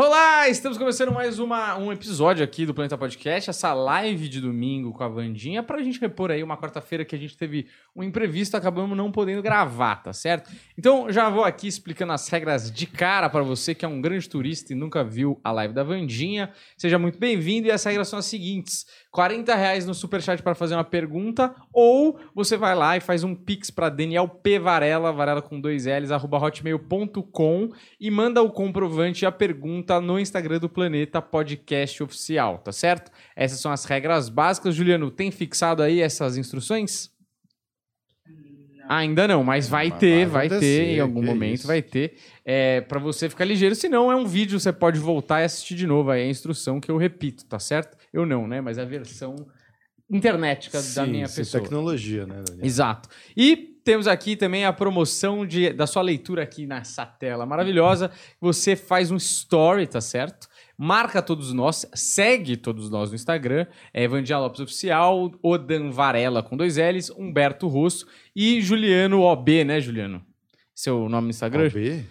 Olá, estamos começando mais uma, um episódio aqui do Planeta Podcast, essa live de domingo com a Vandinha, pra gente repor aí uma quarta-feira que a gente teve um imprevisto, acabamos não podendo gravar, tá certo? Então já vou aqui explicando as regras de cara para você que é um grande turista e nunca viu a live da Vandinha. Seja muito bem-vindo e as regras são as seguintes: 40 reais no superchat para fazer uma pergunta, ou você vai lá e faz um pix para Daniel P. Varela, Varela com dois L's, arroba hotmail.com e manda o comprovante e a pergunta no Instagram do Planeta Podcast Oficial, tá certo? Essas são as regras básicas. Juliano, tem fixado aí essas instruções? Ainda não, mas vai Mas ter, vai vai ter, em algum que momento isso. vai ter. É, para você ficar ligeiro, se não é um vídeo, você pode voltar e assistir de novo aí a instrução que eu repito, tá certo? Eu não, né? Mas a versão internetica da Sim, minha isso é pessoa. tecnologia, né, Daniel? Exato. E temos aqui também a promoção de, da sua leitura aqui nessa tela maravilhosa. Você faz um story, tá certo? Marca todos nós, segue todos nós no Instagram, é Evandia Lopes Oficial, Odan Varela com dois L's, Humberto Rosso e Juliano OB, né, Juliano? Seu nome no Instagram? B?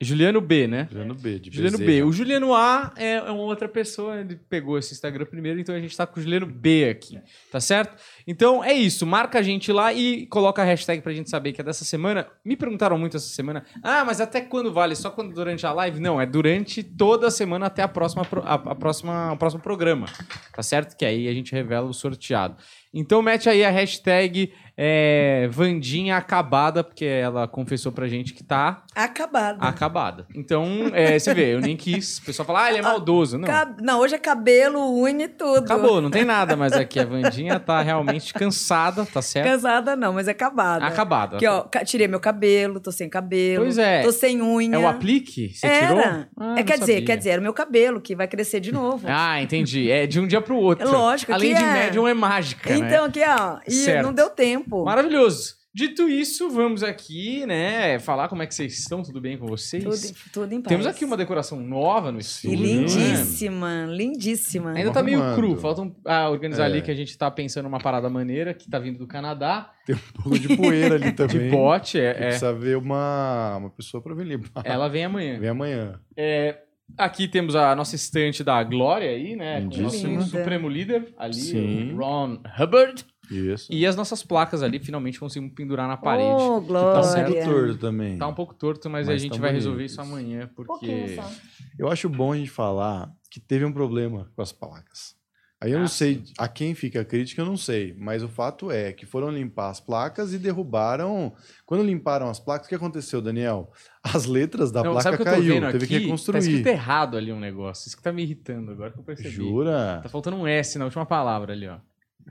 Juliano B, né? Juliano B, de Juliano B. O Juliano A é é uma outra pessoa, ele pegou esse Instagram primeiro, então a gente tá com o Juliano B aqui, tá certo? Então é isso, marca a gente lá e coloca a hashtag pra gente saber que é dessa semana. Me perguntaram muito essa semana, ah, mas até quando vale? Só quando durante a live? Não, é durante toda a semana até a próxima, a, a próxima, o próximo programa, tá certo? Que aí a gente revela o sorteado. Então mete aí a hashtag é, Vandinha Acabada, porque ela confessou pra gente que tá Acabado. acabada. Então, é, você vê, eu nem quis. O pessoal fala, ah, ele é maldoso. Não, Cab- Não, hoje é cabelo, unha e tudo. acabou, não tem nada mais aqui. A Vandinha tá realmente cansada, tá certo? Casada não, mas é acabada. Acabada. Aqui, ó, tirei meu cabelo, tô sem cabelo. Pois é. Tô sem unha. É o aplique? Você Era. tirou? Ah, é, quer dizer, sabia. quer dizer, era o meu cabelo que vai crescer de novo. Ah, entendi. É de um dia pro outro. É lógico, Além de é- médium é mágica, né? então, aqui, ó, e Certo. não deu tempo. Maravilhoso. Dito isso, vamos aqui, né, falar como é que vocês estão, tudo bem com vocês? Tudo, em- tudo em paz. Temos aqui uma decoração nova no E estúdio. lindíssima, lindíssima. Ainda tá meio cru, falta um, ah, organizar É. ali que a gente tá pensando numa parada maneira que tá vindo do Canadá. Tem um pouco de poeira ali também. De Que é, é. Precisa ver uma, uma pessoa pra vir limpar. Ela vem amanhã. Vem amanhã. É, aqui temos a nossa estante da Glória aí, né? Com o nosso Lindíssima. supremo líder ali, Sim. Ron Hubbard. Isso. E as nossas placas ali finalmente conseguimos pendurar na parede. Oh, Tá glória. um pouco torto também. Tá um pouco torto, mas, a Mas gente tão vai resolver isso amanhã, porque. Eu acho bom a gente falar que teve um problema com as placas. Aí eu Ah, não sei a quem fica a crítica, eu não sei. Mas o fato é que foram limpar as placas e derrubaram. Quando limparam as placas, o que aconteceu, Daniel? As letras da Não, placa sabe o que eu tô caiu, vendo teve aqui? que Tá reconstruir. escrito errado ali um negócio. Isso que tá me irritando agora que eu percebi. Jura? Tá faltando um S na última palavra ali, ó.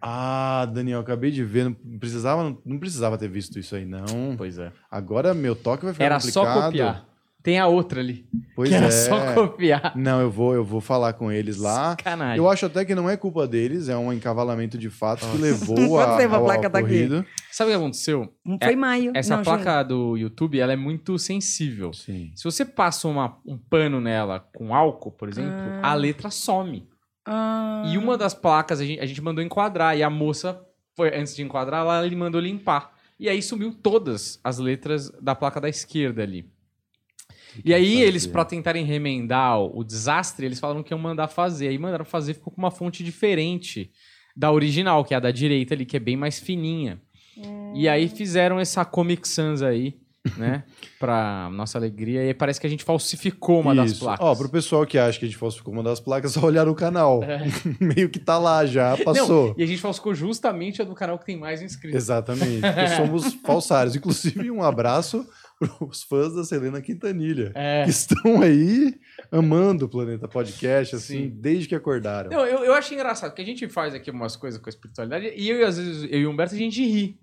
Ah, Daniel, acabei de ver. Não precisava, não precisava ter visto isso aí, não. Pois é. Agora meu toque vai ficar Era complicado. só copiar. Tem a outra ali. Pois que era é. só copiar. Não, eu vou, eu vou falar com eles lá. Sacanagem. Eu acho até que não é culpa deles, é um encavalamento de fato que levou a, tempo a ao placa aqui? ocorrido. Sabe o que aconteceu? Foi maio. Essa não, placa do YouTube, ela é muito sensível. Sim. Se você passa uma- um pano nela com álcool, por exemplo, Ah. a letra some. Ah. E uma das placas a gente, a gente mandou enquadrar e a moça, foi, antes de enquadrar, ela lhe mandou limpar. E aí sumiu todas as letras da placa da esquerda ali. E aí fazer? eles, pra tentarem remendar o, desastre, eles falaram que iam mandar fazer. Aí mandaram fazer, ficou com uma fonte diferente da original, que é a da direita ali, que é bem mais fininha. E aí fizeram essa Comic Sans aí, né? pra nossa alegria. E parece que a gente falsificou uma das Isso. placas. Ó, pro pessoal que acha que a gente falsificou uma das placas, só olhar o canal. É. Meio que tá lá já, passou. Não, e a gente falsificou justamente a do canal que tem mais inscritos. Exatamente. Porque somos falsários. Inclusive, um abraço pros fãs da Selena Quintanilha. É. Que estão aí amando o Planeta Podcast, assim, Sim. desde que acordaram. Não, eu, eu acho engraçado, porque a gente faz aqui umas coisas com a espiritualidade e eu, às vezes, eu e o Humberto, a gente ri.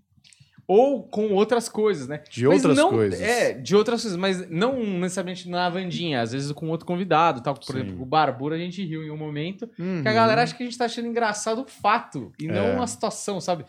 Ou com outras coisas, né? De Mas outras não- coisas. É, de outras coisas, mas não necessariamente na Vandinha, às vezes com outro convidado, tal. Por Sim. exemplo, o Barbura a gente riu em um momento, Uhum. que a galera acha que a gente tá achando engraçado o fato e É. não a situação, sabe?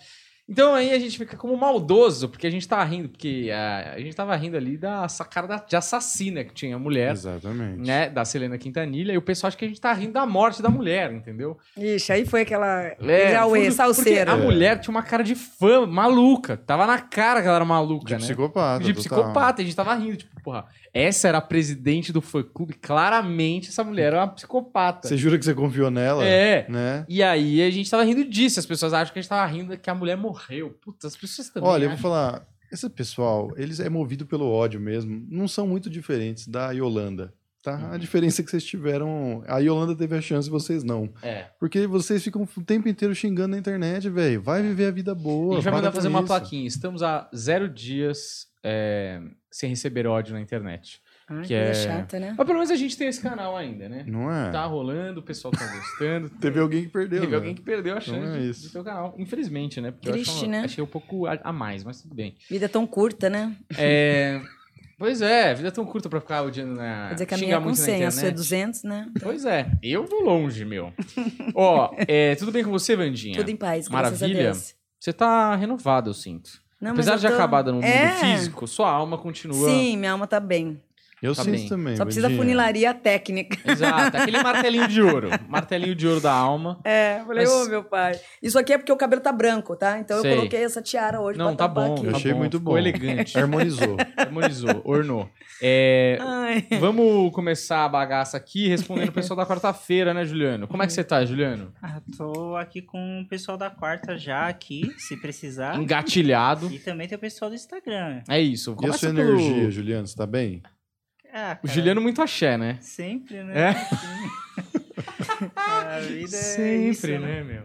Então aí a gente fica como maldoso, porque a gente tá rindo, porque a, a gente tava rindo ali da sacada da- de assassina que tinha a mulher, Exatamente. né, da Selena Quintanilha, e o pessoal acha que a gente tá rindo da morte da mulher, entendeu? Ixi, aí foi aquela. É, Jauê, foi- salseira. A mulher tinha uma cara de fã maluca, tava na cara que ela era maluca, De né? psicopata. de total. psicopata, a gente tava rindo, tipo, porra, essa era a presidente do fã-clube. Claramente essa mulher era uma psicopata. Você jura que você confiou nela? É. Né? E aí a gente tava rindo disso. As pessoas acham que a gente tava rindo que a mulher morreu. Puta, as pessoas também Olha, eu vou acham. falar. Esse pessoal, eles é movido pelo ódio mesmo. Não são muito diferentes da Yolanda. Tá? Uhum. A diferença é que vocês tiveram. A Yolanda teve a chance e vocês não. É. Porque vocês ficam o tempo inteiro xingando na internet, velho. Vai viver a vida A boa. gente vai mandar fazer uma isso. plaquinha. Estamos há zero dias é, sem receber ódio na internet. Ai, Que que é- é chata, né? Mas pelo menos a gente tem esse canal ainda, né? Não é? Tá rolando, o pessoal tá gostando. Teve alguém que perdeu. Teve né? alguém que perdeu a chance Não é de, isso. de ter o canal. Infelizmente, né? Porque Triste, eu acho, né? achei um pouco a, a mais, mas tudo bem. Vida tão curta, né? É, pois é, vida é tão curta pra ficar odiando na. Quer dizer que a minha é com muito na 100, a sua é internet. 200, né? Pois é, eu vou longe, meu. Ó, é, tudo bem com você, Vandinha? Tudo em paz, Maravilha. Você tá renovado, eu sinto. Não, Apesar de tô- acabada no mundo É. físico, sua alma continua. Sim, minha alma tá bem. Eu Tá sinto bem. também. Só precisa Vandinha. funilaria técnica. Exato, aquele martelinho de ouro. Martelinho de ouro da alma. É, falei, Mas- ô meu pai. Isso aqui é porque o cabelo tá branco, tá? Então Sei. eu coloquei essa tiara hoje Não, pra tá bom. aqui. Eu tá achei muito bom. elegante. Harmonizou. Harmonizou, ornou. É, vamos começar a bagaça aqui respondendo o pessoal da quarta-feira, né, Juliano? Como é que você tá, Juliano? Ah, tô aqui com o pessoal da quarta já aqui, se precisar. Engatilhado. E também tem o pessoal do Instagram. É isso. E a Começa sua pelo- energia, Juliano? Você tá bem? Ah, O Juliano muito axé, né? Sempre, É? né? Sim. a vida é Sempre, isso, né, meu?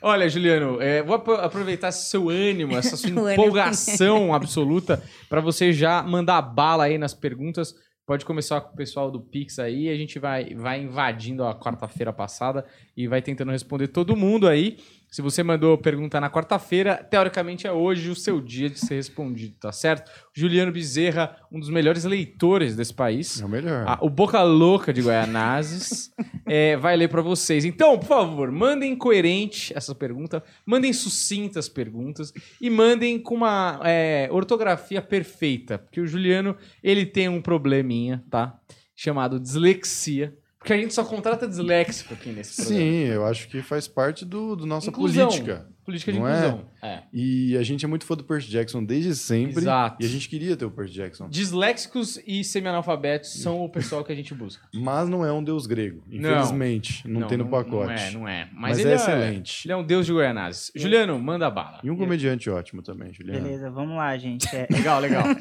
Olha, Juliano, é, vou apro- aproveitar esse seu ânimo, essa sua empolgação absoluta, para você já mandar bala aí nas perguntas. Pode começar com o pessoal do Pix aí, a gente vai, vai invadindo a quarta-feira passada e vai tentando responder todo mundo aí. Se você mandou pergunta na quarta-feira, teoricamente é hoje o seu dia de ser respondido, tá certo? Juliano Bezerra, um dos melhores leitores desse país. É o melhor. Ah, o Boca Louca de Guaianazes é, vai ler pra vocês. Então, por favor, mandem coerente essa pergunta, mandem sucintas perguntas e mandem com uma é, ortografia perfeita, porque o Juliano ele tem um probleminha, tá? Chamado dislexia, porque a gente só contrata disléxico aqui nesse programa. Sim, eu acho que faz parte do, do nossa Inclusão. política. Política de Não é? inclusão. É. E a gente é muito fã do Percy Jackson desde sempre. Exato. E a gente queria ter o Percy Jackson. Disléxicos e semi-analfabetos são o pessoal que a gente busca. Mas não é um deus grego. Não. Infelizmente. Não, tem no pacote. Não é, não é. Mas, Mas ele é excelente. Ele é um deus de Goianazes. Juliano, manda bala. E um comediante ótimo também, Juliano. Beleza, vamos lá, gente. É, Legal, legal.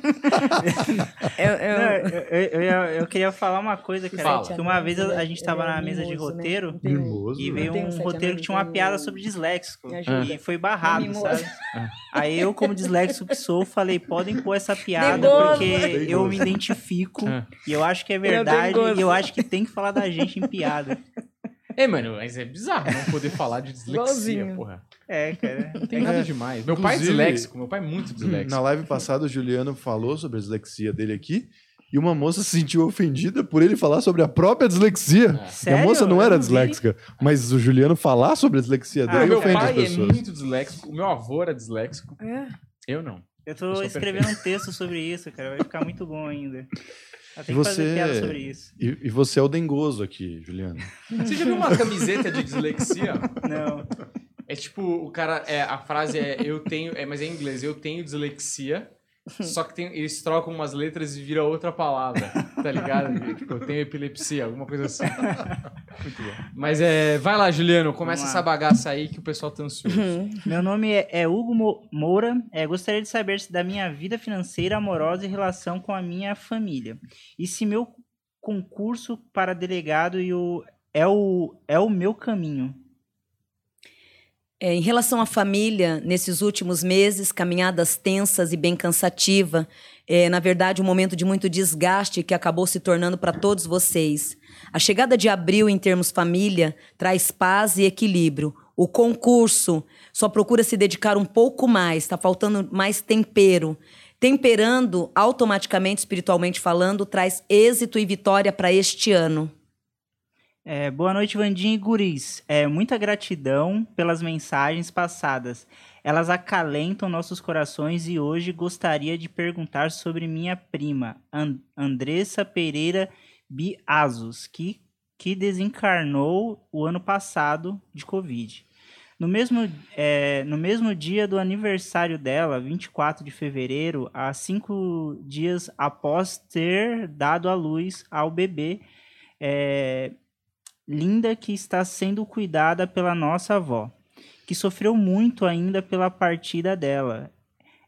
Eu, eu- Não, eu, eu, eu, ia- eu queria falar uma coisa, cara. Fala. Que uma vez a gente tava é na mesa de né? roteiro e né? veio um roteiro que tinha uma piada sobre disléxico. E foi barrado, Mimoso. Sabe? Aí eu, como disléxico que sou, falei, podem pôr essa piada, Dengoso. porque eu me identifico É. e eu acho que é é verdade e eu acho que tem que falar da gente em piada. É, mano, mas é bizarro não poder falar de dislexia, Igualzinho. porra. É, cara. Não tem nada É. demais. Meu pai é disléxico, meu pai é muito disléxico. Na live passada, o Juliano falou sobre a dislexia dele aqui. E uma moça se sentiu ofendida por ele falar sobre a própria dislexia. É. E a moça não Eu era disléxica, mas o Juliano falar sobre a dislexia Ah, dele o meu ofende as pai é pessoas. muito disléxico, o meu avô era disléxico, É. eu não. Eu Eu tô sou escrevendo um texto sobre isso, cara. Vai ficar muito bom ainda. Eu tenho E que fazer você- piada sobre isso. E, e você é o dengoso aqui, Juliano. Você já viu uma camiseta de dislexia? Não. É tipo, o cara, é, a frase é eu tenho, é, mas é em inglês, eu tenho dislexia, só que tem- eles trocam umas letras e vira outra palavra, tá ligado? Tipo, eu tenho epilepsia, alguma coisa assim. Muito bom. Mas é, vai lá, Juliano, começa Vamos lá. essa bagaça aí que o pessoal tá ansioso. Meu nome é, é Hugo Mo- Moura. É, gostaria de saber se da minha vida financeira, amorosa e relação com a minha família. E se meu concurso para delegado e o, é, o, é o meu caminho. É, em relação à família, nesses últimos meses, caminhadas tensas e bem cansativa, é, na verdade, um momento de muito desgaste que acabou se tornando para todos vocês. A chegada de abril, em termos família, traz paz e equilíbrio. O concurso só procura se dedicar um pouco mais, está faltando mais tempero. Temperando, automaticamente, espiritualmente falando, traz êxito e vitória para este ano. É, boa noite, Vandinha e Guris. É, muita gratidão pelas mensagens passadas. Elas acalentam nossos corações e hoje gostaria de perguntar sobre minha prima, An- Andressa Pereira Biazos, que, que desencarnou o ano passado de Covid. No mesmo, é, no mesmo dia do aniversário dela, 24 de fevereiro, há cinco dias após ter dado à luz ao bebê, é, linda que está sendo cuidada pela nossa avó, que sofreu muito ainda pela partida dela.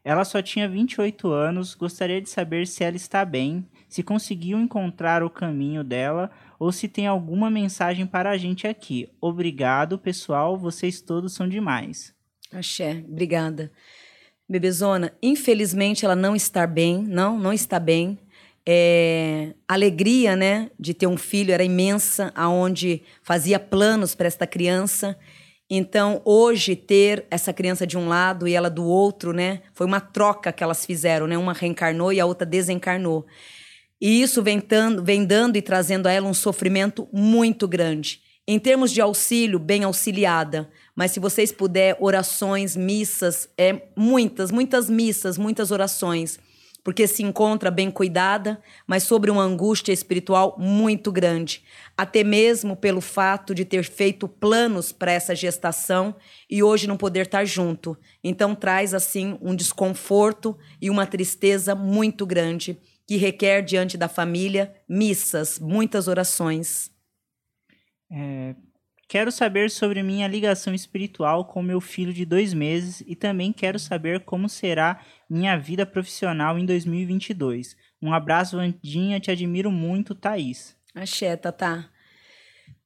Ela só tinha 28 anos, gostaria de saber se ela está bem, se conseguiu encontrar o caminho dela ou se tem alguma mensagem para a gente aqui. Obrigado, pessoal, vocês todos são demais. Axé, obrigada. Bebezona, infelizmente ela não está bem, não, não está bem. É, alegria, né, de ter um filho era imensa, aonde fazia planos para esta criança. Então, hoje ter essa criança de um lado e ela do outro, né, foi uma troca que elas fizeram, né? Uma reencarnou e a outra desencarnou. E isso vem, tando, vem dando e trazendo a ela um sofrimento muito grande. Em termos de auxílio, bem auxiliada. Mas se vocês puder, orações, missas, é muitas, muitas missas, muitas orações. Porque se encontra bem cuidada, mas sobre uma angústia espiritual muito grande. Até mesmo pelo fato de ter feito planos para essa gestação e hoje não poder estar junto. Então traz, assim, um desconforto e uma tristeza muito grande que requer diante da família missas, muitas orações. É, quero saber sobre minha ligação espiritual com meu filho de dois meses e também quero saber como será minha vida profissional em 2022. Um abraço, Vandinha, te admiro muito, Thaís. Axé, Tá,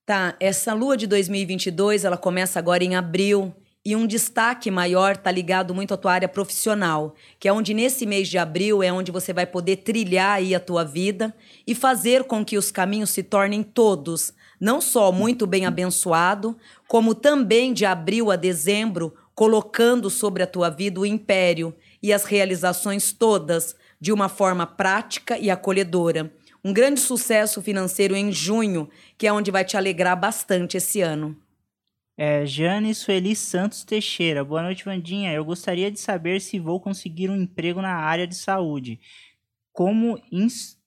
Tá, essa lua de 2022, ela começa agora em abril e um destaque maior está ligado muito à tua área profissional, que é onde nesse mês de abril é onde você vai poder trilhar aí a tua vida e fazer com que os caminhos se tornem todos, não só muito bem abençoado, como também de abril a dezembro, colocando sobre a tua vida o império e as realizações todas de uma forma prática e acolhedora. Um grande sucesso financeiro em junho, que é onde vai te alegrar bastante esse ano. É, Jane Sueli Santos Teixeira. Boa noite, Vandinha. Eu gostaria de saber se vou conseguir um emprego na área de saúde. Como ins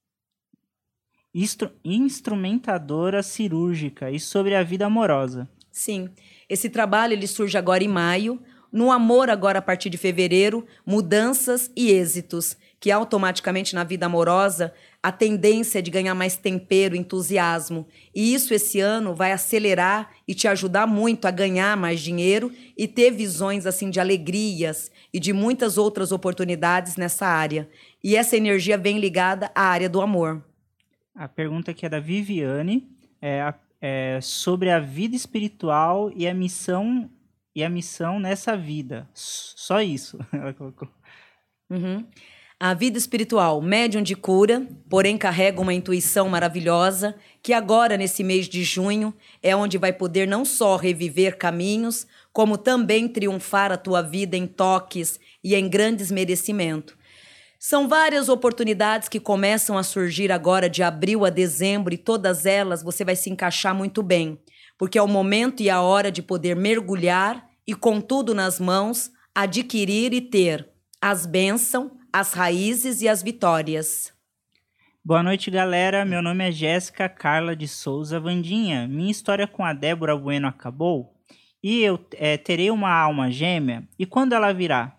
instru instrumentadora cirúrgica e sobre a vida amorosa. Sim, esse trabalho ele surge agora em maio. No amor, agora a partir de fevereiro, mudanças e êxitos, que automaticamente na vida amorosa a tendência de ganhar mais tempero, entusiasmo. E isso esse ano vai acelerar e te ajudar muito a ganhar mais dinheiro e ter visões assim de alegrias e de muitas outras oportunidades nessa área. E essa energia vem ligada à área do amor. A pergunta aqui é da Viviane, é, é sobre a vida espiritual e a missão e a missão nessa vida. Só isso, ela colocou. Uhum. A vida espiritual, médium de cura, porém carrega uma intuição maravilhosa, que agora, nesse mês de junho, é onde vai poder não só reviver caminhos, como também triunfar a tua vida em toques e em grandes merecimentos. São várias oportunidades que começam a surgir agora de abril a dezembro e todas elas você vai se encaixar muito bem, porque é o momento e a hora de poder mergulhar e, com tudo nas mãos, adquirir e ter as bênçãos as raízes e as vitórias. Boa noite, galera. Meu nome é Jéssica Carla de Souza Vandinha. Minha história com a Débora Bueno acabou e eu é, terei uma alma gêmea. E quando ela virá?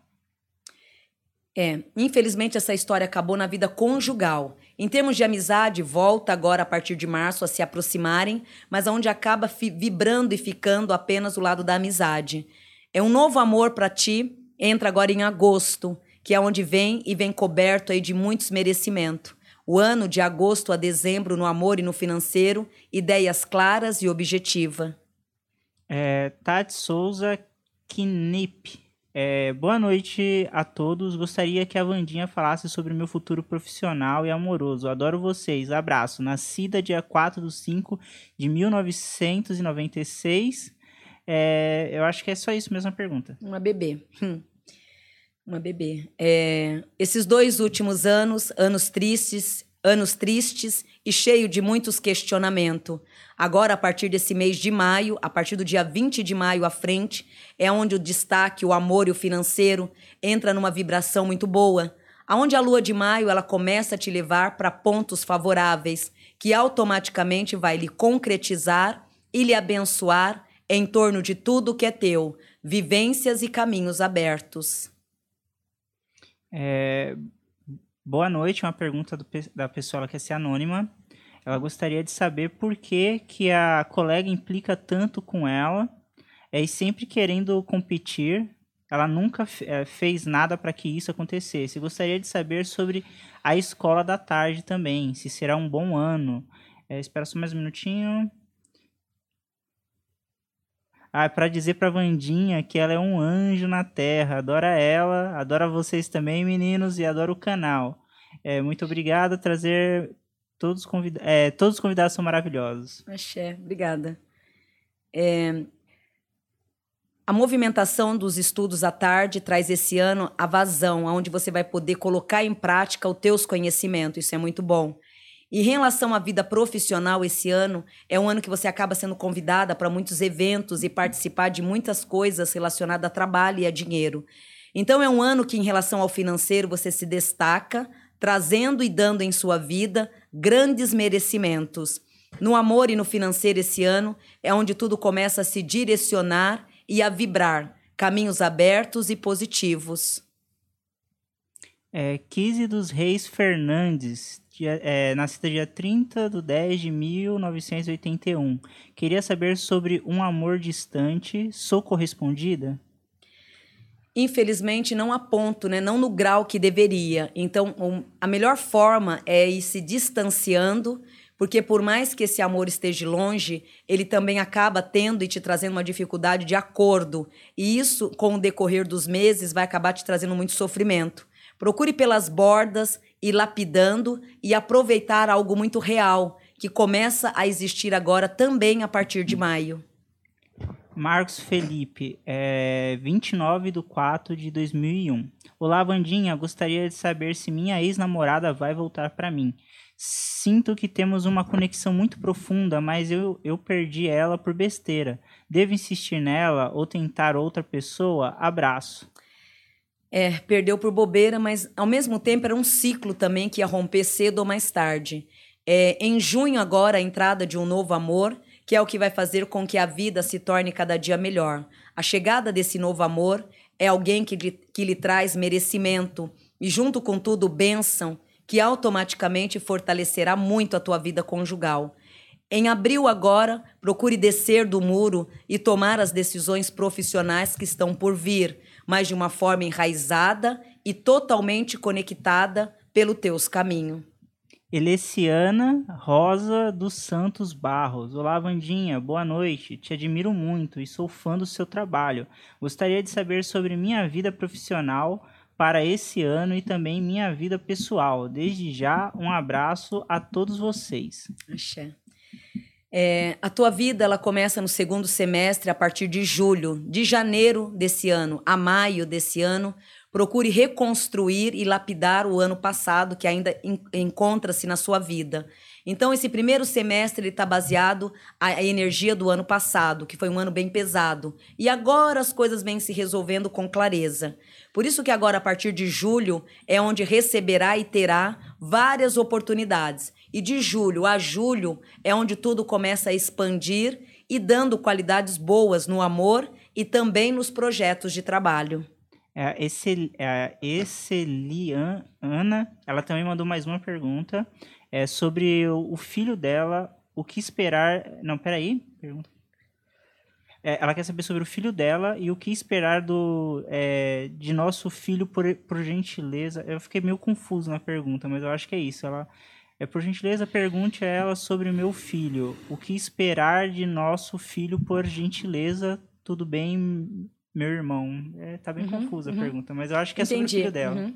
É, infelizmente essa história acabou na vida conjugal. Em termos de amizade, volta agora a partir de março a se aproximarem, mas onde acaba vibrando e ficando apenas o lado da amizade. É um novo amor para ti, entra agora em agosto que é onde vem e vem coberto aí de muitos merecimentos. O ano de agosto a dezembro no amor e no financeiro, ideias claras e objetiva. É, Tati Souza Knip. É, boa noite a todos. Gostaria que a Vandinha falasse sobre meu futuro profissional e amoroso. Adoro vocês. Abraço. Nascida dia 4 de 5 de 1996. É, eu acho que é só isso mesmo a pergunta. Uma bebê. Hum. Uma bebê. É, esses dois últimos anos, anos tristes, anos tristes e cheio de muitos questionamentos. Agora, a partir desse mês de maio, a partir do dia 20 de maio à frente, é onde o destaque, o amor e o financeiro entra numa vibração muito boa. Aonde a lua de maio ela começa a te levar para pontos favoráveis, que automaticamente vai lhe concretizar e lhe abençoar em torno de tudo que é teu, vivências e caminhos abertos. É, boa noite, uma pergunta do, da pessoa que quer ser anônima. Ela gostaria de saber por que, que a colega implica tanto com ela é, e sempre querendo competir. Ela nunca é, fez nada para que isso acontecesse. Gostaria de saber sobre a escola da tarde também, se será um bom ano. É, espera só mais um minutinho. Ah, para dizer pra Vandinha que ela é um anjo na terra. Adora ela, adora vocês também, meninos, e adora o canal. É, muito obrigado. Trazer todos, convid... É, todos os convidados são maravilhosos. Axé, obrigada. É, a movimentação dos estudos à tarde traz esse ano a vazão, onde você vai poder colocar em prática os teus conhecimentos. Isso é muito bom. E em relação à vida profissional, esse ano é um ano que você acaba sendo convidada para muitos eventos e participar de muitas coisas relacionadas a trabalho e a dinheiro. Então é um ano que, em relação ao financeiro, você se destaca, trazendo e dando em sua vida grandes merecimentos. No amor e no financeiro esse ano é onde tudo começa a se direcionar e a vibrar, caminhos abertos e positivos. É, Kise dos Reis Fernandes dia, é, nascida dia 30 de 10 de 1981. Queria saber sobre um amor distante. Sou correspondida? Infelizmente, não a ponto, né? não no grau que deveria. Então, um, a melhor forma é ir se distanciando, porque por mais que esse amor esteja longe, ele também acaba tendo e te trazendo uma dificuldade de acordo. E isso, com o decorrer dos meses, vai acabar te trazendo muito sofrimento. Procure pelas bordas ir lapidando e aproveitar algo muito real, que começa a existir agora também a partir de maio. Marcos Felipe, é 29 de 4 de 2001. Olá, Vandinha. Gostaria de saber se minha ex-namorada vai voltar para mim. Sinto que temos uma conexão muito profunda, mas eu, eu perdi ela por besteira. Devo insistir nela ou tentar outra pessoa? Abraço. É, perdeu por bobeira, mas ao mesmo tempo era um ciclo também que ia romper cedo ou mais tarde. É, em junho, agora, a entrada de um novo amor, que é o que vai fazer com que a vida se torne cada dia melhor. A chegada desse novo amor é alguém que que lhe traz merecimento e, junto com tudo, bênção, que automaticamente fortalecerá muito a tua vida conjugal. Em abril, agora, procure descer do muro e tomar as decisões profissionais que estão por vir mas de uma forma enraizada e totalmente conectada pelo teus caminhos. Eleciana Rosa dos Santos Barros. Olá, Vandinha, boa noite. Te admiro muito e sou fã do seu trabalho. Gostaria de saber sobre minha vida profissional para esse ano e também minha vida pessoal. Desde já, um abraço a todos vocês. Axé. É, a tua vida ela começa no segundo semestre a partir de julho, de janeiro desse ano a maio desse ano. Procure reconstruir e lapidar o ano passado que ainda encontra-se na sua vida. Então, esse primeiro semestre está baseado a energia do ano passado, que foi um ano bem pesado. E agora as coisas vêm se resolvendo com clareza. Por isso que agora, a partir de julho, é onde receberá e terá várias oportunidades. E de julho a julho é onde tudo começa a expandir e dando qualidades boas no amor e também nos projetos de trabalho. É, esse, é, Ana, ela também mandou mais uma pergunta é, sobre o, o filho dela, o que esperar. Não, peraí, pergunta. É, ela quer saber sobre o filho dela e o que esperar do é, de nosso filho por, por gentileza. Eu fiquei meio confuso na pergunta, mas eu acho que é isso. Ela é por gentileza pergunte a ela sobre o meu filho. O que esperar de nosso filho por gentileza? Tudo bem, meu irmão? É, tá bem uhum, confusa uhum. a pergunta, mas eu acho que é Entendi. sobre o filho dela. Uhum.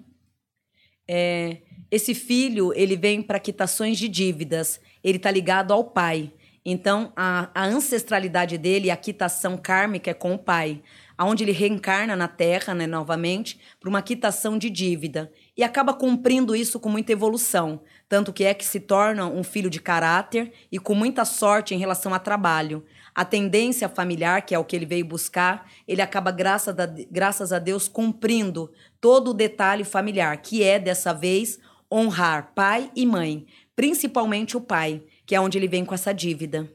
É, esse filho, ele vem para quitações de dívidas. Ele tá ligado ao pai. Então, a, a ancestralidade dele, a quitação kármica é com o pai, aonde ele reencarna na Terra, né, novamente, para uma quitação de dívida e acaba cumprindo isso com muita evolução, tanto que é que se torna um filho de caráter e com muita sorte em relação a trabalho. A tendência familiar, que é o que ele veio buscar, ele acaba, graças a, graças a Deus, cumprindo todo o detalhe familiar, que é, dessa vez, honrar pai e mãe, principalmente o pai, que é onde ele vem com essa dívida.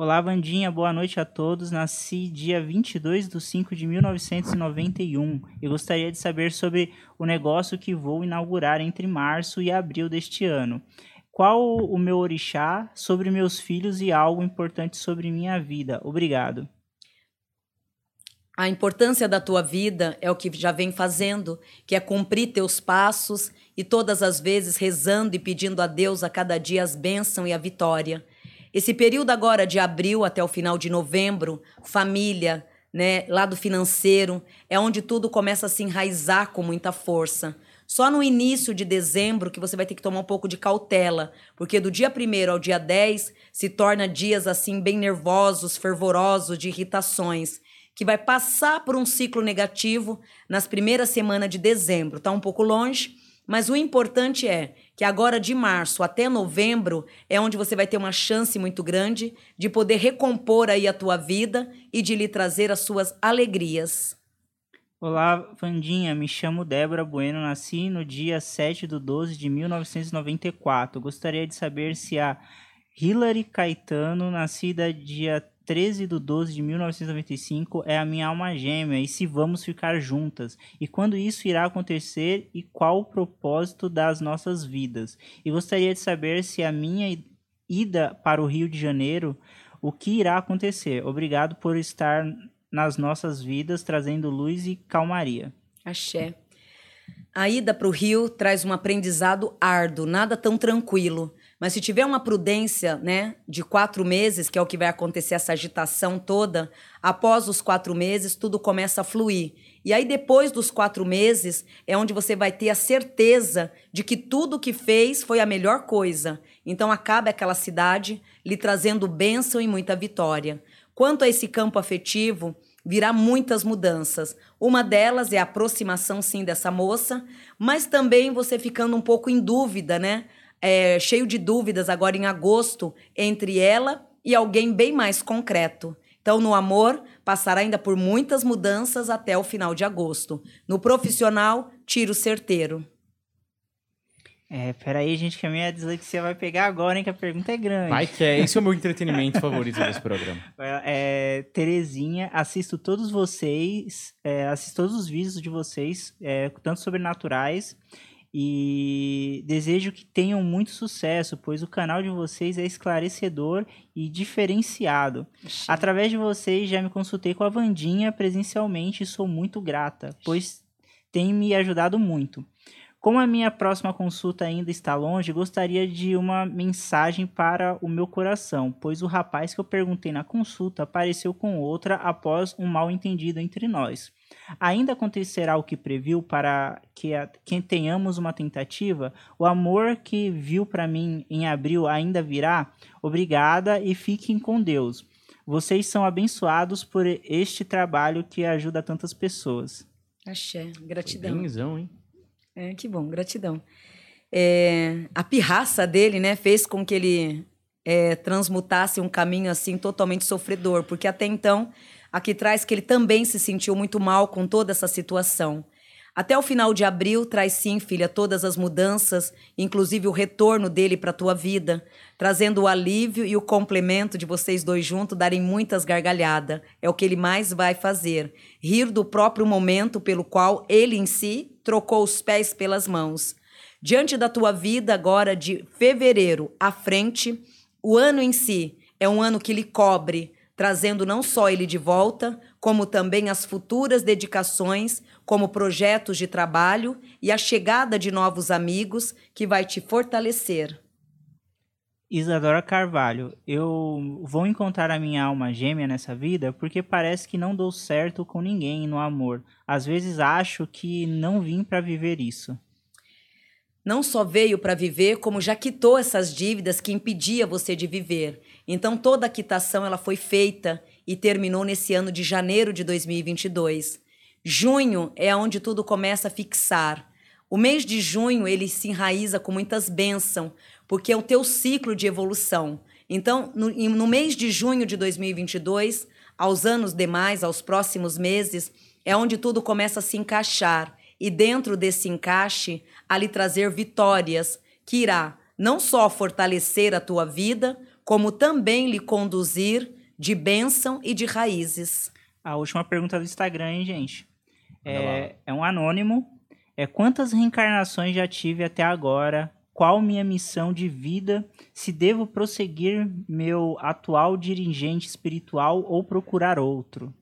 Olá, Vandinha, boa noite a todos. Nasci dia 22 de 5 de 1991 e gostaria de saber sobre o negócio que vou inaugurar entre março e abril deste ano. Qual o meu orixá sobre meus filhos e algo importante sobre minha vida? Obrigado. A importância da tua vida é o que já vem fazendo, que é cumprir teus passos e todas as vezes rezando e pedindo a Deus a cada dia as bênçãos e a vitória. Esse período agora de abril até o final de novembro, família, né, lado financeiro, é onde tudo começa a se enraizar com muita força. Só no início de dezembro que você vai ter que tomar um pouco de cautela, porque do dia 1 ao dia 10 se torna dias assim bem nervosos, fervorosos, de irritações que vai passar por um ciclo negativo nas primeiras semanas de dezembro. Está um pouco longe, mas o importante é que agora de março até novembro é onde você vai ter uma chance muito grande de poder recompor aí a tua vida e de lhe trazer as suas alegrias. Olá, Vandinha. Me chamo Débora Bueno. Nasci no dia 7 de 12 de 1994. Gostaria de saber se a Hilary Caetano, nascida dia 13 de 12 de 1995 é a minha alma gêmea e se vamos ficar juntas e quando isso irá acontecer e qual o propósito das nossas vidas. E gostaria de saber se a minha ida para o Rio de Janeiro, o que irá acontecer. Obrigado por estar nas nossas vidas trazendo luz e calmaria. Axé. A ida para o Rio traz um aprendizado árduo, nada tão tranquilo. Mas se tiver uma prudência, né, de quatro meses, que é o que vai acontecer essa agitação toda, após os quatro meses tudo começa a fluir. E aí depois dos quatro meses é onde você vai ter a certeza de que tudo que fez foi a melhor coisa. Então acaba aquela cidade lhe trazendo bênção e muita vitória. Quanto a esse campo afetivo, virá muitas mudanças. Uma delas é a aproximação, sim, dessa moça, mas também você ficando um pouco em dúvida, né? É, cheio de dúvidas agora em agosto entre ela e alguém bem mais concreto. Então, no amor, passará ainda por muitas mudanças até o final de agosto. No profissional, tiro certeiro. É, peraí, gente, que a minha dislexia vai pegar agora, hein, que a pergunta é grande. Vai que é, esse é o meu entretenimento favorito desse programa. É, Terezinha, assisto todos vocês, é, assisto todos os vídeos de vocês, é, tanto sobrenaturais e desejo que tenham muito sucesso, pois o canal de vocês é esclarecedor e diferenciado. Através de vocês já me consultei com a Vandinha presencialmente e sou muito grata, pois tem me ajudado muito. Como a minha próxima consulta ainda está longe, gostaria de uma mensagem para o meu coração, pois o rapaz que eu perguntei na consulta apareceu com outra após um mal entendido entre nós. Ainda acontecerá o que previu para que, a, que tenhamos uma tentativa? O amor que viu para mim em abril ainda virá? Obrigada e fiquem com Deus. Vocês são abençoados por este trabalho que ajuda tantas pessoas. Axé, gratidão. Benzão, hein? É, que bom, gratidão. É, a pirraça dele, né, fez com que ele é, transmutasse um caminho assim totalmente sofredor, porque até então Aqui traz que ele também se sentiu muito mal com toda essa situação. Até o final de abril, traz sim, filha, todas as mudanças, inclusive o retorno dele para a tua vida, trazendo o alívio e o complemento de vocês dois juntos darem muitas gargalhadas. É o que ele mais vai fazer. Rir do próprio momento pelo qual ele em si trocou os pés pelas mãos. Diante da tua vida, agora de fevereiro à frente, o ano em si é um ano que lhe cobre trazendo não só ele de volta, como também as futuras dedicações, como projetos de trabalho e a chegada de novos amigos que vai te fortalecer. Isadora Carvalho, eu vou encontrar a minha alma gêmea nessa vida porque parece que não dou certo com ninguém no amor. Às vezes acho que não vim para viver isso. Não só veio para viver, como já quitou essas dívidas que impedia você de viver. Então toda a quitação ela foi feita e terminou nesse ano de janeiro de 2022. Junho é onde tudo começa a fixar. O mês de junho ele se enraiza com muitas bênçãos, porque é o teu ciclo de evolução. Então, no, no mês de junho de 2022, aos anos demais, aos próximos meses, é onde tudo começa a se encaixar. E dentro desse encaixe, ali trazer vitórias, que irá não só fortalecer a tua vida, como também lhe conduzir de bênção e de raízes. A última pergunta do Instagram, hein, gente? É, é um anônimo. É quantas reencarnações já tive até agora? Qual minha missão de vida? Se devo prosseguir meu atual dirigente espiritual ou procurar outro?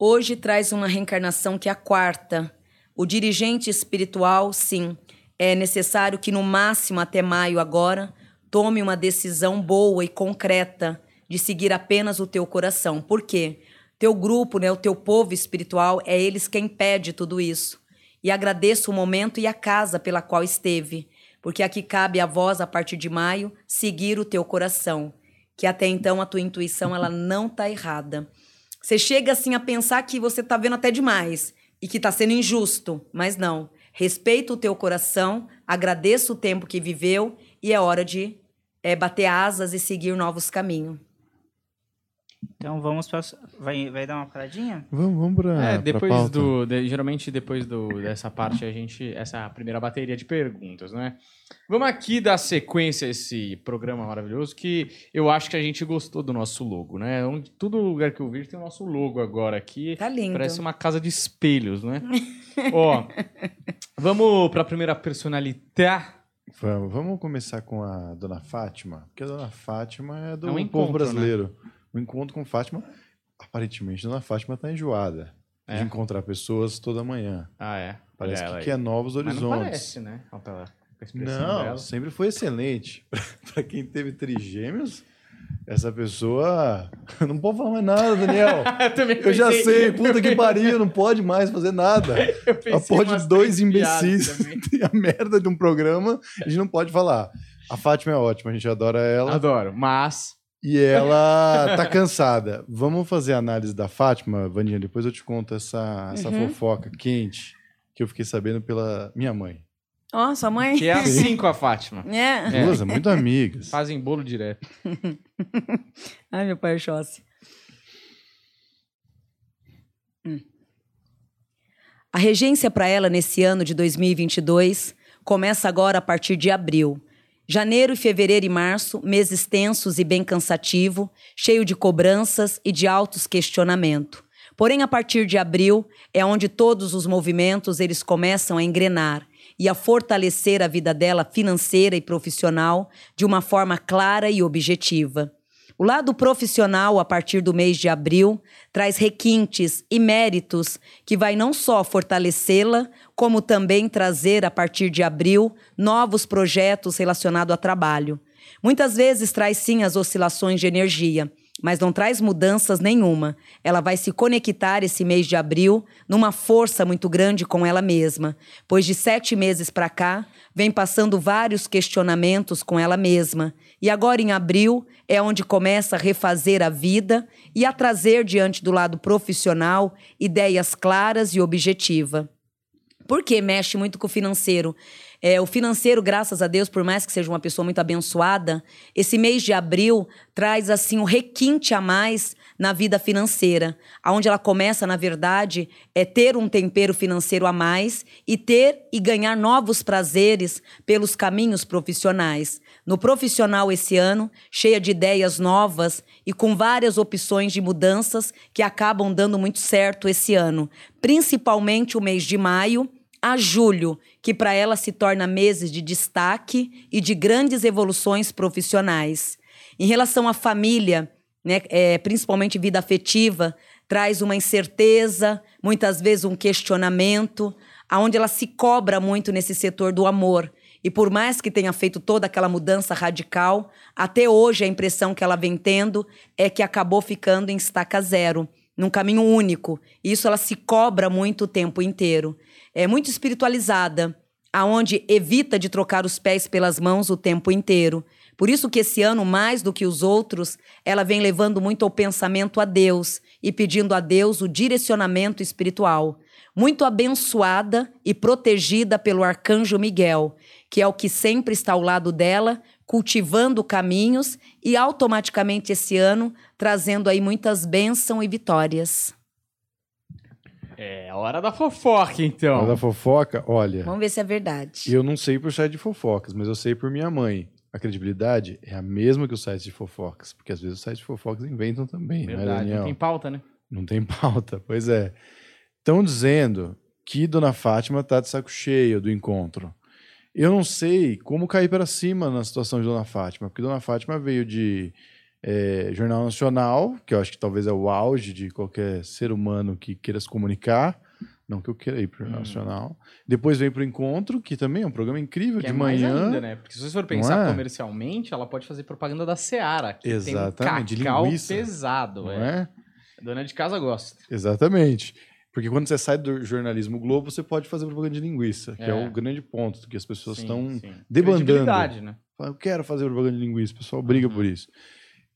Hoje traz uma reencarnação que é a quarta. O dirigente espiritual, sim, é necessário que no máximo até maio agora tome uma decisão boa e concreta de seguir apenas o teu coração. Por quê? Teu grupo, né, o teu povo espiritual, é eles quem pede tudo isso. E agradeço o momento e a casa pela qual esteve, porque aqui cabe a voz a partir de maio seguir o teu coração, que até então a tua intuição ela não tá errada. Você chega assim a pensar que você tá vendo até demais e que tá sendo injusto, mas não. Respeita o teu coração, agradeça o tempo que viveu e é hora de é, bater asas e seguir novos caminhos. Então vamos para. Vai, vai dar uma paradinha? Vamos, vamos pra. É, pra depois pauta. do. de- geralmente, depois do, dessa parte, a gente. Essa primeira bateria de perguntas, né? Vamos aqui dar sequência a esse programa maravilhoso que eu acho que a gente gostou do nosso logo, né? Onde, todo lugar que eu vejo tem o nosso logo agora aqui. Tá lindo. Parece uma casa de espelhos, né? Ó, vamos pra primeira personalidade. Vamos, vamos começar com a Dona Fátima, porque a Dona Fátima é do É um povo encontro, brasileiro. O encontro com Fátima, aparentemente, Dona Fátima está enjoada É? de encontrar pessoas toda manhã. Ah, é. Parece ela que aí. quer novos Mas horizontes. não parece, né? Olha pra ela, com a expressão Não, dela. sempre foi excelente. Para quem teve trigêmeos, essa pessoa. Não pode falar mais nada, Daniel. eu já sei, puta que pariu, não pode mais fazer nada. Ela pode umas dois imbecis tem a merda de um programa, a gente não pode falar. A Fátima é ótima, a gente adora ela. Adoro, mas. E ela tá cansada. Vamos fazer a análise da Fátima, Vandinha? Depois eu te conto essa, essa Uhum. fofoca quente que eu fiquei sabendo pela minha mãe. Ó, sua mãe? Que é assim com a Fátima. É. É. Duas, muito amigas. Fazem bolo direto. Ai, meu pai é Oxóssi. Hum. A regência para ela nesse ano de 2022 começa agora a partir de abril. Janeiro, fevereiro e março, meses tensos e bem cansativo, cheio de cobranças e de altos questionamento. Porém, a partir de abril é onde todos os movimentos eles começam a engrenar e a fortalecer a vida dela financeira e profissional de uma forma clara e objetiva. O lado profissional, a partir do mês de abril, traz requintes e méritos que vai não só fortalecê-la, como também trazer, a partir de abril, novos projetos relacionados a trabalho. Muitas vezes traz sim as oscilações de energia, mas não traz mudanças nenhuma. Ela vai se conectar esse mês de abril numa força muito grande com ela mesma, pois de sete meses para cá vem passando vários questionamentos com ela mesma. E agora em abril é onde começa a refazer a vida e a trazer diante do lado profissional ideias claras e objetiva. Por que mexe muito com o financeiro? É, o financeiro, graças a Deus, por mais que seja uma pessoa muito abençoada, esse mês de abril traz assim um requinte a mais na vida financeira, aonde ela começa, na verdade, é ter um tempero financeiro a mais e ter e ganhar novos prazeres pelos caminhos profissionais. No profissional esse ano, cheia de ideias novas e com várias opções de mudanças que acabam dando muito certo esse ano, principalmente o mês de maio a julho, que para ela se torna meses de destaque e de grandes evoluções profissionais. Em relação à família, né, é, principalmente vida afetiva, traz uma incerteza, muitas vezes um questionamento, aonde ela se cobra muito nesse setor do amor. E por mais que tenha feito toda aquela mudança radical, até hoje a impressão que ela vem tendo é que acabou ficando em estaca zero, num caminho único. E isso ela se cobra muito o tempo inteiro é muito espiritualizada, aonde evita de trocar os pés pelas mãos o tempo inteiro. Por isso que esse ano, mais do que os outros, ela vem levando muito ao pensamento a Deus e pedindo a Deus o direcionamento espiritual. Muito abençoada e protegida pelo arcanjo Miguel, que é o que sempre está ao lado dela, cultivando caminhos e automaticamente esse ano trazendo aí muitas bênçãos e vitórias. É hora da fofoca, então. Hora da fofoca, olha, Vamos ver se é verdade. eu não sei por site de fofocas, mas eu sei por minha mãe. A credibilidade é a mesma que os sites de fofocas, porque às vezes os sites de fofocas inventam também, não é, Verdade, Daniel? não tem pauta, né? Não tem pauta, pois é. Estão dizendo que Dona Fátima tá de saco cheio do encontro. Eu não sei como cair para cima na situação de Dona Fátima, porque Dona Fátima veio de eh, Jornal Nacional, que eu acho que talvez é o auge de qualquer ser humano que queira se comunicar. Não que eu queira ir para o Jornal Hum. Nacional. Depois vem para o Encontro, que também é um programa incrível Que de é mais manhã. ainda, né? Porque se você for pensar é? comercialmente, ela pode fazer propaganda da Seara, que Exatamente, tem um cacau pesado. Não é. é? A dona de casa gosta. Exatamente. Porque quando você sai do jornalismo Globo, você pode fazer propaganda de linguiça, que é, É. o grande ponto que as pessoas Sim, estão sim. debandando. Né? Eu quero fazer propaganda de linguiça, o pessoal briga Uhum. por isso.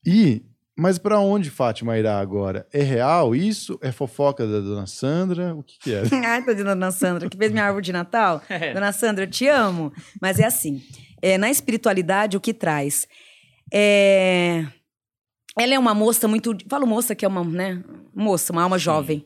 E, mas para onde Fátima irá agora? É real isso? É fofoca da dona Sandra? O que, que é? Ai, tô de Dona Sandra, que fez minha árvore de Natal. É. Dona Sandra, eu te amo. Mas é assim, é, na espiritualidade, o que traz? É, ela é uma moça muito... Falo moça que é uma, né? Moça, uma alma Sim. jovem.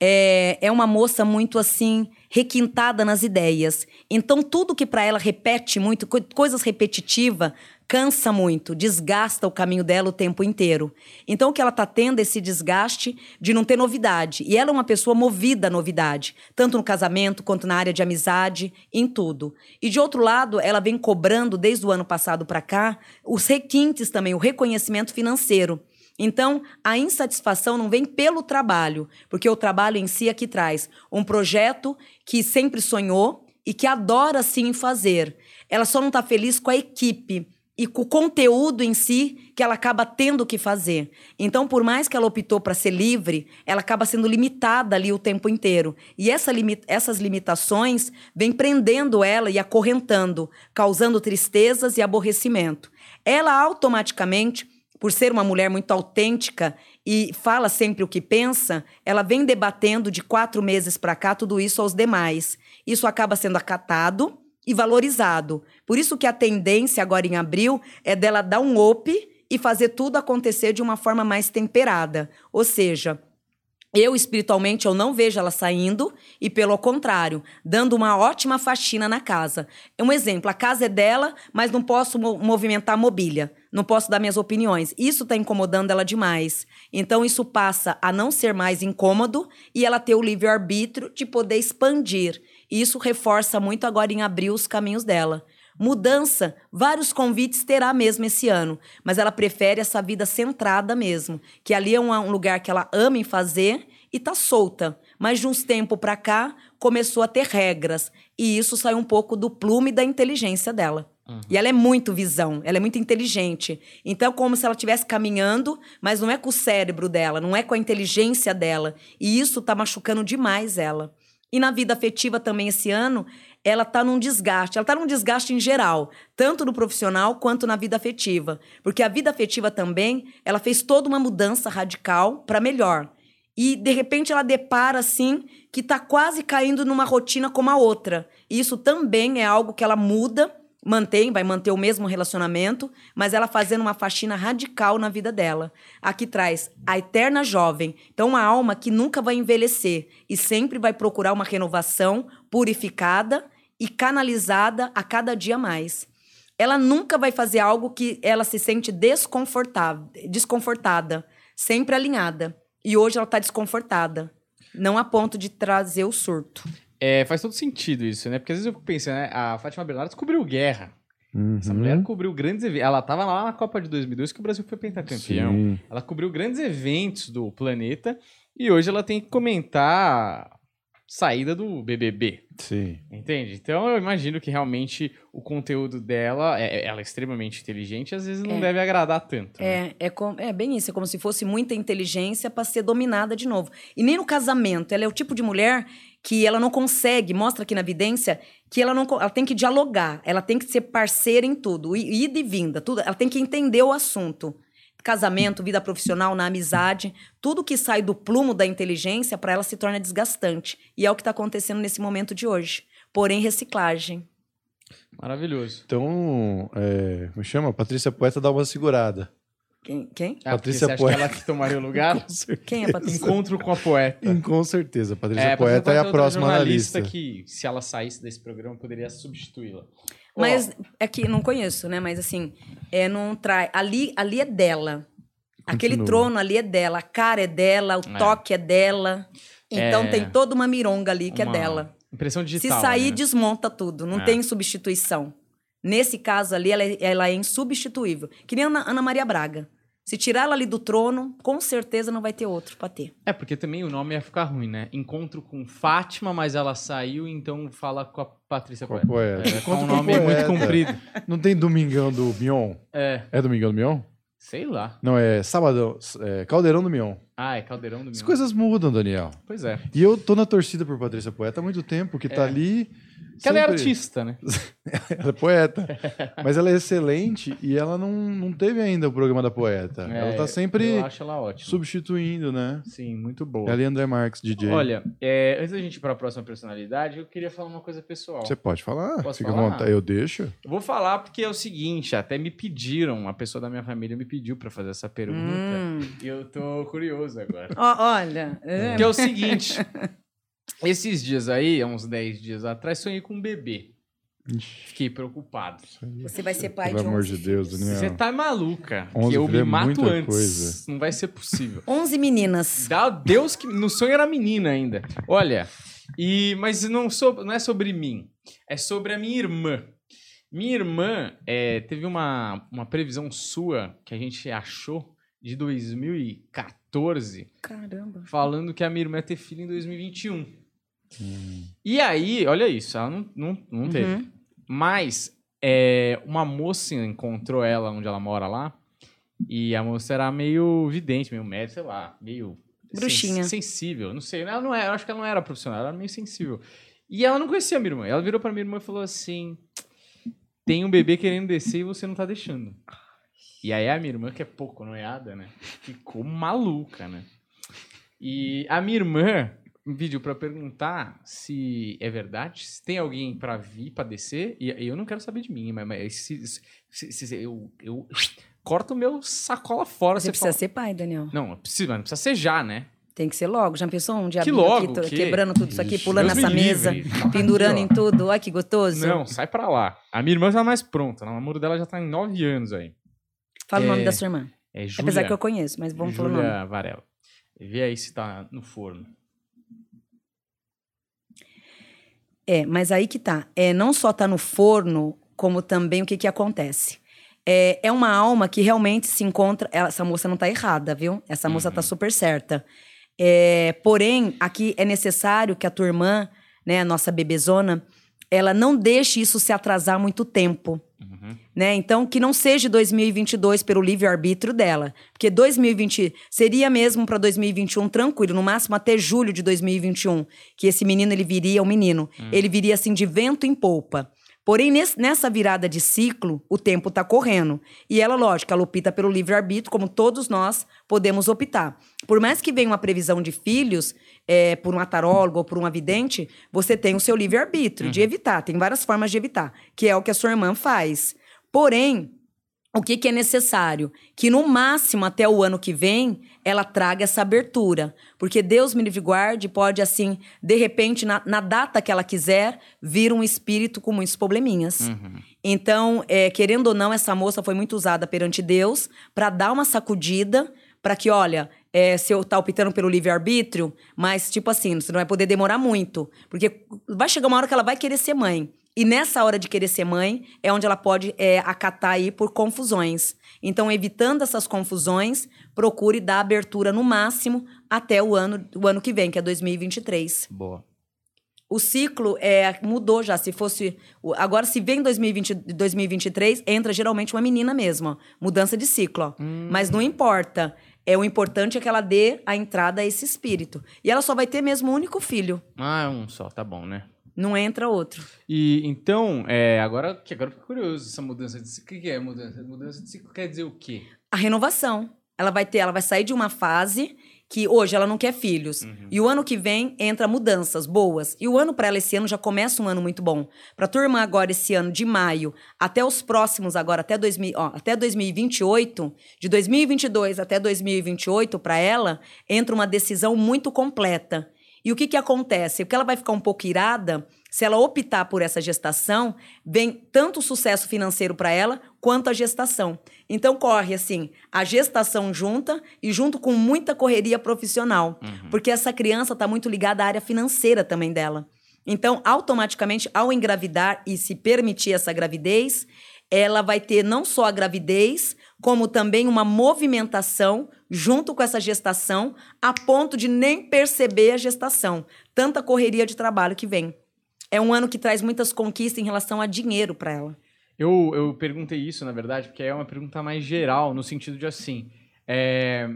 É, é uma moça muito, assim, requintada nas ideias. Então, tudo que para ela repete muito, co- coisas repetitivas, cansa muito, desgasta o caminho dela o tempo inteiro. Então, o que ela está tendo é esse desgaste de não ter novidade. E ela é uma pessoa movida à novidade, tanto no casamento quanto na área de amizade, em tudo. E de outro lado, ela vem cobrando desde o ano passado para cá os requintes também, o reconhecimento financeiro. Então, a insatisfação não vem pelo trabalho, porque o trabalho em si é que traz um projeto que sempre sonhou e que adora sim fazer. Ela só não está feliz com a equipe e com o conteúdo em si que ela acaba tendo que fazer. Então, por mais que ela optou para ser livre, ela acaba sendo limitada ali o tempo inteiro. E essa limi- essas limitações vêm prendendo ela e acorrentando, causando tristezas e aborrecimento. Ela automaticamente por ser uma mulher muito autêntica e fala sempre o que pensa, ela vem debatendo de quatro meses para cá tudo isso aos demais. Isso acaba sendo acatado e valorizado. Por isso que a tendência agora em abril é dela dar um up e fazer tudo acontecer de uma forma mais temperada. Ou seja, eu, espiritualmente, eu não vejo ela saindo e, pelo contrário, dando uma ótima faxina na casa. É um exemplo, a casa é dela, mas não posso mo- movimentar a mobília, não posso dar minhas opiniões. Isso está incomodando ela demais. Então, isso passa a não ser mais incômodo e ela ter o livre-arbítrio de poder expandir. E isso reforça muito agora em abrir os caminhos dela. Mudança, vários convites terá mesmo esse ano, mas ela prefere essa vida centrada mesmo, que ali é um, um lugar que ela ama em fazer e tá solta. Mas de uns tempos para cá começou a ter regras e isso saiu um pouco do plume da inteligência dela. E ela é muito visão, ela é muito inteligente. Então, é como se ela estivesse caminhando, mas não é com o cérebro dela, não é com a inteligência dela. E isso tá machucando demais ela. E na vida afetiva também esse ano, ela tá num desgaste. Ela tá num desgaste em geral, tanto no profissional quanto na vida afetiva. Porque a vida afetiva também, ela fez toda uma mudança radical para melhor. E de repente ela depara assim que tá quase caindo numa rotina como a outra. E isso também é algo que ela muda, mantém, vai manter o mesmo relacionamento, mas ela fazendo uma faxina radical na vida dela. Aqui traz a eterna jovem. Então, uma alma que nunca vai envelhecer e sempre vai procurar uma renovação purificada e canalizada a cada dia mais. Ela nunca vai fazer algo que ela se sente desconfortável, desconfortada, sempre alinhada. E hoje ela está desconfortada. Não a ponto de trazer o surto. É, faz todo sentido isso, né? Porque às vezes eu fico pensando, né? A Fátima Bernardes cobriu guerra. Essa Uhum. mulher cobriu grandes eventos. Ela tava lá na Copa de 2002 que o Brasil foi pentacampeão. Sim. Ela cobriu grandes eventos do planeta e hoje ela tem que comentar saída do BBB. Sim. Entende? Então eu imagino que realmente o conteúdo dela, é, ela é extremamente inteligente, às vezes não É. deve agradar tanto. né? É, é, com- é bem isso, é como se fosse muita inteligência para ser dominada de novo. E nem no casamento, ela é o tipo de mulher que ela não consegue, mostra aqui na evidência, que ela não ela tem que dialogar, ela tem que ser parceira em tudo, ida e vinda, tudo, ela tem que entender o assunto. Casamento, vida profissional, na amizade, tudo que sai do plumo da inteligência para ela se torna desgastante. E é o que está acontecendo nesse momento de hoje. Porém, reciclagem. Maravilhoso. Então, é, como chama? Patrícia Poeta dá uma segurada. Quem? Quem? Ah, Patrícia você acha Poeta. que ela que tomaria o lugar? Quem é Patrícia? Encontro com a poeta. Com certeza. Patrícia É, Poeta é a próxima na jornalista lista. que, se ela saísse desse programa, poderia substituí-la. Mas é que não conheço, né? Mas assim, é, não trai. Ali, ali é dela. Aquele Continua. trono ali é dela, a cara é dela, o É. toque é dela. Então É. tem toda uma mironga ali que uma é dela. Impressão Se digital. sair, né? desmonta tudo. Não É. tem substituição. Nesse caso ali, ela é, ela é insubstituível. Que nem a Ana Maria Braga. Se tirar ela ali do trono, com certeza não vai ter outro pra ter. É, porque também o nome ia ficar ruim, né? Encontro com Fátima, mas ela saiu, então fala com a Patrícia Poeta. poeta. É, com Encontro um nome muito poeta. comprido. Não tem Domingão do Mion? É, É Domingão do Mion? sei lá. Não, é Sabadão. É Caldeirão do Mion. Ah, é Caldeirão do As Mion. coisas mudam, Daniel. Pois é. E eu tô na torcida por Patrícia Poeta há muito tempo, que tá É. ali. Que ela é artista, né? Ela é poeta. Mas ela é excelente e ela não, não teve ainda o programa da poeta. ela É, tá sempre Eu acho ela ótima. substituindo, né? Sim, muito boa. Ela e André Marques, DJ. Olha, é, antes da gente ir para a próxima personalidade, eu queria falar uma coisa pessoal. Você pode falar? Posso Fica falar? vontade. Eu deixo. Eu vou falar porque é o seguinte, até me pediram, uma pessoa da minha família me pediu para fazer essa pergunta. Hum. E eu tô curioso agora. Ó, olha. é, Que é o seguinte, esses dias aí, há uns 10 dias atrás, sonhei com um bebê. Fiquei preocupado. Você vai ser pai Pelo de amor 11 de Deus, filhos. Daniel. Você tá maluca. 11 que eu me é mato antes. coisa. Não vai ser possível. 11 meninas. Dá Deus que no sonho era menina ainda. Olha, e mas não sou, não é sobre mim, é sobre a minha irmã. Minha irmã é, teve uma, uma previsão sua que a gente achou de 2014, Caramba. falando que a minha irmã ia ter filho em 2021. Hum. E aí, olha isso, ela não, não, não teve. Uhum. Mas é, uma moça encontrou ela onde ela mora lá. E a moça era meio vidente, meio médica, sei lá, meio. Bruxinha. sens- sensível, não sei. Ela não era, eu acho que ela não era profissional, ela era meio sensível. E ela não conhecia a minha irmã. Ela virou pra minha irmã e falou assim: tem um bebê querendo descer e você não tá deixando. E aí a minha irmã, que é pouco noiada, né? Ficou maluca, né? E a minha irmã me pediu pra perguntar se é verdade, se tem alguém pra vir, pra descer. E eu não quero saber de mim, mas, mas se, se- se- eu, eu corto o meu sacola fora. Você Você precisa fala- ser pai, Daniel. Não, precisa, não precisa ser já, né? Tem que ser logo. Já pensou um diabinho logo? aqui, Que? quebrando tudo isso aqui, pulando Deus nessa me mesa, livre. Pendurando em tudo. Olha que gostoso. Não, sai pra lá. A minha irmã tá mais pronta. O namoro dela já tá em nove anos aí. Fala o nome É, da sua irmã. É Júlia. Apesar que eu conheço, mas vamos falar o nome. Varela. Vê aí se tá no forno. É, mas aí que tá. É, não só tá no forno, como também o que que acontece. É, é uma alma que realmente se encontra. essa moça não tá errada, viu? Essa moça tá super certa. É, porém, aqui é necessário que a tua irmã, né, a nossa bebezona, ela não deixe isso se atrasar muito tempo. Uhum. né? Então, que não seja 2022 pelo livre-arbítrio dela. Porque 2020 seria mesmo para 2021 tranquilo, no máximo até julho de 2021, que esse menino ele viria, o menino, ele viria assim de vento em polpa. Porém, nesse- nessa virada de ciclo, o tempo tá correndo. E ela, lógico, ela opta pelo livre-arbítrio, como todos nós podemos optar. Por mais que venha uma previsão de filhos, é, por um tarólogo ou por um avidente, você tem o seu livre-arbítrio de evitar. Tem várias formas de evitar, que é o que a sua irmã faz. Porém, o que, que é necessário? Que no máximo até o ano que vem ela traga essa abertura. Porque Deus me livre e guarde, pode assim, de repente, na, na data que ela quiser, vir um espírito com muitos probleminhas. Uhum. Então, é, querendo ou não, essa moça foi muito usada perante Deus para dar uma sacudida, para que, olha, é, se eu tá optando pelo livre-arbítrio, mas, tipo assim, você não vai poder demorar muito. Porque vai chegar uma hora que ela vai querer ser mãe. E nessa hora de querer ser mãe, é onde ela pode é, acatar aí por confusões. Então, evitando essas confusões, procure dar abertura no máximo até o ano, o ano que vem, que é 2023. Boa. O ciclo é, mudou já. Se fosse. Agora, se vem 2020, 2023, entra geralmente uma menina mesmo. ó. Mudança de ciclo. ó. Mas não importa. É, o importante é que ela dê a entrada a esse espírito. E ela só vai ter mesmo um único filho. Ah, é um só, tá bom, né? Não entra outro. E então, é, agora que agora eu fico curioso essa mudança de ciclo. O que que é mudança? Mudança de ciclo quer dizer o quê? A renovação. ela vai ter, ela vai sair de uma fase que hoje ela não quer filhos. E o ano que vem entra mudanças boas. E o ano para ela esse ano já começa um ano muito bom. Para turma agora esse ano de maio até os próximos agora até 2000, ó, até 2028, de 2022 até 2028 para ela entra uma decisão muito completa. E o que que acontece? Porque ela vai ficar um pouco irada se ela optar por essa gestação, vem tanto o sucesso financeiro para ela quanto a gestação. Então corre assim, a gestação junta e junto com muita correria profissional, porque essa criança está muito ligada à área financeira também dela. Então, automaticamente, ao engravidar e se permitir essa gravidez, ela vai ter não só a gravidez, como também uma movimentação junto com essa gestação, a ponto de nem perceber a gestação. Tanta correria de trabalho que vem. É um ano que traz muitas conquistas em relação a dinheiro para ela. Eu, eu perguntei isso, na verdade, porque é uma pergunta mais geral, no sentido de assim: é,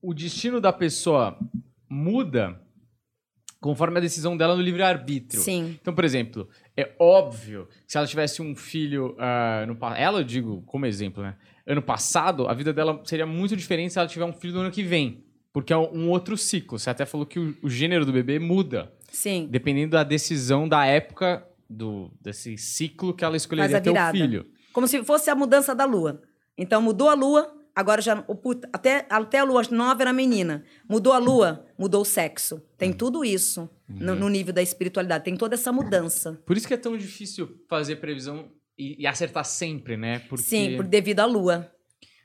o destino da pessoa muda conforme a decisão dela no livre-arbítrio. Sim. Então, por exemplo, é óbvio que se ela tivesse um filho ah, no ela eu digo como exemplo, né? Ano passado, a vida dela seria muito diferente se ela tiver um filho no ano que vem, porque é um outro ciclo. Você até falou que o, o gênero do bebê muda, Sim. dependendo da decisão da época do desse ciclo que ela escolheria ter o filho. Como se fosse a mudança da lua. Então mudou a lua, agora já. puta- até, até a lua nova era menina. Mudou a lua, mudou o sexo. Tem Uhum. tudo isso no, no nível da espiritualidade. Tem toda essa mudança. Por isso que é tão difícil fazer previsão e, e acertar sempre, né? Porque, Sim, por, devido à lua.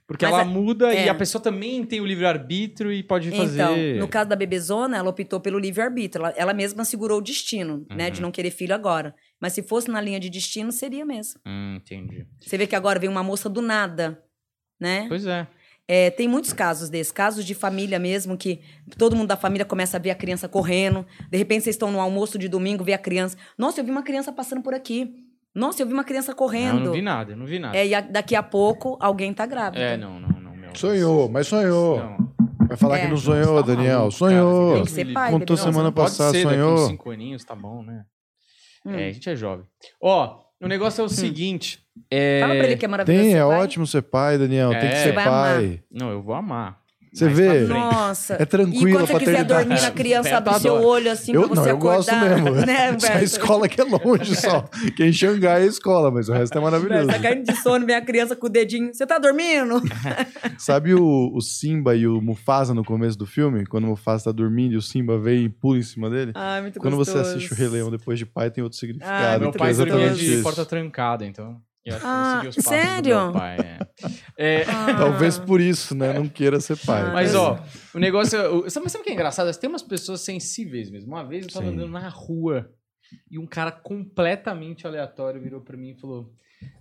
Porque mas ela a- muda é. e a pessoa também tem o livre-arbítrio e pode fazer. Então, no caso da bebezona, ela optou pelo livre-arbítrio. Ela, ela mesma segurou o destino, né? Uhum. De não querer filho agora. Mas se fosse na linha de destino, seria mesmo. Hum, entendi. Você vê que agora vem uma moça do nada, né? Pois é. É, tem muitos casos desses, casos de família mesmo, que todo mundo da família começa a ver a criança correndo. De repente, vocês estão no almoço de domingo, vê a criança. Nossa, eu vi uma criança passando por aqui. Nossa, eu vi uma criança Não, correndo. eu não vi nada, eu não vi nada. É, e a- daqui a pouco alguém tá grávida. É, não, não, não, meu. Sonhou, mas sonhou. Não. Vai falar É. que não sonhou, tá Daniel. maluco, sonhou. cara. Tem que ser pai, Contou bebê. semana Não, passada, ser, daqui uns sonhou. cinco aninhos, tá bom, né? Hum. É, a gente é jovem. Ó, o negócio é o seguinte. É... Fala pra ele que é maravilhoso. Tem, ser é pai. ótimo ser pai, Daniel. Tem que É. ser Vai amar. pai. Não, eu vou amar. Você Mais vê? Nossa. É tranquilo E a quando você quiser paternidade. dormir na criança, abre seu adora. olho assim Eu pra não, você eu gosto acordar. mesmo. Né, Só a escola que é longe só. Que em Xangai é a escola, mas o resto é maravilhoso. Tá caindo de sono, vem a criança com o dedinho. Você tá dormindo? Sabe o, o Simba e o Mufasa no começo do filme? Quando o Mufasa tá dormindo e o Simba vem e pula em cima dele? Ai, muito Quando gostoso. você assiste o Rei Leão depois de pai, tem outro Ah, significado. meu que é pai dormia exatamente de porta trancada, então. Eu acho que eu Ah, segui os passos sério? do meu pai. É. É, Ah. Talvez por isso, né? Não queira ser pai. Ah, Mas, Mas- ó, o negócio. é- o- Sabe, sabe o que é engraçado? Tem umas pessoas sensíveis mesmo. Uma vez eu tava Sim. andando na rua e um cara completamente aleatório virou pra mim e falou: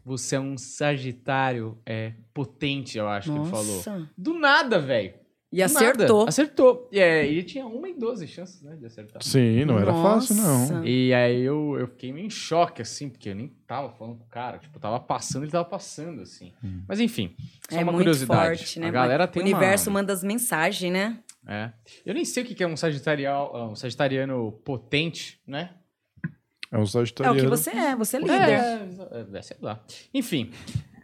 Você é um Sagitário é, potente, eu acho que ele falou. Nossa. Do nada, velho. E Do nada. acertou. Acertou. E, é, ele tinha uma em 12 chances, né, de acertar. Sim, não era fácil, não. Nossa. E aí eu, eu fiquei meio em choque, assim, porque eu nem tava falando com o cara. Tipo, tava passando, ele tava passando, assim. Hum. Mas enfim, só É uma muito curiosidade. forte, né? A galera o tem universo uma... manda as mensagens, né? É. Eu nem sei o que é um, sagitarial, um sagitariano potente, né? É um É o sagitariano. que você é, você é líder. É, é, sei lá. Enfim.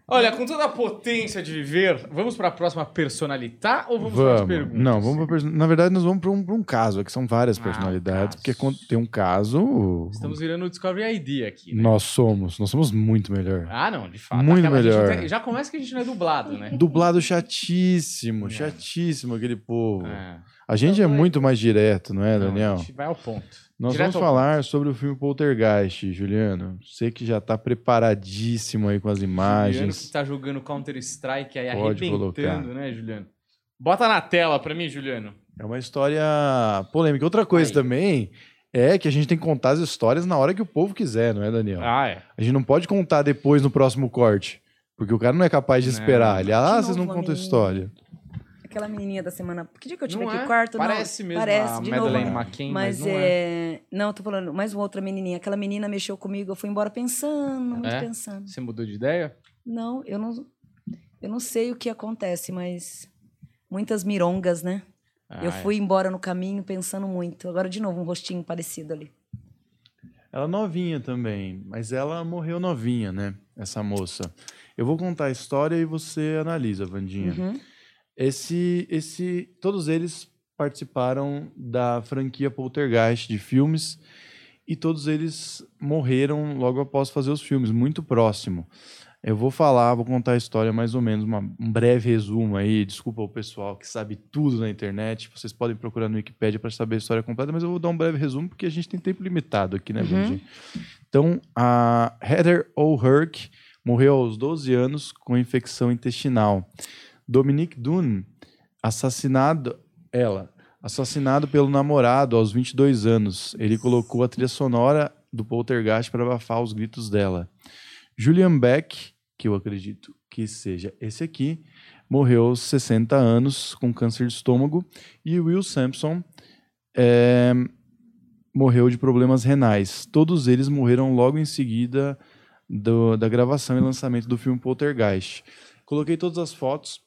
Olha, com toda a potência de viver, vamos pra próxima personalitá ou vamos, para as Vamos. perguntas? Não, vamos pra person... Na verdade, nós vamos para um, um caso. Aqui são várias Ah, personalidades. Porque tem um caso. Estamos virando o Discovery ID aqui, né? Nós somos. Nós somos muito melhor. Ah, não, de fato. Muito Aquela- a melhor. tem- já começa que a gente não é dublado, né? Dublado chatíssimo, É. chatíssimo aquele povo. É. A gente é Então, muito mais direto, não é, Não, Daniel? a gente vai ao ponto. Nós Direto vamos falar sobre o filme Poltergeist, Juliano. Você que já tá preparadíssimo aí com as Juliano imagens. que tá jogando Counter-Strike aí Pode arrebentando, colocar. né, Juliano? Bota na tela pra mim, Juliano. É uma história polêmica. Outra coisa Aí. também é que a gente tem que contar as histórias na hora que o povo quiser, não é, Daniel? Ah, é. A gente não pode contar depois no próximo corte. Porque o cara não é capaz de Não. esperar. Ele, ah, vocês não contam a história. Aquela menininha da semana. Que dia que eu tive Não aqui é? quarto? Parece não. mesmo Parece, a de Madeleine novo. McCain, mas, Mas não é. é. Não, eu tô falando, mais uma outra menininha. Aquela menina mexeu comigo, eu fui embora pensando, muito É? pensando. Você mudou de ideia? Não, eu não. Eu não sei o que acontece, mas. Muitas mirongas, né? Ah, eu é. fui embora no caminho pensando muito. Agora, de novo, um rostinho parecido ali. Ela novinha também, mas ela morreu novinha, né? Essa moça. Eu vou contar a história e você analisa, Vandinha. Uhum. Esse, esse, todos eles participaram da franquia Poltergeist de filmes e todos eles morreram logo após fazer os filmes, muito próximo. Eu vou falar, vou contar a história mais ou menos, uma, um breve resumo aí. Desculpa o pessoal que sabe tudo na internet. Vocês podem procurar no Wikipedia para saber a história completa, mas eu vou dar um breve resumo porque a gente tem tempo limitado aqui, né, uhum. Então, a Heather O'Hurk morreu aos 12 anos com infecção intestinal. Dominique Dunn, assassinado, ela, assassinado pelo namorado aos 22 anos. Ele colocou a trilha sonora do Poltergeist para abafar os gritos dela. Julian Beck, que eu acredito que seja esse aqui, morreu aos 60 anos com câncer de estômago. E Will Sampson é, morreu de problemas renais. Todos eles morreram logo em seguida do, da gravação e lançamento do filme Poltergeist. Coloquei todas as fotos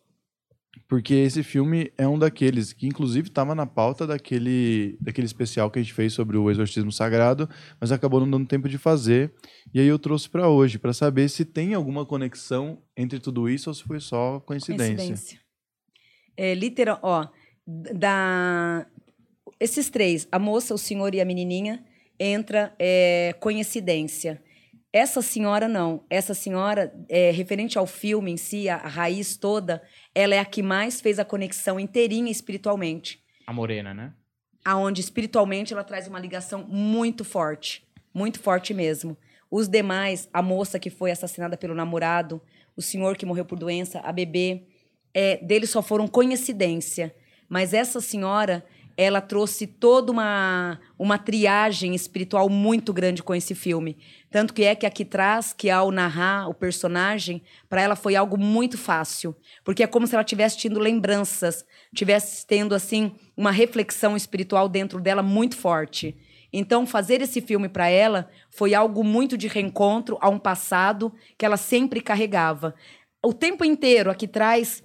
porque esse filme é um daqueles que, inclusive, estava na pauta daquele, daquele especial que a gente fez sobre o exorcismo sagrado, mas acabou não dando tempo de fazer. E aí eu trouxe para hoje, para saber se tem alguma conexão entre tudo isso ou se foi só coincidência. Coincidência. É, literal, ó, da, esses três, a moça, o senhor e a menininha, entra é, coincidência. Essa senhora não. Essa senhora, é, referente ao filme em si, a, a raiz toda, ela é a que mais fez a conexão inteirinha espiritualmente. A morena, né? Aonde espiritualmente ela traz uma ligação muito forte, muito forte mesmo. Os demais, a moça que foi assassinada pelo namorado, o senhor que morreu por doença, a bebê, é, deles só foram coincidência. Mas essa senhora, ela trouxe toda uma, uma triagem espiritual muito grande com esse filme. Tanto que é que aqui traz que ao narrar o personagem, para ela foi algo muito fácil, porque é como se ela tivesse tido lembranças, tivesse tendo assim uma reflexão espiritual dentro dela muito forte. Então, fazer esse filme para ela foi algo muito de reencontro a um passado que ela sempre carregava. O tempo inteiro aqui traz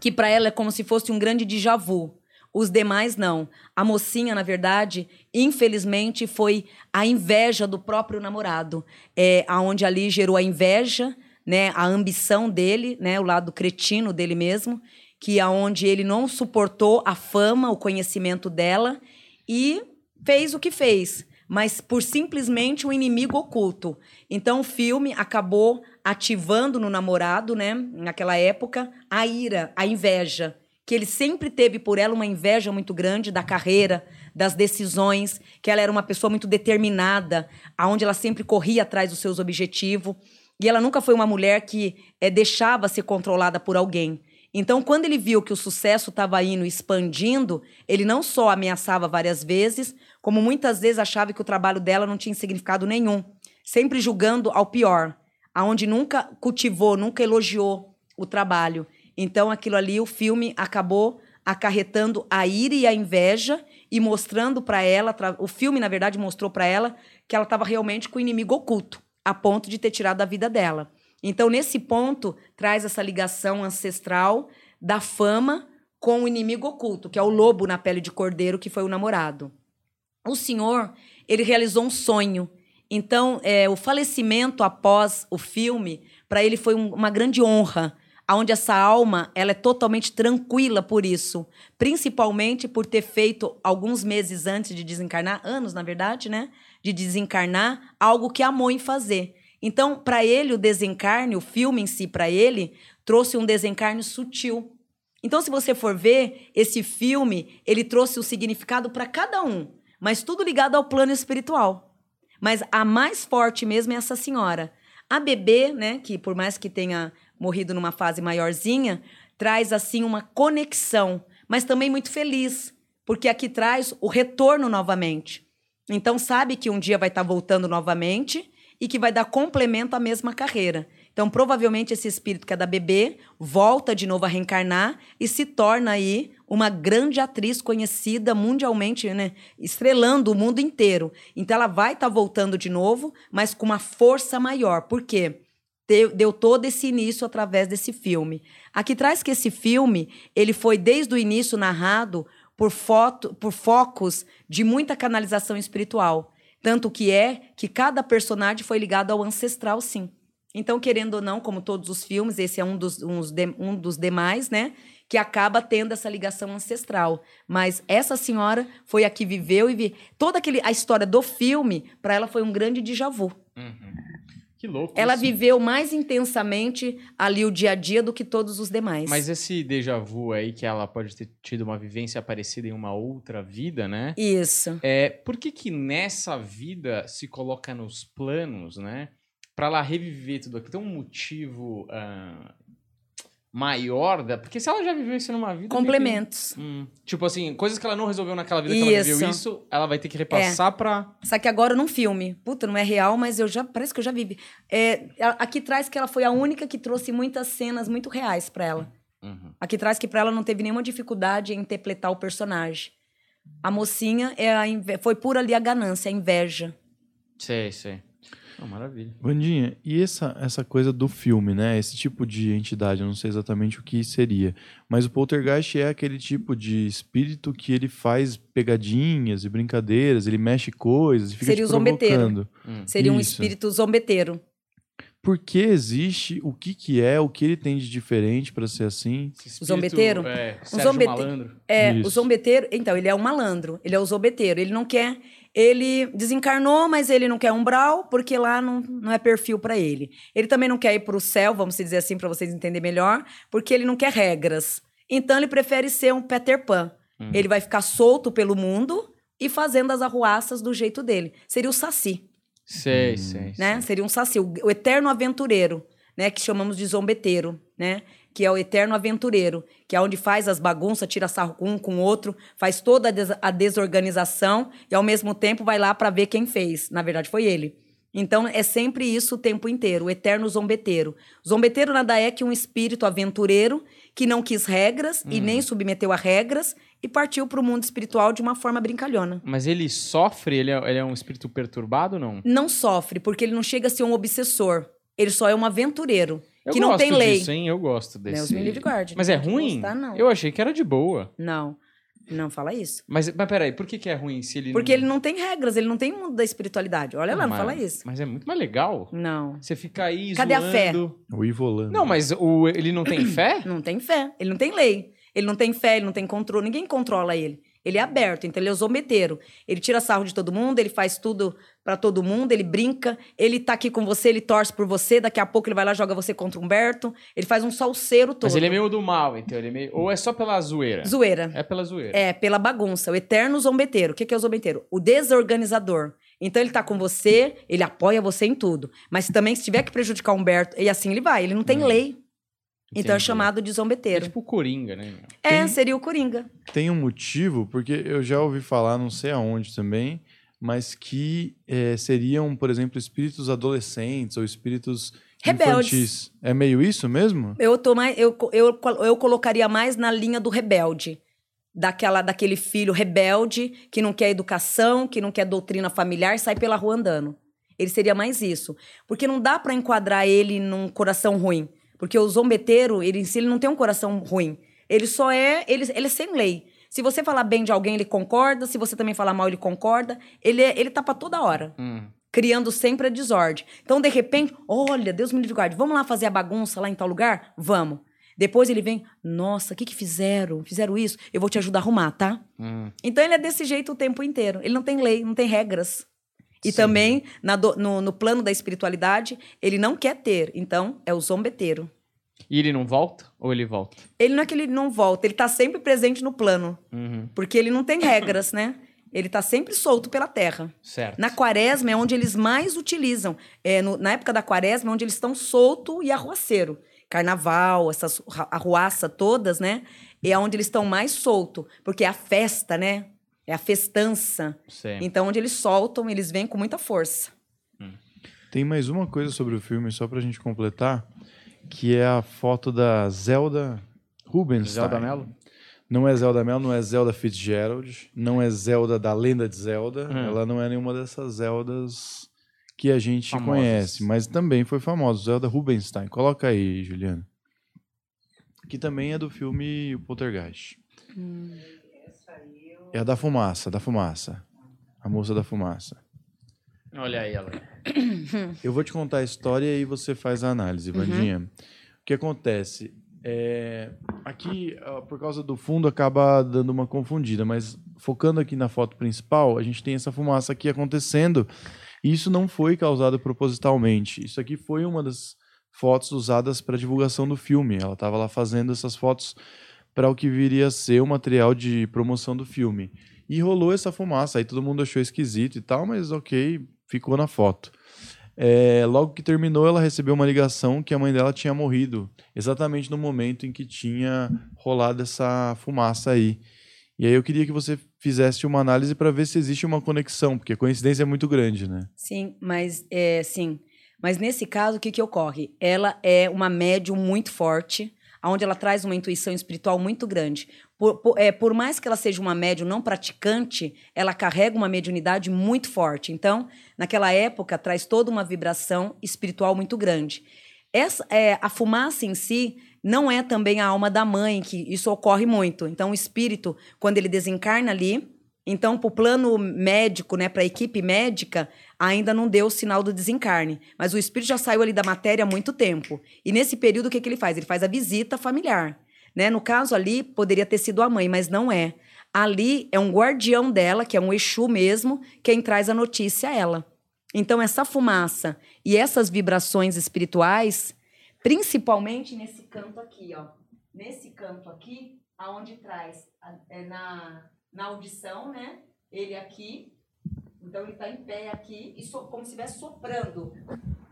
que para ela é como se fosse um grande déjà vu os demais não. A mocinha, na verdade, infelizmente, foi a inveja do próprio namorado. É, aonde ali gerou a inveja, né, a ambição dele, né, o lado cretino dele mesmo, que aonde ele não suportou a fama, o conhecimento dela e fez o que fez, mas por simplesmente um inimigo oculto. Então o filme acabou ativando no namorado, né, naquela época, a ira, a inveja que ele sempre teve por ela uma inveja muito grande da carreira, das decisões, que ela era uma pessoa muito determinada, aonde ela sempre corria atrás dos seus objetivos, e ela nunca foi uma mulher que é, deixava ser controlada por alguém. Então, quando ele viu que o sucesso estava indo expandindo, ele não só ameaçava várias vezes, como muitas vezes achava que o trabalho dela não tinha significado nenhum, sempre julgando ao pior, aonde nunca cultivou, nunca elogiou o trabalho. Então, aquilo ali, o filme acabou acarretando a ira e a inveja e mostrando para ela, o filme, na verdade, mostrou para ela que ela estava realmente com o inimigo oculto, a ponto de ter tirado a vida dela. Então, nesse ponto, traz essa ligação ancestral da fama com o inimigo oculto, que é o lobo na pele de cordeiro, que foi o namorado. O senhor, ele realizou um sonho. Então, é, o falecimento após o filme, para ele foi um, uma grande honra, aonde essa alma ela é totalmente tranquila por isso, principalmente por ter feito alguns meses antes de desencarnar, anos na verdade, né, de desencarnar, algo que amou em fazer. Então, para ele o desencarne, o filme em si para ele trouxe um desencarne sutil. Então, se você for ver esse filme, ele trouxe o significado para cada um, mas tudo ligado ao plano espiritual. Mas a mais forte mesmo é essa senhora. A bebê, né, que por mais que tenha morrido numa fase maiorzinha, traz assim uma conexão, mas também muito feliz, porque aqui traz o retorno novamente. Então sabe que um dia vai estar tá voltando novamente e que vai dar complemento à mesma carreira. Então provavelmente esse espírito que é da bebê volta de novo a reencarnar e se torna aí uma grande atriz conhecida mundialmente, né, estrelando o mundo inteiro. Então ela vai estar tá voltando de novo, mas com uma força maior. Por quê? Deu, deu todo esse início através desse filme. Aqui traz que esse filme ele foi desde o início narrado por, foto, por focos de muita canalização espiritual. Tanto que é que cada personagem foi ligado ao ancestral, sim. Então, querendo ou não, como todos os filmes, esse é um dos, de- um dos demais, né? Que acaba tendo essa ligação ancestral. Mas essa senhora foi a que viveu e vi... toda aquele, a história do filme, para ela foi um grande déjà vu. Uhum. Que louco. Ela isso. viveu mais intensamente ali o dia a dia do que todos os demais. Mas esse déjà vu aí, que ela pode ter tido uma vivência parecida em uma outra vida, né? Isso. É, por que que nessa vida se coloca nos planos, né? Pra ela reviver tudo aquilo. Tem um motivo ah, maior da... Porque se ela já viveu isso numa vida... meio que- Complementos. Hum, tipo assim, coisas que ela não resolveu naquela vida que ela viveu Isso. isso, ela vai ter que repassar pra... Só que agora num filme. Puta, não é real, mas eu já. Parece que eu já vivi. É, aqui traz que ela foi a única que trouxe muitas cenas muito reais pra ela. Uhum. Aqui traz que pra ela não teve nenhuma dificuldade em interpretar o personagem. A mocinha é a inve- foi por ali a ganância, a inveja. Sei, sei. Oh, maravilha. Vandinha, e essa, essa coisa do filme, né? Esse tipo de entidade, eu não sei exatamente o que seria. Mas o poltergeist é aquele tipo de espírito que ele faz pegadinhas e brincadeiras, ele mexe coisas e fica Seria o zombeteiro. provocando. Hum. Seria um Isso. espírito zombeteiro. Por que existe? O que que é? O que ele tem de diferente para ser assim? Espírito, zombeteiro? É, O zombete- Malandro. É, o Isso. zombeteiro. Então, ele é um malandro. Ele é o zombeteiro. Ele não quer. Ele desencarnou, mas ele não quer umbral, porque lá não, não é perfil pra ele. Ele também não quer ir pro céu, vamos dizer assim, pra vocês entenderem melhor, porque ele não quer regras. Então, ele prefere ser um Peter Pan. Hum. Ele vai ficar solto pelo mundo e fazendo as arruaças do jeito dele. Seria o Saci, Sei, Hum. sei. né? sei. Seria um Saci, o, o eterno aventureiro, né? Que chamamos de zombeteiro, né? Que é o eterno aventureiro, que é onde faz as bagunças, tira sarro com um com o outro, faz toda a, des- a desorganização e ao mesmo tempo vai lá para ver quem fez. Na verdade, foi ele. Então é sempre isso o tempo inteiro, o eterno zombeteiro. Zombeteiro nada é que um espírito aventureiro que não quis regras e Hum. nem submeteu a regras e partiu para o mundo espiritual de uma forma brincalhona. Mas ele sofre? Ele é, ele é um espírito perturbado ou não? Não sofre, porque ele não chega a ser um obsessor. Ele só é um aventureiro, Eu que não gosto tem lei. disso, hein? Eu gosto Deus desse. me livre guarde. Mas é Não ruim? gostar, não. Eu achei que era de boa. Não, não fala isso. Mas, mas peraí, por que, que é ruim se ele Porque ele não tem regras, ele não tem mundo da espiritualidade. Olha lá, não mas, fala isso. Mas é muito mais legal. Não. Você fica aí Cadê a fé? zoando. O Ivolando. Não, mas o, ele não tem fé? Não tem fé. Ele não tem lei. Ele não tem fé, ele não tem controle. Ninguém controla ele. Ele é aberto, então ele é o zombeteiro. Ele tira sarro de todo mundo, ele faz tudo pra todo mundo, ele brinca, ele tá aqui com você, ele torce por você, daqui a pouco ele vai lá e joga você contra o Humberto. Ele faz um salseiro todo. Mas ele é meio do mal, então. Ele é meio... Ou é só pela zoeira? Zoeira. É pela zoeira. É, pela bagunça. O eterno zombeteiro. O que que é o zombeteiro? O desorganizador. Então ele tá com você, ele apoia você em tudo. Mas também, se tiver que prejudicar o Humberto, e assim ele vai. Ele não tem Hum, lei. Então é chamado de É zombeteiro. tipo o Coringa, né? É, Tem- seria o Coringa. Tem um motivo, porque eu já ouvi falar, não sei aonde também, mas que eh, seriam, por exemplo, espíritos adolescentes ou espíritos Rebeldes. infantis. É meio isso mesmo? Eu, tô mais, eu, eu, eu colocaria mais na linha do rebelde. Daquela, daquele filho rebelde que não quer educação, que não quer doutrina familiar, sai pela rua andando. Ele seria mais isso. Porque não dá pra enquadrar ele num coração ruim. Porque o zombeteiro, ele em si, ele não tem um coração ruim. Ele só é. Ele, ele é sem lei. Se você falar bem de alguém, ele concorda. Se você também falar mal, ele concorda. Ele, é, ele tá pra toda hora Hum. criando sempre a desordem. Então, de repente, olha, Deus me livre guarde, vamos lá fazer a bagunça lá em tal lugar? Vamos. Depois ele vem, nossa, o que que fizeram? Fizeram isso? Eu vou te ajudar a arrumar, tá? Hum. Então ele é desse jeito o tempo inteiro. Ele não tem lei, não tem regras. E Sim. também, na no, no plano da espiritualidade, ele não quer ter. Então, é o zombeteiro. E ele não volta? Ou ele volta? Ele não é que ele não volta, ele tá sempre presente no plano. Uhum. Porque ele não tem regras, né? Ele tá sempre solto pela terra. Certo. Na quaresma é onde eles mais utilizam. É, no- na época da quaresma é onde eles estão solto e arruaceiro. Carnaval, essas arruaça todas, né? É onde eles estão mais solto. Porque é a festa, né? É a festança. Sei. Então, onde eles soltam, eles vêm com muita força. Tem mais uma coisa sobre o filme, só pra gente completar, que é a foto da Zelda Rubinstein. Zelda Mello? Não é Zelda Mello, não é Zelda Fitzgerald, não é Zelda da lenda de Zelda. Hum. Ela não é nenhuma dessas Zeldas que a gente Famosas. conhece, mas também foi famosa, Zelda Rubinstein. Coloca aí, Juliana. Que também é do filme O Poltergeist. É a da fumaça, da fumaça. A moça da fumaça. Olha aí ela. Eu vou te contar a história e você faz a análise, Uhum. Vandinha. O que acontece? É, aqui, por causa do fundo, acaba dando uma confundida, mas focando aqui na foto principal, a gente tem essa fumaça aqui acontecendo e isso não foi causado propositalmente. Isso aqui foi uma das fotos usadas para divulgação do filme. Ela estava lá fazendo essas fotos para o que viria a ser o material de promoção do filme. E rolou essa fumaça, aí todo mundo achou esquisito e tal, mas ok, ficou na foto. É, logo que terminou, ela recebeu uma ligação que a mãe dela tinha morrido, exatamente no momento em que tinha rolado essa fumaça aí. E aí eu queria que você fizesse uma análise para ver se existe uma conexão, porque a coincidência é muito grande, né? Sim, mas é, sim. Mas nesse caso, o que, que ocorre? Ela é uma médium muito forte, onde ela traz uma intuição espiritual muito grande. Por, por, é, por mais que ela seja uma médium não praticante, ela carrega uma mediunidade muito forte. Então, naquela época, traz toda uma vibração espiritual muito grande. Essa, é, a fumaça em si não é também a alma da mãe, que isso ocorre muito. Então, o espírito, quando ele desencarna ali, então, para o plano médico, né, para a equipe médica, ainda não deu o sinal do desencarne. Mas o espírito já saiu ali da matéria há muito tempo. E nesse período, o que, que ele faz? Ele faz a visita familiar. Né? No caso ali, poderia ter sido a mãe, mas não é. Ali é um guardião dela, que é um Exu mesmo, quem traz a notícia a ela. Então, essa fumaça e essas vibrações espirituais, principalmente nesse canto aqui, ó. Nesse canto aqui, aonde traz é na, na audição, né? Ele aqui. Então, ele está em pé aqui, e so- como se estivesse soprando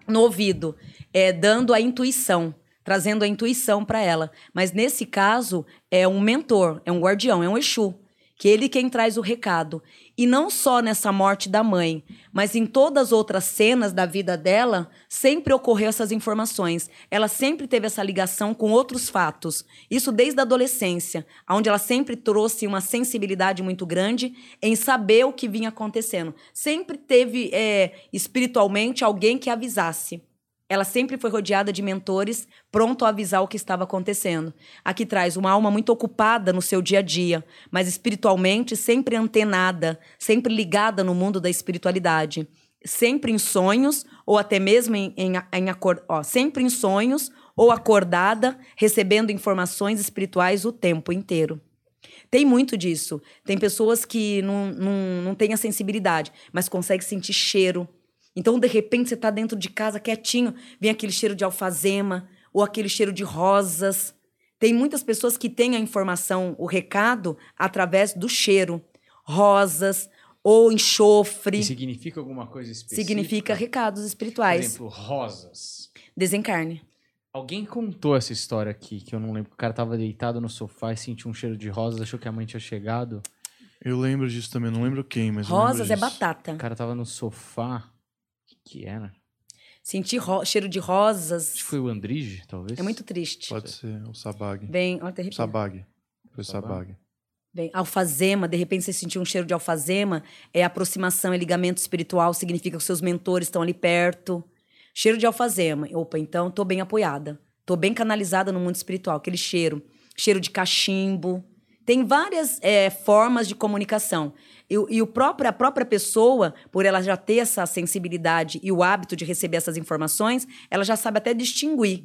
no ouvido, é, dando a intuição, trazendo a intuição para ela. Mas nesse caso, é um mentor, é um guardião, é um Exu, que ele quem traz o recado. E não só nessa morte da mãe, mas em todas as outras cenas da vida dela, sempre ocorreu essas informações. Ela sempre teve essa ligação com outros fatos. Isso desde a adolescência, onde ela sempre trouxe uma sensibilidade muito grande em saber o que vinha acontecendo. Sempre teve, é, espiritualmente, alguém que avisasse. Ela sempre foi rodeada de mentores, pronto a avisar o que estava acontecendo. Aqui traz uma alma muito ocupada no seu dia a dia, mas espiritualmente sempre antenada, sempre ligada no mundo da espiritualidade. Sempre em sonhos, ou até mesmo em, em, em acor- ó, sempre em sonhos, ou acordada, recebendo informações espirituais o tempo inteiro. Tem muito disso. Tem pessoas que não, não, não têm a sensibilidade, mas conseguem sentir cheiro. Então, de repente, você está dentro de casa quietinho, vem aquele cheiro de alfazema ou aquele cheiro de rosas. Tem muitas pessoas que têm a informação, o recado, através do cheiro. Rosas ou enxofre. E significa alguma coisa específica? Significa recados Por espirituais. exemplo, rosas. Desencarne. Alguém contou essa história aqui, que eu não lembro. O cara tava deitado no sofá e sentiu um cheiro de rosas, achou que a mãe tinha chegado. Eu lembro disso também, não lembro quem, mas eu lembro Rosas é batata. O cara tava no sofá. Que, era? Sentir ro- cheiro de rosas Acho que foi o Andrige, talvez. é muito triste. Pode ser, o Sabag. Bem, olha, de repente. Sabag. Foi Sabag. Sabag. Bem, alfazema, de repente você sentiu um cheiro de alfazema, é aproximação, é ligamento espiritual, significa que os seus mentores estão ali perto. Cheiro de alfazema. Opa, então tô bem apoiada. Tô bem canalizada no mundo espiritual, aquele cheiro. Cheiro de cachimbo. Tem várias é, formas de comunicação. E, o- e o próprio, a própria pessoa, por ela já ter essa sensibilidade e o hábito de receber essas informações, ela já sabe até distinguir.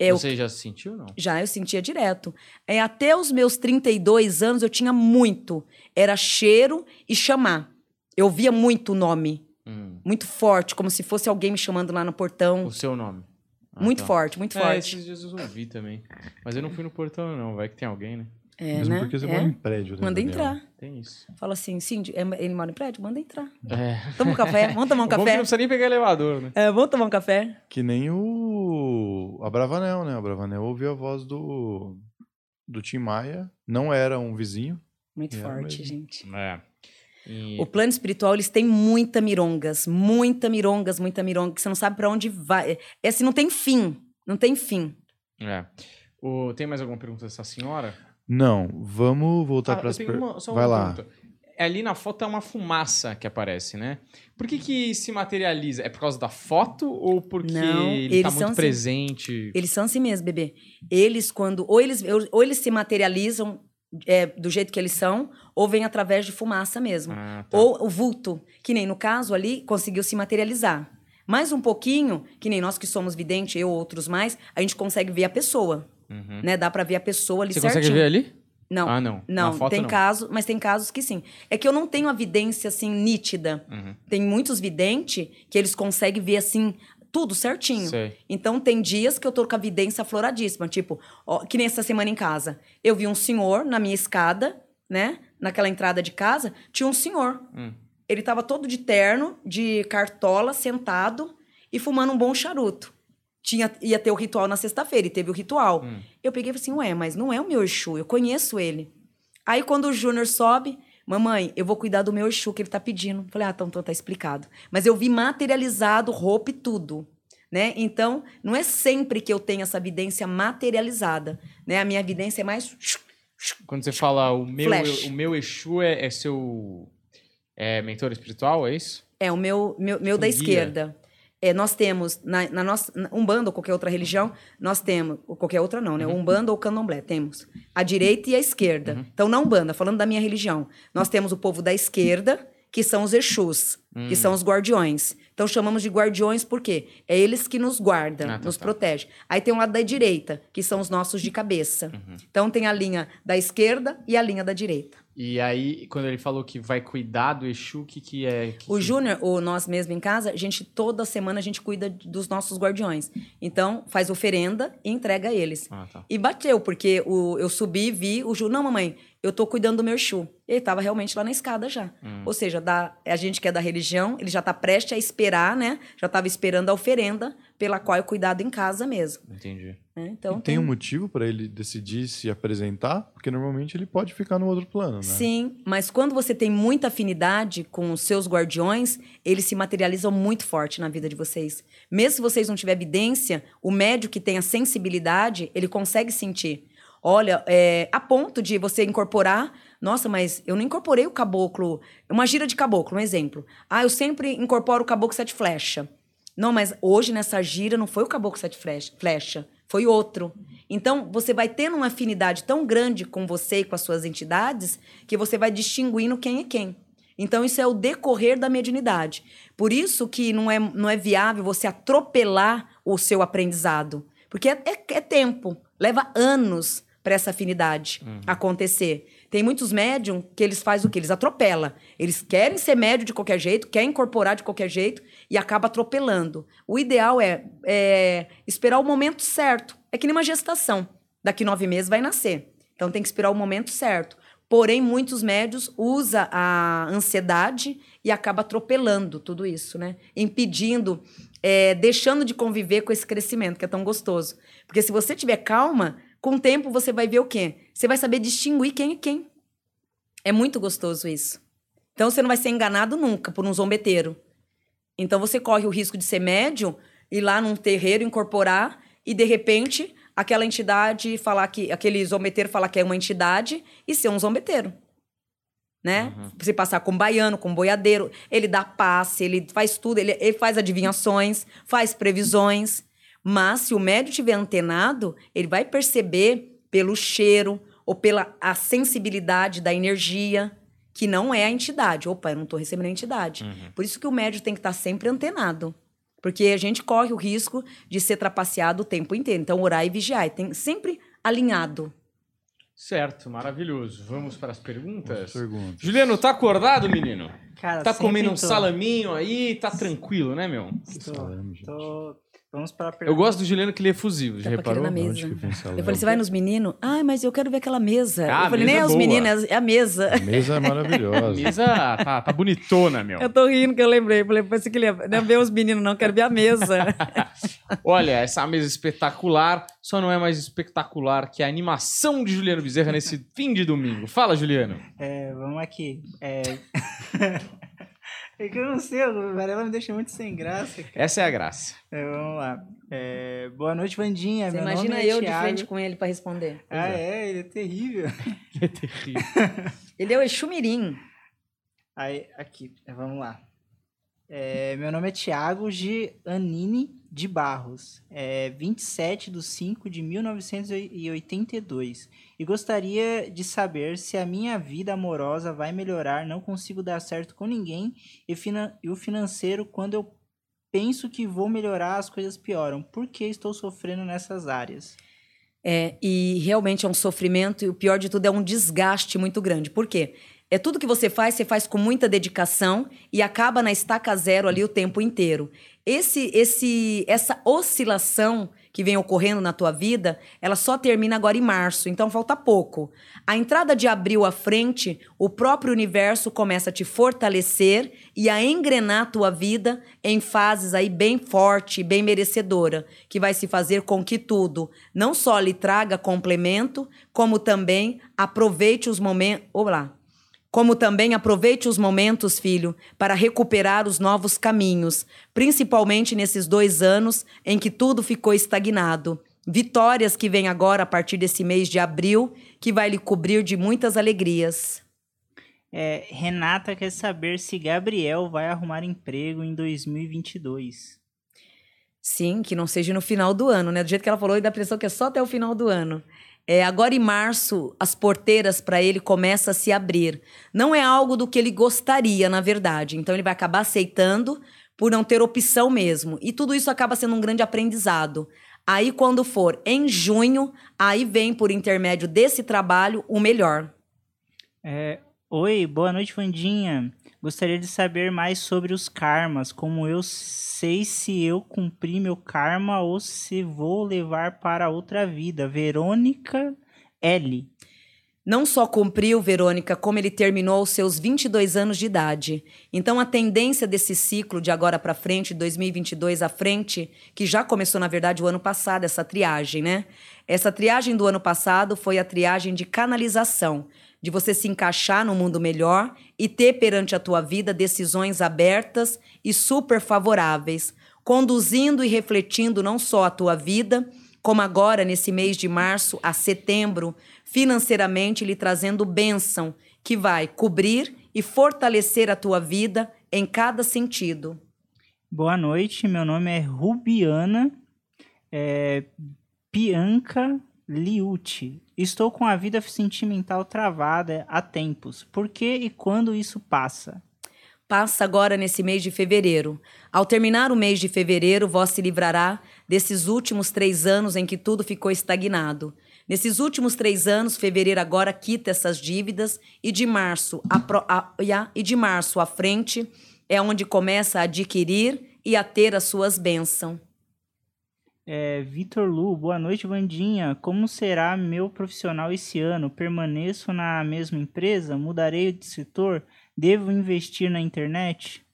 O Você já sentiu ou não? já, eu sentia direto. É, até os meus 32 anos eu tinha muito. Era cheiro e chamar. Eu via muito o nome. Hum. Muito forte, como se fosse alguém me chamando lá no portão. O seu nome. Ah, muito tá. forte, muito É, forte. esses dias eu ouvi também. Mas eu não fui no portão, não. Vai que tem alguém, né? É, Mesmo né? porque você É. mora em prédio, né, Manda Daniel? entrar. Tem isso. Fala assim, Cindy, é- ele mora em prédio? Manda entrar. É. Toma um café, vamos tomar um bom é que não café. precisa nem pegar elevador, né? É, vamos tomar um café. Que nem o. A Bravanel, né? A Bravanel ouviu a voz do. Do Tim Maia. Não era um vizinho. Muito É, forte, mesmo. gente. É. E- O plano espiritual, eles têm muita mirongas, muita mirongas, muita mironga, que você não sabe pra onde vai. É assim, não tem fim. Não tem fim. É. O- Tem mais alguma pergunta dessa senhora? Não, vamos voltar Ah, para as tenho per... uma, só Vai uma lá. pergunta. Ali na foto é uma fumaça que aparece, né? Por que que se materializa? É por causa da foto ou porque Não, ele tá eles muito são assim. presente? Eles são assim mesmo, bebê. Eles, quando. Ou eles, ou eles se materializam é, do jeito que eles são, ou vem através de fumaça mesmo. Ah, tá. Ou o vulto, que nem no caso ali, conseguiu se materializar. Mais um pouquinho, que nem nós que somos videntes, eu outros mais, a gente consegue ver a pessoa, Uhum. né? Dá pra ver a pessoa ali Você certinho. consegue ver ali? Não. Ah, não. Não, foto, tem não. casos, mas tem casos que sim. É que eu não tenho a vidência assim nítida. Uhum. Tem muitos videntes que eles conseguem ver assim tudo certinho. Sei. Então tem dias que eu tô com a vidência afloradíssima, tipo, ó, que nem essa semana em casa. Eu vi um senhor na minha escada, né? Naquela entrada de casa, tinha um senhor. Hum. Ele tava todo de terno, de cartola, sentado e fumando um bom charuto. Tinha, ia ter o ritual na sexta-feira e teve o ritual. Hum. Eu peguei e falei assim, ué, mas não é o meu Exu, eu conheço ele. Aí quando o Júnior sobe, mamãe, eu vou cuidar do meu Exu que ele tá pedindo. Falei, ah, então, então tá explicado. Mas eu vi materializado roupa e tudo. Né? Então, não é sempre que eu tenho essa evidência materializada. Né? A minha evidência é mais. Quando você fala o meu, Flash. o meu Exu é, é seu é, mentor espiritual, é isso? É, o meu, meu, meu da Guia. esquerda. É, nós temos, na, na nossa, Umbanda ou qualquer outra religião, nós temos, ou qualquer outra não, né? Uhum. Umbanda ou Candomblé, temos a direita e a esquerda. Então, na Umbanda, falando da minha religião, nós temos o povo da esquerda, que são os Exus, Hum. que são os guardiões. Então, chamamos de guardiões porque é eles que nos guardam, Ah, tá, nos tá. protegem. Aí tem o lado da direita, que são os nossos de cabeça. Uhum. Então, tem a linha da esquerda e a linha da direita. E aí, quando ele falou que vai cuidar do Exu, o que, que é? que O Júnior, ou nós mesmo em casa, a gente toda semana a gente cuida dos nossos guardiões. Então, faz oferenda e entrega a eles. Ah, tá. E bateu, porque o, eu subi e vi o Júnior, não, mamãe, eu tô cuidando do meu Exu. Ele tava realmente lá na escada já. Hum. Ou seja, da, a gente que é da religião, ele já tá prestes a esperar, né? Já tava esperando a oferenda pela qual é cuidado em casa mesmo. Entendi. Né? Então, E tem um motivo para ele decidir se apresentar? Porque normalmente ele pode ficar no outro plano, né? Sim, mas quando você tem muita afinidade com os seus guardiões, eles se materializam muito forte na vida de vocês. Mesmo se vocês não tiverem evidência, o médio que tem a sensibilidade, ele consegue sentir. Olha, é, a ponto de você incorporar. Nossa, mas eu não incorporei o caboclo. Uma gira de caboclo, um exemplo. Ah, eu sempre incorporo o caboclo sete flecha. Não, mas hoje nessa gira não foi o caboclo sete flecha, flecha foi outro. Então, você vai tendo uma afinidade tão grande com você e com as suas entidades que você vai distinguindo quem é quem. Então, isso é o decorrer da mediunidade. Por isso que não é, não é viável você atropelar o seu aprendizado. Porque é, é- é tempo, leva anos para essa afinidade acontecer. Tem muitos médiums que eles fazem o quê? Eles atropelam. Eles querem ser médium de qualquer jeito, querem incorporar de qualquer jeito e acaba atropelando. O ideal é, é esperar o momento certo. É que nem uma gestação. Daqui nove meses vai nascer. Então tem que esperar o momento certo. Porém, muitos médios usam a ansiedade e acaba atropelando tudo isso, né? Impedindo, é, deixando de conviver com esse crescimento que é tão gostoso. Porque se você tiver calma, com o tempo você vai ver o quê? Você vai saber distinguir quem é quem. É muito gostoso isso. Então você não vai ser enganado nunca por um zombeteiro. Então você corre o risco de ser médium, ir lá num terreiro, incorporar e de repente aquela entidade falar que aquele zombeteiro falar que é uma entidade e ser um zombeteiro. Né? Você passar com baiano, com boiadeiro, ele dá passe, ele faz tudo, ele, ele faz adivinhações, faz previsões. Mas se o médium estiver antenado, ele vai perceber pelo cheiro ou pela a sensibilidade da energia que não é a entidade. Opa, eu não estou recebendo a entidade. Por isso que o médium tem que estar sempre antenado. Porque a gente corre o risco de ser trapaceado o tempo inteiro. Então, orar e vigiar. E tem sempre alinhado. Certo, maravilhoso. Vamos para as perguntas? Pergunta. Juliano, tá acordado, menino? Cara, Tá comendo um tô. salaminho aí, tá tranquilo, né, meu? Tô, salame, gente? tô- Vamos para a Eu gosto do Juliano que ele é efusivo, já Tá reparou? na mesa. Eu falei, você vai nos meninos? Ah, mas eu quero ver aquela mesa. Ah, a eu falei, mesa nem é os meninos, é a mesa. A mesa é A maravilhosa. mesa tá, tá bonitona, meu. Eu tô rindo que eu lembrei. Falei, pensei que ele ia não é ver os meninos, não, quero ver a mesa. Olha, essa mesa espetacular só não é mais espetacular que a animação de Juliano Bezerra nesse fim de domingo. Fala, Juliano. É, vamos aqui. É... é que eu não sei, o Varela me deixa muito sem graça, cara. Essa é a graça. É, vamos lá. É, Boa noite, Vandinha. Você Meu imagina nome é eu de Thiago. frente com ele pra responder. Ah, é? Ele é terrível. É terrível. Ele é o Exumirim. Aí, aqui, é, vamos lá. É, meu nome é Thiago Giannini de Barros, é 27 de 5 de 1982. E gostaria de saber se a minha vida amorosa vai melhorar. Não consigo dar certo com ninguém. E, finan- e o financeiro, quando eu penso que vou melhorar, as coisas pioram. Por que estou sofrendo nessas áreas? É, e realmente é um sofrimento e o pior de tudo é um desgaste muito grande. Por quê? É tudo que você faz, você faz com muita dedicação e acaba na estaca zero ali o tempo inteiro. Esse, esse, essa oscilação que vem ocorrendo na tua vida, ela só termina agora em março, então falta pouco. A entrada de abril à frente, o próprio universo começa a te fortalecer e a engrenar a tua vida em fases aí bem forte, bem merecedora, que vai se fazer com que tudo não só lhe traga complemento, como também aproveite os momentos. Olá como também aproveite os momentos, filho, para recuperar os novos caminhos, principalmente nesses dois anos em que tudo ficou estagnado. Vitórias que vêm agora a partir desse mês de abril, que vai lhe cobrir de muitas alegrias. É, Renata quer saber se Gabriel vai arrumar emprego em 2022. Sim, que não seja no final do ano, né? Do jeito que ela falou, dá a impressão que é só até o final do ano. É, agora em março, as porteiras para ele começam a se abrir. Não é algo do que ele gostaria, na verdade. Então ele vai acabar aceitando por não ter opção mesmo. E tudo isso acaba sendo um grande aprendizado. Aí, quando for em junho, aí vem por intermédio desse trabalho o melhor. É, Oi, boa noite, Vandinha. Gostaria de saber mais sobre os karmas, como eu sei se eu cumpri meu karma ou se vou levar para outra vida. Verônica L. Não só cumpriu, Verônica, como ele terminou os seus 22 anos de idade. Então, a tendência desse ciclo de agora para frente, 2022 à frente, que já começou, na verdade, o ano passado, essa triagem, né? Essa triagem do ano passado foi a triagem de canalização de você se encaixar no mundo melhor e ter perante a tua vida decisões abertas e super favoráveis, conduzindo e refletindo não só a tua vida, como agora nesse mês de março a setembro, financeiramente lhe trazendo bênção que vai cobrir e fortalecer a tua vida em cada sentido. Boa noite, meu nome é Rubiana é, Bianca Liucci. Estou com a vida sentimental travada há tempos. Por que e quando isso passa? Passa agora nesse mês de fevereiro. Ao terminar o mês de fevereiro, vós se livrará desses últimos três anos em que tudo ficou estagnado. Nesses últimos três anos, fevereiro agora quita essas dívidas e de março a, a, a, e de março à frente é onde começa a adquirir e a ter as suas bênçãos. É, Vitor Lu, boa noite, Vandinha. Como será meu profissional esse ano? Permaneço na mesma empresa? Mudarei de setor? Devo investir na internet?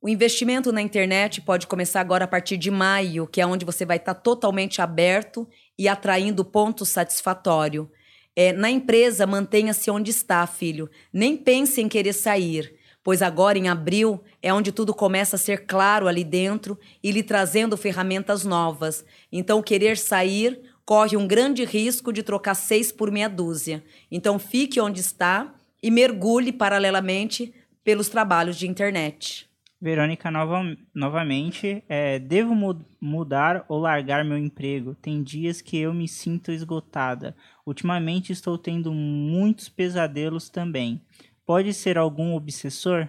O investimento na internet pode começar agora a partir de maio, que é onde você vai estar totalmente aberto e atraindo ponto satisfatório. É, na empresa, mantenha-se onde está, filho. Nem pense em querer sair pois agora em abril é onde tudo começa a ser claro ali dentro e lhe trazendo ferramentas novas. Então, querer sair corre um grande risco de trocar seis por meia dúzia. Então, fique onde está e mergulhe paralelamente pelos trabalhos de internet. Verônica, nova, novamente, é, devo mu mudar ou largar meu emprego? Tem dias que eu me sinto esgotada. Ultimamente estou tendo muitos pesadelos também. Pode ser algum obsessor?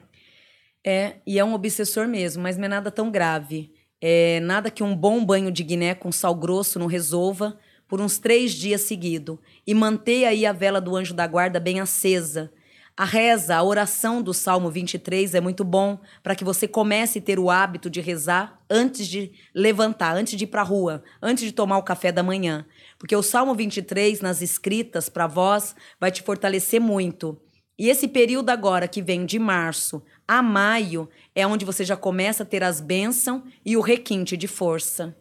É, e é um obsessor mesmo, mas não é nada tão grave. É nada que um bom banho de guiné com sal grosso não resolva por uns três dias seguidos. E manter aí a vela do anjo da guarda bem acesa. A reza, a oração do Salmo 23 é muito bom para que você comece a ter o hábito de rezar antes de levantar, antes de ir para a rua, antes de tomar o café da manhã. Porque o Salmo 23, nas escritas para vós, vai te fortalecer muito. E esse período agora que vem de março a maio é onde você já começa a ter as bênçãos e o requinte de força.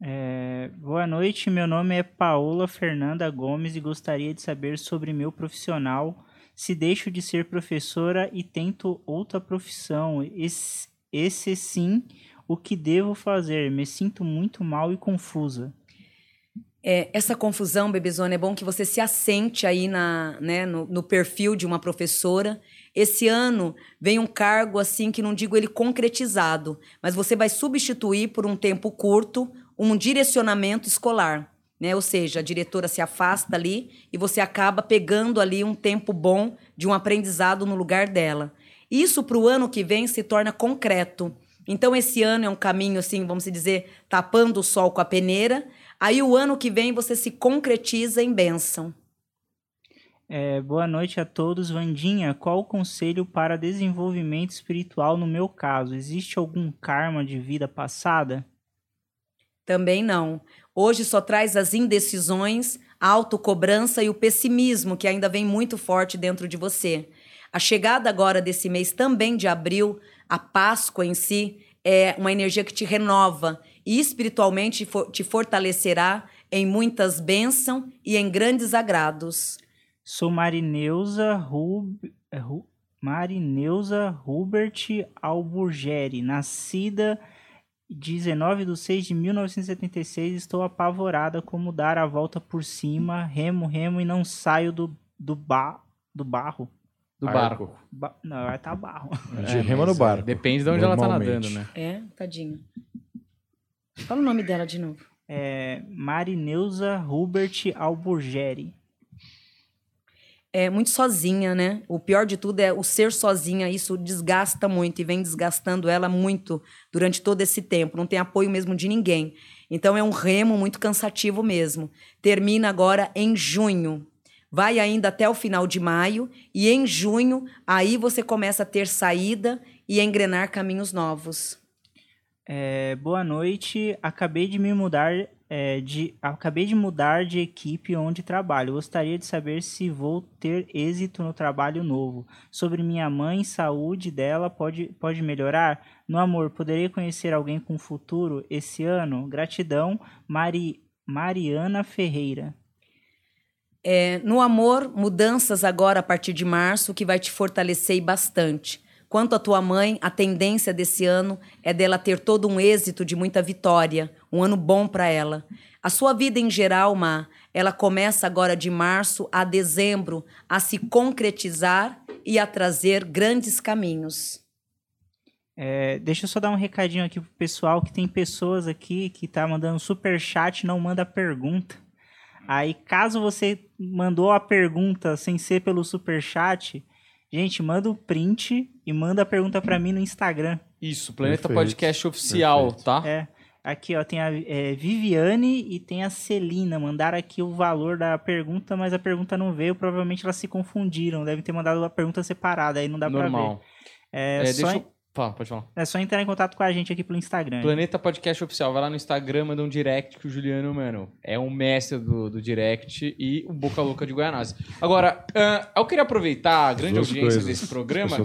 É, boa noite, meu nome é Paola Fernanda Gomes e gostaria de saber sobre meu profissional, se deixo de ser professora e tento outra profissão. Esse, esse sim, o que devo fazer? Me sinto muito mal e confusa é, essa confusão, Bebezona, é bom que você se assente aí na, né, no, no, perfil de uma professora. Esse ano vem um cargo assim que não digo ele concretizado, mas você vai substituir por um tempo curto um direcionamento escolar. Né? Ou seja, a diretora se afasta ali e você acaba pegando ali um tempo bom de um aprendizado no lugar dela. Isso para o ano que vem se torna concreto. Então esse ano é um caminho assim, vamos dizer, tapando o sol com a peneira. Aí o ano que vem você se concretiza em bênção. É, boa noite a todos. Vandinha, qual o conselho para desenvolvimento espiritual no meu caso? Existe algum karma de vida passada? Também não. Hoje só traz as indecisões, a autocobrança e o pessimismo que ainda vem muito forte dentro de você. A chegada agora desse mês também de abril, a Páscoa em si, é uma energia que te renova e espiritualmente te fortalecerá em muitas bênçãos e em grandes agrados. Sou Marineuza, Rub... É, Marineuza Hubert Alburgeri, nascida 19 de 6 de 1976, estou apavorada como dar a volta por cima, remo, remo e não saio do, do, ba, do barro. Do barco. Ba, não, vai estar tá barro. De é, rema no barco. Depende de onde ela tá nadando, né? É, tadinho. Fala o nome dela de novo. É Marineuza Hubert Alburgeri é, muito sozinha, né? O pior de tudo é o ser sozinha, isso desgasta muito e vem desgastando ela muito durante todo esse tempo. Não tem apoio mesmo de ninguém. Então é um remo muito cansativo mesmo. Termina agora em junho. Vai ainda até o final de maio e em junho aí você começa a ter saída e engrenar caminhos novos. É, boa noite. Acabei de me mudar é, de acabei de mudar de equipe onde trabalho. Gostaria de saber se vou ter êxito no trabalho novo. Sobre minha mãe, saúde dela pode, pode melhorar? No amor, poderei conhecer alguém com futuro esse ano? Gratidão, Mari, Mariana Ferreira. É, no amor, mudanças agora a partir de março que vai te fortalecer bastante. Quanto à tua mãe, a tendência desse ano é dela ter todo um êxito de muita vitória, um ano bom para ela. A sua vida em geral, Má, ela começa agora de março a dezembro a se concretizar e a trazer grandes caminhos. É, deixa eu só dar um recadinho aqui pro pessoal que tem pessoas aqui que tá mandando super chat não manda pergunta. Aí, caso você mandou a pergunta sem ser pelo super chat, Gente, manda o print e manda a pergunta para mim no Instagram. Isso, Planeta Perfeito. Podcast Oficial, Perfeito. tá? É. Aqui, ó, tem a é, Viviane e tem a Celina. Mandaram aqui o valor da pergunta, mas a pergunta não veio. Provavelmente elas se confundiram. Devem ter mandado a pergunta separada, aí não dá Normal. pra ver. É, é, só... deixa eu... Fala, pode falar. É só entrar em contato com a gente aqui pelo Instagram. Planeta Podcast Oficial. Vai lá no Instagram, manda um direct que o Juliano, mano, é um mestre do, do direct e o Boca Louca de Guianazzi. Agora, uh, eu queria aproveitar a grande Duas audiência coisas. desse programa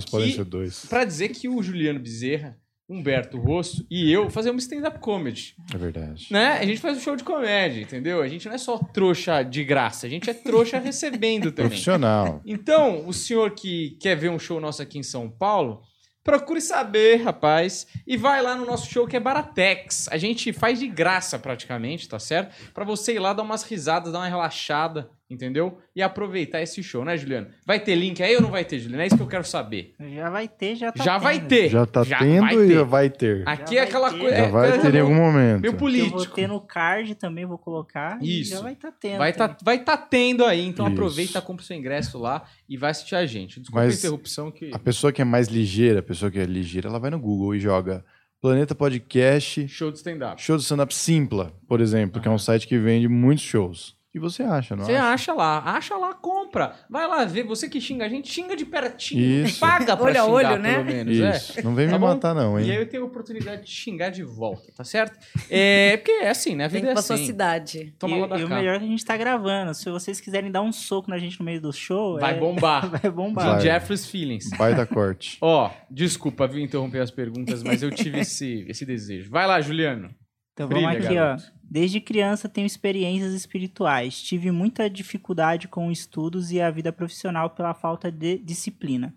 para dizer que o Juliano Bezerra, Humberto Rosso e eu fazemos stand-up comedy. É verdade. Né? A gente faz um show de comédia, entendeu? A gente não é só trouxa de graça, a gente é trouxa recebendo também. Profissional. Então, o senhor que quer ver um show nosso aqui em São Paulo Procure saber, rapaz. E vai lá no nosso show que é Baratex. A gente faz de graça praticamente, tá certo? Para você ir lá dar umas risadas, dar uma relaxada entendeu? E aproveitar esse show, né, Juliano? Vai ter link aí ou não vai ter, Juliano? É isso que eu quero saber. Já vai ter, já tá Já tendo. vai ter. Já tá já tendo e já vai ter. Aqui já é aquela coisa... Já vai ter em algum momento. Meu político. Eu vou ter no card também, vou colocar. Isso. já vai tá tendo. Vai tá, vai tá tendo aí, então isso. aproveita, compra o seu ingresso lá e vai assistir a gente. Desculpa Mas a interrupção que... A pessoa que é mais ligeira, a pessoa que é ligeira, ela vai no Google e joga... Planeta Podcast. Show de stand-up. Show de stand-up Simpla, por exemplo, que é um site que vende muitos shows. E você acha, não Você acha? acha lá, acha lá, compra. Vai lá ver, você que xinga a gente, xinga de pertinho. Isso. Paga pra olho xingar, olho, né? pelo menos. É. Isso. É. Não vem tá me bom? matar, não, hein? E aí eu tenho a oportunidade de xingar de volta, tá certo? É, porque é assim, né? A vida Tem que é pra assim. sua cidade. Toma e, e o melhor é que a gente tá gravando. Se vocês quiserem dar um soco na gente no meio do show... Vai é... bombar. vai bombar. Vai. Jeffrey's Feelings. Vai da corte. Ó, desculpa, viu, interromper as perguntas, mas eu tive esse, esse desejo. Vai lá, Juliano. Então Brilha, vamos aqui, garoto. ó. Desde criança tenho experiências espirituais. Tive muita dificuldade com estudos e a vida profissional pela falta de disciplina.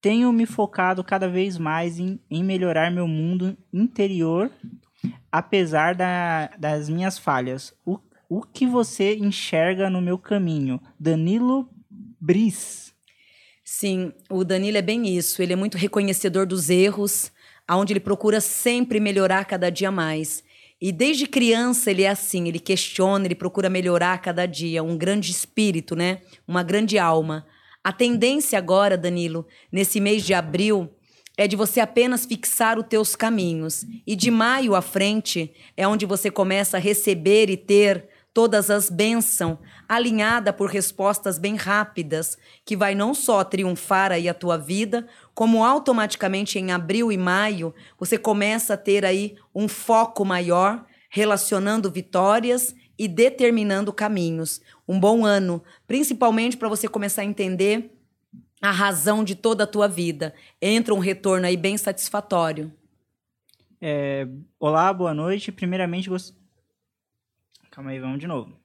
Tenho me focado cada vez mais em, em melhorar meu mundo interior, apesar da, das minhas falhas. O, o que você enxerga no meu caminho? Danilo Bris. Sim, o Danilo é bem isso. Ele é muito reconhecedor dos erros, aonde ele procura sempre melhorar cada dia mais. E desde criança ele é assim, ele questiona, ele procura melhorar cada dia, um grande espírito, né? Uma grande alma. A tendência agora, Danilo, nesse mês de abril, é de você apenas fixar os teus caminhos. E de maio à frente é onde você começa a receber e ter todas as bênçãos, alinhada por respostas bem rápidas, que vai não só triunfar aí a tua vida, como automaticamente em abril e maio você começa a ter aí um foco maior, relacionando vitórias e determinando caminhos. Um bom ano, principalmente para você começar a entender a razão de toda a tua vida. Entra um retorno aí bem satisfatório. É, olá, boa noite. Primeiramente, gost... calma aí, vamos de novo.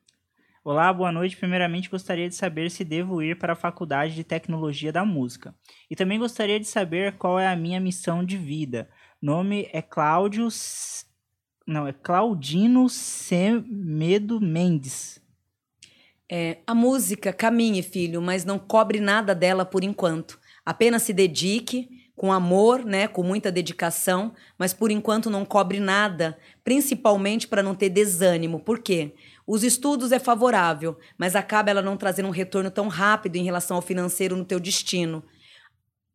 Olá, boa noite. Primeiramente, gostaria de saber se devo ir para a Faculdade de Tecnologia da Música. E também gostaria de saber qual é a minha missão de vida. Nome é Cláudio. Não, é Claudino Semedo Mendes. É, a música caminhe, filho, mas não cobre nada dela por enquanto. Apenas se dedique com amor, né, com muita dedicação, mas por enquanto não cobre nada, principalmente para não ter desânimo. Por quê? Os estudos é favorável, mas acaba ela não trazendo um retorno tão rápido em relação ao financeiro no teu destino.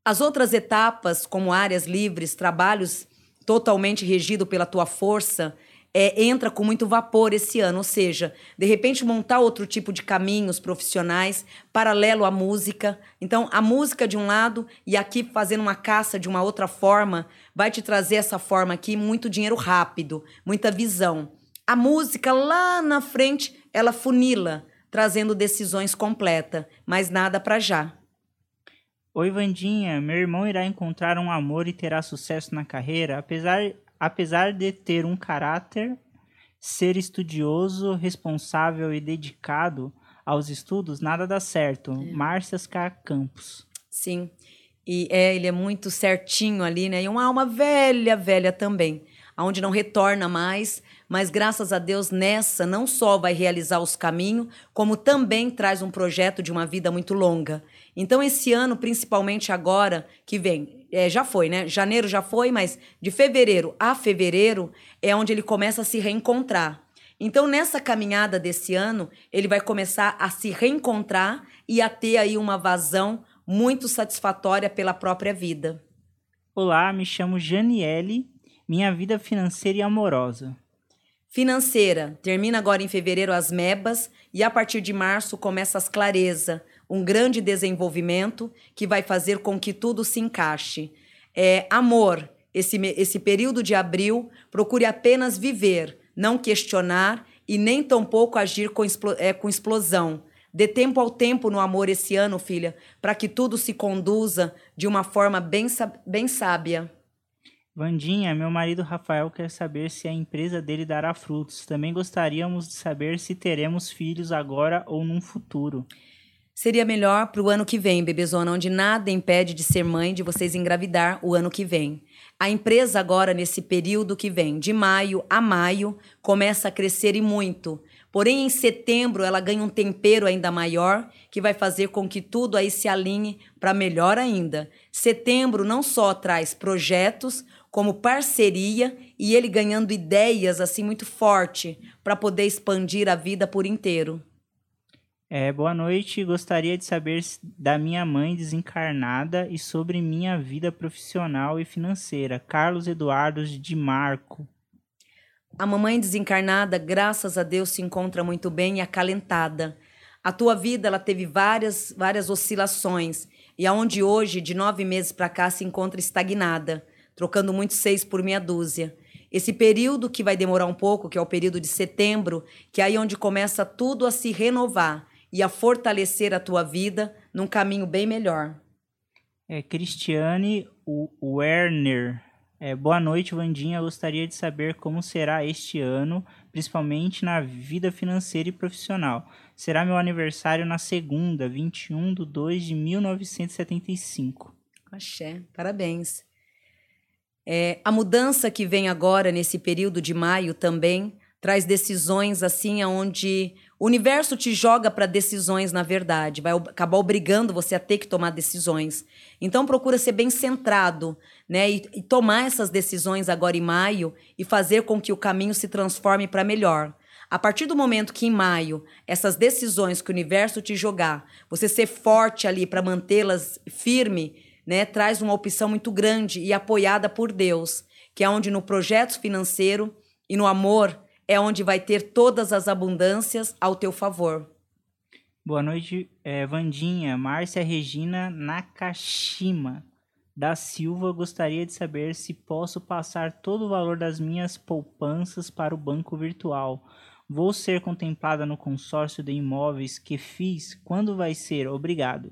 As outras etapas, como áreas livres, trabalhos totalmente regido pela tua força, é, entra com muito vapor esse ano, ou seja, de repente montar outro tipo de caminhos profissionais paralelo à música. Então, a música de um lado e aqui fazendo uma caça de uma outra forma vai te trazer essa forma aqui muito dinheiro rápido, muita visão. A música lá na frente, ela funila, trazendo decisões completas, mas nada para já. Oi, Vandinha. Meu irmão irá encontrar um amor e terá sucesso na carreira, apesar, apesar de ter um caráter, ser estudioso, responsável e dedicado aos estudos, nada dá certo. É. Márcia Campos. Sim. E é, ele é muito certinho ali, né? E uma alma velha, velha também, aonde não retorna mais, mas graças a Deus nessa não só vai realizar os caminhos, como também traz um projeto de uma vida muito longa. Então esse ano, principalmente agora que vem, é, já foi, né? Janeiro já foi, mas de fevereiro a fevereiro é onde ele começa a se reencontrar. Então nessa caminhada desse ano, ele vai começar a se reencontrar e a ter aí uma vazão muito satisfatória pela própria vida. Olá, me chamo Janiele, minha vida financeira e amorosa. Financeira, termina agora em fevereiro as mebas e a partir de março começa as clareza, um grande desenvolvimento que vai fazer com que tudo se encaixe. É, amor, esse, esse período de abril, procure apenas viver, não questionar e nem tampouco agir com, é, com explosão. Dê tempo ao tempo no amor esse ano, filha, para que tudo se conduza de uma forma bem, bem sábia. Vandinha, meu marido Rafael quer saber se a empresa dele dará frutos. Também gostaríamos de saber se teremos filhos agora ou num futuro. Seria melhor para o ano que vem, bebezona, onde nada impede de ser mãe de vocês engravidar o ano que vem. A empresa agora, nesse período que vem, de maio a maio, começa a crescer e muito. Porém, em setembro, ela ganha um tempero ainda maior, que vai fazer com que tudo aí se alinhe para melhor ainda. Setembro não só traz projetos, como parceria e ele ganhando ideias assim muito forte para poder expandir a vida por inteiro. É, boa noite. Gostaria de saber da minha mãe desencarnada e sobre minha vida profissional e financeira. Carlos Eduardo de Marco. A mamãe desencarnada, graças a Deus, se encontra muito bem e acalentada. A tua vida ela teve várias, várias oscilações e aonde hoje, de nove meses para cá, se encontra estagnada trocando muitos seis por meia dúzia. Esse período que vai demorar um pouco, que é o período de setembro, que é aí onde começa tudo a se renovar e a fortalecer a tua vida num caminho bem melhor. É, Cristiane Werner. É, boa noite, Vandinha. Eu gostaria de saber como será este ano, principalmente na vida financeira e profissional. Será meu aniversário na segunda, 21 de 2 de 1975. Axé, parabéns. É, a mudança que vem agora nesse período de maio também traz decisões assim aonde o universo te joga para decisões na verdade, vai acabar obrigando você a ter que tomar decisões. Então procura ser bem centrado, né, e, e tomar essas decisões agora em maio e fazer com que o caminho se transforme para melhor. A partir do momento que em maio essas decisões que o universo te jogar, você ser forte ali para mantê-las firme, né, traz uma opção muito grande e apoiada por Deus, que é onde no projeto financeiro e no amor é onde vai ter todas as abundâncias ao teu favor. Boa noite, é, Vandinha. Márcia Regina Nakashima da Silva gostaria de saber se posso passar todo o valor das minhas poupanças para o banco virtual. Vou ser contemplada no consórcio de imóveis que fiz. Quando vai ser? Obrigado.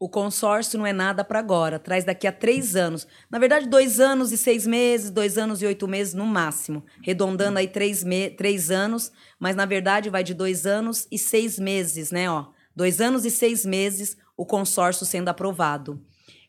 O consórcio não é nada para agora, traz daqui a três anos. Na verdade, dois anos e seis meses, dois anos e oito meses no máximo. Redondando aí três, me três anos, mas na verdade vai de dois anos e seis meses, né? Ó, dois anos e seis meses o consórcio sendo aprovado.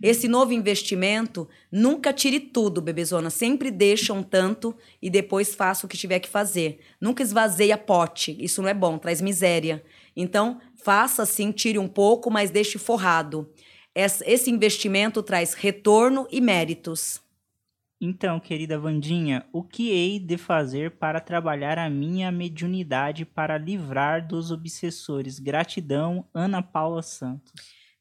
Esse novo investimento, nunca tire tudo, bebezona. Sempre deixa um tanto e depois faça o que tiver que fazer. Nunca esvazeia pote. Isso não é bom, traz miséria. Então, faça assim, tire um pouco, mas deixe forrado. Esse investimento traz retorno e méritos. Então, querida Vandinha, o que hei de fazer para trabalhar a minha mediunidade para livrar dos obsessores? Gratidão, Ana Paula Santos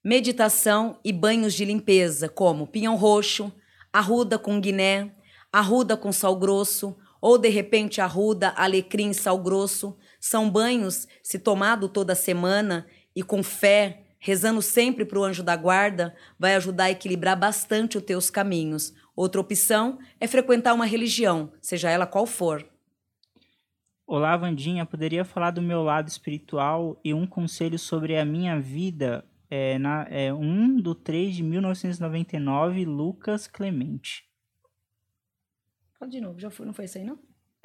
meditação e banhos de limpeza, como pinhão roxo, arruda com guiné, arruda com sal grosso, ou de repente arruda, alecrim, sal grosso. São banhos, se tomado toda semana e com fé, rezando sempre para o anjo da guarda, vai ajudar a equilibrar bastante os teus caminhos. Outra opção é frequentar uma religião, seja ela qual for. Olá, Vandinha. Poderia falar do meu lado espiritual e um conselho sobre a minha vida é, na, é 1 do 3 de 1999, Lucas Clemente. Fala de novo, já foi, não foi isso aí, não?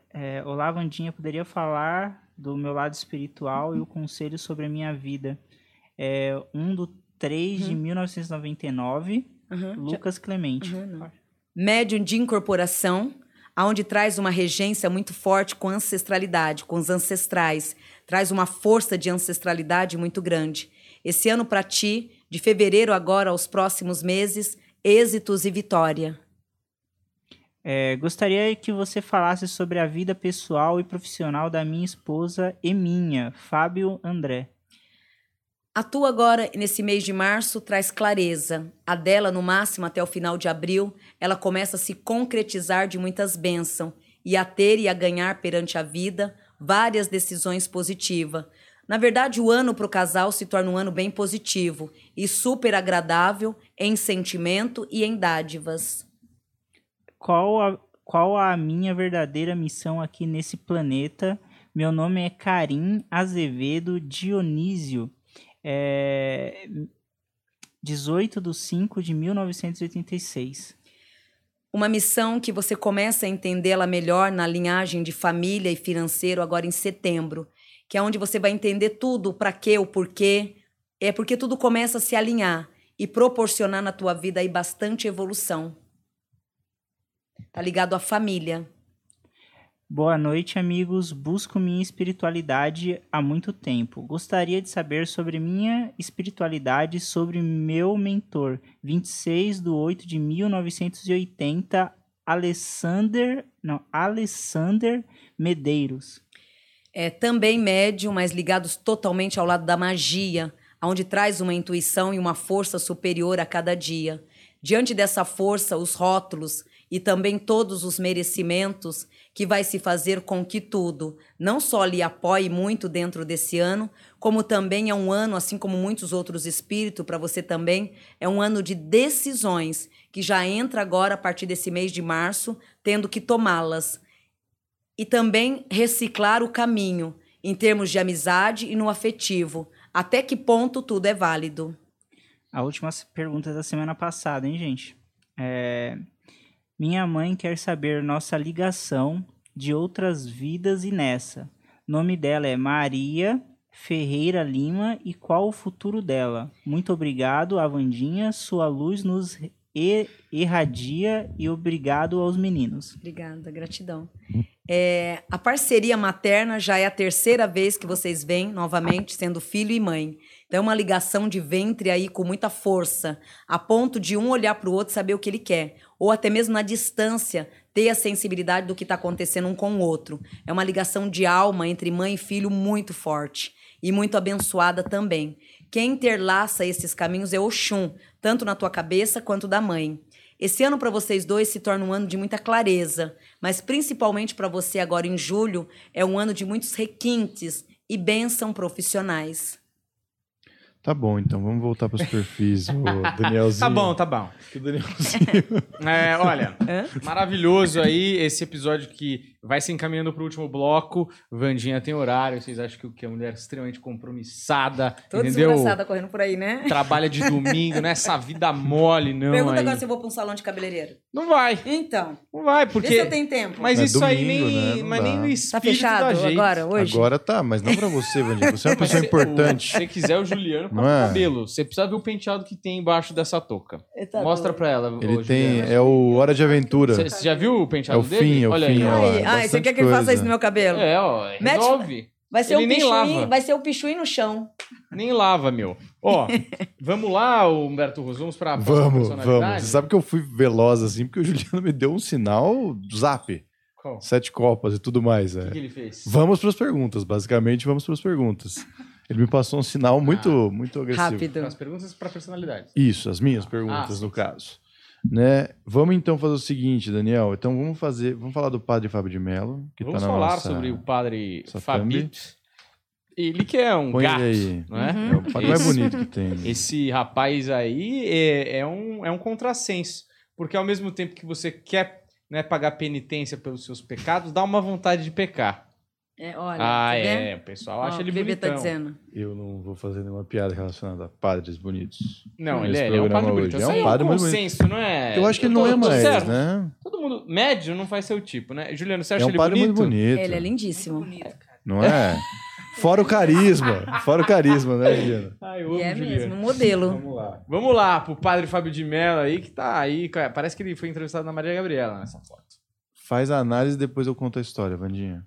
É, Olá, Vandinha, poderia falar do meu lado espiritual uhum. e o conselho sobre a minha vida. É 1 do 3 uhum. de 1999, uhum. Lucas. Clemente. Uhum, Médium de incorporação, aonde traz uma regência muito forte com ancestralidade, com os ancestrais, traz uma força de ancestralidade muito grande. Esse ano para ti, de fevereiro agora aos próximos meses, êxitos e vitória. É, gostaria que você falasse sobre a vida pessoal e profissional da minha esposa e minha, Fábio André. A tua agora, nesse mês de março, traz clareza. A dela, no máximo até o final de abril, ela começa a se concretizar de muitas bênçãos e a ter e a ganhar perante a vida várias decisões positivas. Na verdade, o ano para o casal se torna um ano bem positivo e super agradável em sentimento e em dádivas. Qual a, qual a minha verdadeira missão aqui nesse planeta? Meu nome é Karim Azevedo Dionísio, é 18 de 5 de 1986. Uma missão que você começa a entendê-la melhor na linhagem de família e financeiro agora em setembro que é onde você vai entender tudo, para quê, o porquê. É porque tudo começa a se alinhar e proporcionar na tua vida aí bastante evolução. Tá ligado à família. Boa noite, amigos. Busco minha espiritualidade há muito tempo. Gostaria de saber sobre minha espiritualidade, sobre meu mentor. 26 de 8 de 1980, Alessander, não, Alessander Medeiros é, também médium, mas ligados totalmente ao lado da magia, onde traz uma intuição e uma força superior a cada dia. Diante dessa força, os rótulos e também todos os merecimentos que vai se fazer com que tudo não só lhe apoie muito dentro desse ano, como também é um ano, assim como muitos outros espíritos, para você também, é um ano de decisões que já entra agora a partir desse mês de março, tendo que tomá-las e também reciclar o caminho em termos de amizade e no afetivo. Até que ponto tudo é válido? A última pergunta da semana passada, hein, gente? É... Minha mãe quer saber nossa ligação de outras vidas e nessa. nome dela é Maria Ferreira Lima e qual o futuro dela? Muito obrigado, Avandinha. Sua luz nos irradia e obrigado aos meninos. Obrigada, gratidão. É, a parceria materna já é a terceira vez que vocês vêm novamente, sendo filho e mãe. Então é uma ligação de ventre aí com muita força, a ponto de um olhar para o outro e saber o que ele quer. Ou até mesmo na distância, ter a sensibilidade do que está acontecendo um com o outro. É uma ligação de alma entre mãe e filho muito forte e muito abençoada também. Quem interlaça esses caminhos é Oxum, tanto na tua cabeça quanto da mãe. Esse ano para vocês dois se torna um ano de muita clareza, mas principalmente para você agora em julho é um ano de muitos requintes e bênção profissionais. Tá bom, então vamos voltar para a superfície, o Danielzinho. Tá bom, tá bom. Que o Danielzinho. É, olha, maravilhoso aí esse episódio que vai se encaminhando pro último bloco. Vandinha tem horário, vocês acham que o que é uma mulher extremamente compromissada, Toda entendeu? desgraçada correndo por aí, né? Trabalha de domingo, não é essa vida mole, não. Pergunta aí. agora se eu vou para um salão de cabeleireiro. Não vai, Então, não vai, vê se porque. eu tenho tempo. Mas É isso aí domingo, nem. né? Não Mas nem no tá espírito fechado da gente. agora, hoje? Agora tá, mas não para você, Vandinho. Você é uma pessoa importante. o- Se você quiser, o Juliano corta é? o cabelo. Você precisa ver o penteado que tem embaixo dessa touca. Eita, Mostra pra ela. Ele ô, tem. Juliano. É o Hora de Aventura. Você você já viu o penteado É o dele? fim, é o Olha fim, aí, ó. É ai, você quer que ele faça isso no meu cabelo? É, ó, Mete- resolve. Vai ser, Ele o nem pichuí, lava. vai ser o pichuí no chão. Nem lava, meu. Ó, vamos lá, Humberto Rus, vamos pra Vamos, vamos. Você sabe que eu fui veloz assim, porque o Juliano me deu um sinal zap. Qual? O Sete copas e tudo mais. É. que, que ele fez? Vamos para as perguntas, basicamente vamos para as perguntas. Ele me passou um sinal muito, muito agressivo. Rápido. As perguntas pra personalidade. Isso, as minhas Ah, perguntas, sim, no caso. Né? Vamos então fazer o seguinte, Daniel. Então vamos fazer, vamos falar do Padre Fábio de Mello, que Vamos tá na falar nossa... sobre o padre Fabito. Ele que é um Põe gato, aí. não é? Uhum. É o padre mais bonito que tem. Esse rapaz aí é, é um, é um contrassenso. Porque ao mesmo tempo que você quer né, pagar penitência pelos seus pecados, dá uma vontade de pecar. É, olha, ah, é. O pessoal Ó, acha o ele Bebê bonitão. tá dizendo. Eu não vou fazer nenhuma piada relacionada a padres bonitos. Não, ele é, ele é um padre bonito. hoje. Isso É um padre um muito bonito. consenso, não é? Eu acho que tô- não é mais, certo. né? Todo mundo... Médio não faz seu tipo, né? Juliano, você acha É um ele padre bonito? muito bonito. Ele é lindíssimo. Não é? Fora o carisma. Fora o carisma, né, Juliana? Ai, eu amo E é Juliano. mesmo, um modelo. Vamos lá. Vamos lá, pro padre Fábio de Mello aí, que tá aí. Parece que ele foi entrevistado na Maria Gabriela nessa foto. Faz a análise e depois eu conto a história, Vandinha.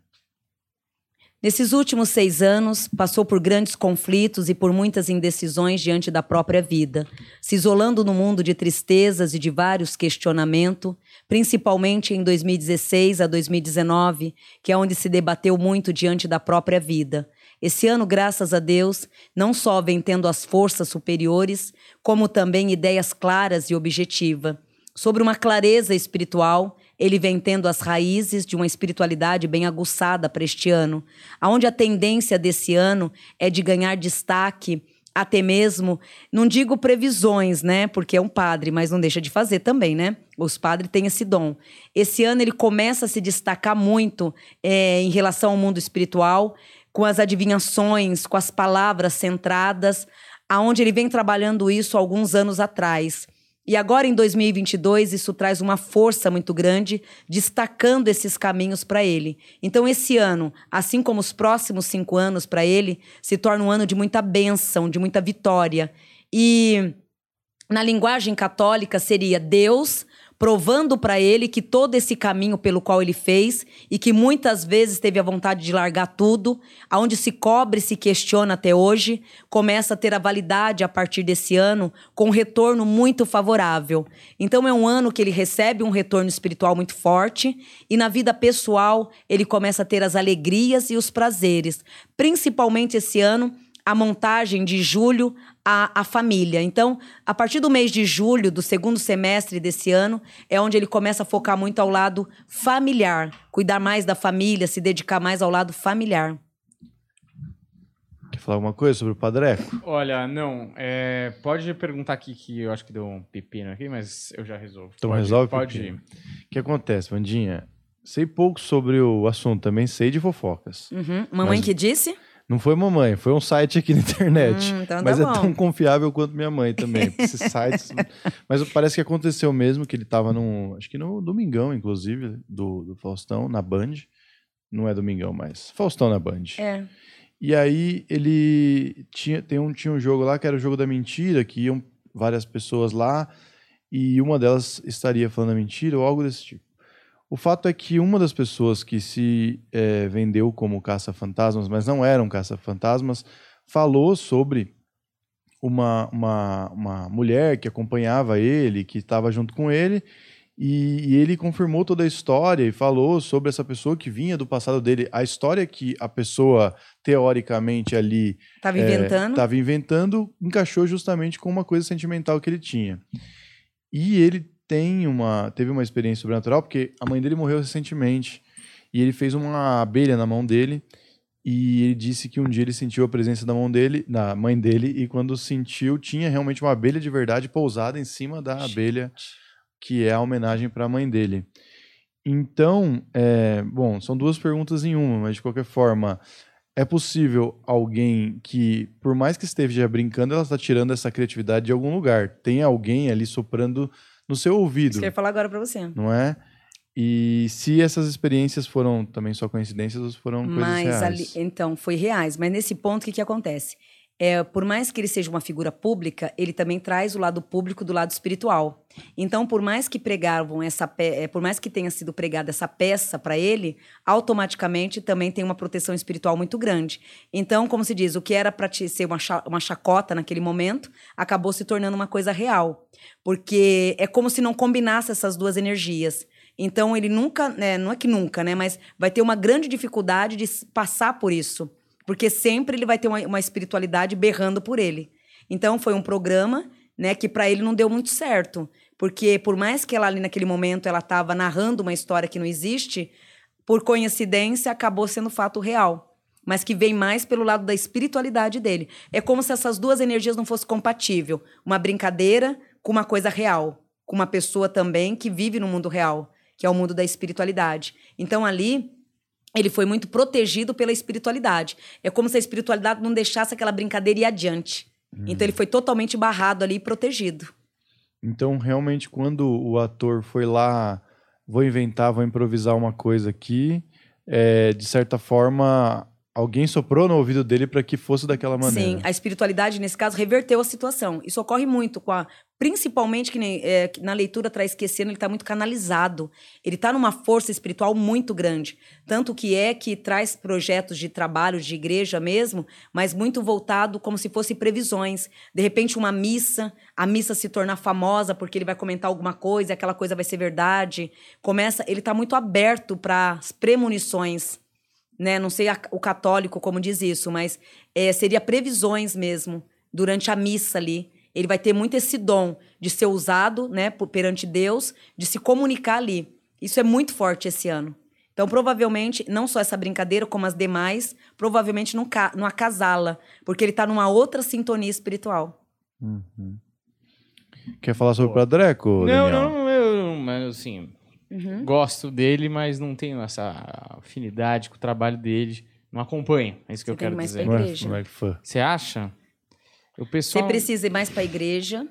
Nesses últimos seis anos, passou por grandes conflitos e por muitas indecisões diante da própria vida, se isolando no mundo de tristezas e de vários questionamentos, principalmente em 2016 a 2019, que é onde se debateu muito diante da própria vida. Esse ano, graças a Deus, não só vem tendo as forças superiores, como também ideias claras e objetivas. Sobre uma clareza espiritual, ele vem tendo as raízes de uma espiritualidade bem aguçada para este ano, aonde a tendência desse ano é de ganhar destaque, até mesmo, não digo previsões, né? Porque é um padre, mas não deixa de fazer também, né? Os padres têm esse dom. Esse ano ele começa a se destacar muito é, em relação ao mundo espiritual, com as adivinhações, com as palavras centradas, aonde ele vem trabalhando isso alguns anos atrás. E agora, em 2022, isso traz uma força muito grande, destacando esses caminhos para ele. Então, esse ano, assim como os próximos cinco anos para ele, se torna um ano de muita bênção, de muita vitória. E na linguagem católica seria Deus provando para ele que todo esse caminho pelo qual ele fez e que muitas vezes teve a vontade de largar tudo, aonde se cobre e se questiona até hoje, começa a ter a validade a partir desse ano com um retorno muito favorável. Então é um ano que ele recebe um retorno espiritual muito forte e na vida pessoal ele começa a ter as alegrias e os prazeres, principalmente esse ano a montagem de julho a, a família. Então, a partir do mês de julho, do segundo semestre desse ano, é onde ele começa a focar muito ao lado familiar, cuidar mais da família, se dedicar mais ao lado familiar. Quer falar alguma coisa sobre o Padreco? Olha, não, é, pode perguntar aqui que eu acho que deu um pepino aqui, mas eu já resolvo. Então Pode- resolve, Pode ir. O que acontece, Vandinha? Sei pouco sobre o assunto, também sei de fofocas. Uhum. Mamãe Mas- que disse? Não foi mamãe, foi um site aqui na internet. Hum, então mas tá é tão confiável quanto minha mãe também. Esses sites. mas parece que aconteceu mesmo que ele tava num. Acho que no Domingão, inclusive, do, do Faustão, na Band. Não é Domingão, mas Faustão na Band. É. E aí ele tinha, tem um, tinha um jogo lá que era o jogo da mentira, que iam várias pessoas lá e uma delas estaria falando a mentira ou algo desse tipo. O fato é que uma das pessoas que se eh, vendeu como caça-fantasmas, mas não eram caça-fantasmas, falou sobre uma, uma, uma mulher que acompanhava ele, que estava junto com ele, E, e ele confirmou toda a história e falou sobre essa pessoa que vinha do passado dele. A história que a pessoa, teoricamente, ali Tava é, inventando. Tava inventando, encaixou justamente com uma coisa sentimental que ele tinha. E ele tem uma, teve uma experiência sobrenatural, porque a mãe dele morreu recentemente. E ele fez uma abelha na mão dele. E ele disse que um dia ele sentiu a presença da mão dele, da mãe dele, e quando sentiu, tinha realmente uma abelha de verdade pousada em cima da abelha, que é a homenagem para a mãe dele. Então, é, bom, são duas perguntas em uma, mas de qualquer forma, é possível alguém que, por mais que esteja brincando, ela está tirando essa criatividade de algum lugar. Tem alguém ali soprando no seu ouvido, Isso que eu ia falar agora pra você. não é? E se essas experiências foram também só coincidências ou foram coisas Mas reais? ali, então, foi reais. Mas nesse ponto, o que, que acontece? É, por mais que ele seja uma figura pública, ele também traz o lado público do lado espiritual. Então, por mais que pregavam essa pe- é, por mais que tenha sido pregada essa peça para ele, automaticamente também tem uma proteção espiritual muito grande. Então, como se diz, o que era para ser uma, cha- uma chacota naquele momento, acabou se tornando uma coisa real. Porque é como se não combinasse essas duas energias. Então, ele nunca, né, não é que nunca, né, mas vai ter uma grande dificuldade de passar por isso. Porque sempre ele vai ter uma, uma espiritualidade berrando por ele. Então, foi um programa né, que para ele não deu muito certo. Porque por mais que ela ali naquele momento ela estava narrando uma história que não existe, por coincidência acabou sendo fato real. Mas que vem mais pelo lado da espiritualidade dele. É como se essas duas energias não fossem compatíveis. Uma brincadeira com uma coisa real. Com uma pessoa também que vive no mundo real, que é o mundo da espiritualidade. Então ali ele foi muito protegido pela espiritualidade. É como se a espiritualidade não deixasse aquela brincadeira ir adiante. Então ele foi totalmente barrado ali e protegido. Então, realmente, quando o ator foi lá, vou inventar, vou improvisar uma coisa aqui, é, de certa forma, alguém soprou no ouvido dele para que fosse daquela maneira. Sim, a espiritualidade, nesse caso, reverteu a situação. Isso ocorre muito com a. Principalmente que nem, é, na leitura traz esquecendo, ele está muito canalizado. Ele está numa força espiritual muito grande. Tanto que é que traz projetos de trabalho, de igreja mesmo, mas muito voltado como se fosse previsões. De repente, uma missa, a missa se tornar famosa porque ele vai comentar alguma coisa, aquela coisa vai ser verdade. Começa, ele está muito aberto para as premonições né? Não sei a- o católico como diz isso, mas é, seria previsões mesmo durante a missa ali. Ele vai ter muito esse dom de ser usado, né, perante Deus, de se comunicar ali. Isso é muito forte esse ano. Então, provavelmente, não só essa brincadeira, como as demais, provavelmente não, ca não acasala, porque ele está numa outra sintonia espiritual. Uhum. Quer falar sobre o Boa. Pradreco, Não, não, eu, mas assim, Uhum. gosto dele, mas não tenho essa afinidade com o trabalho dele. Não acompanho, é isso que Você eu quero mais dizer. Você acha? O Você pessoal... precisa ir mais para a igreja.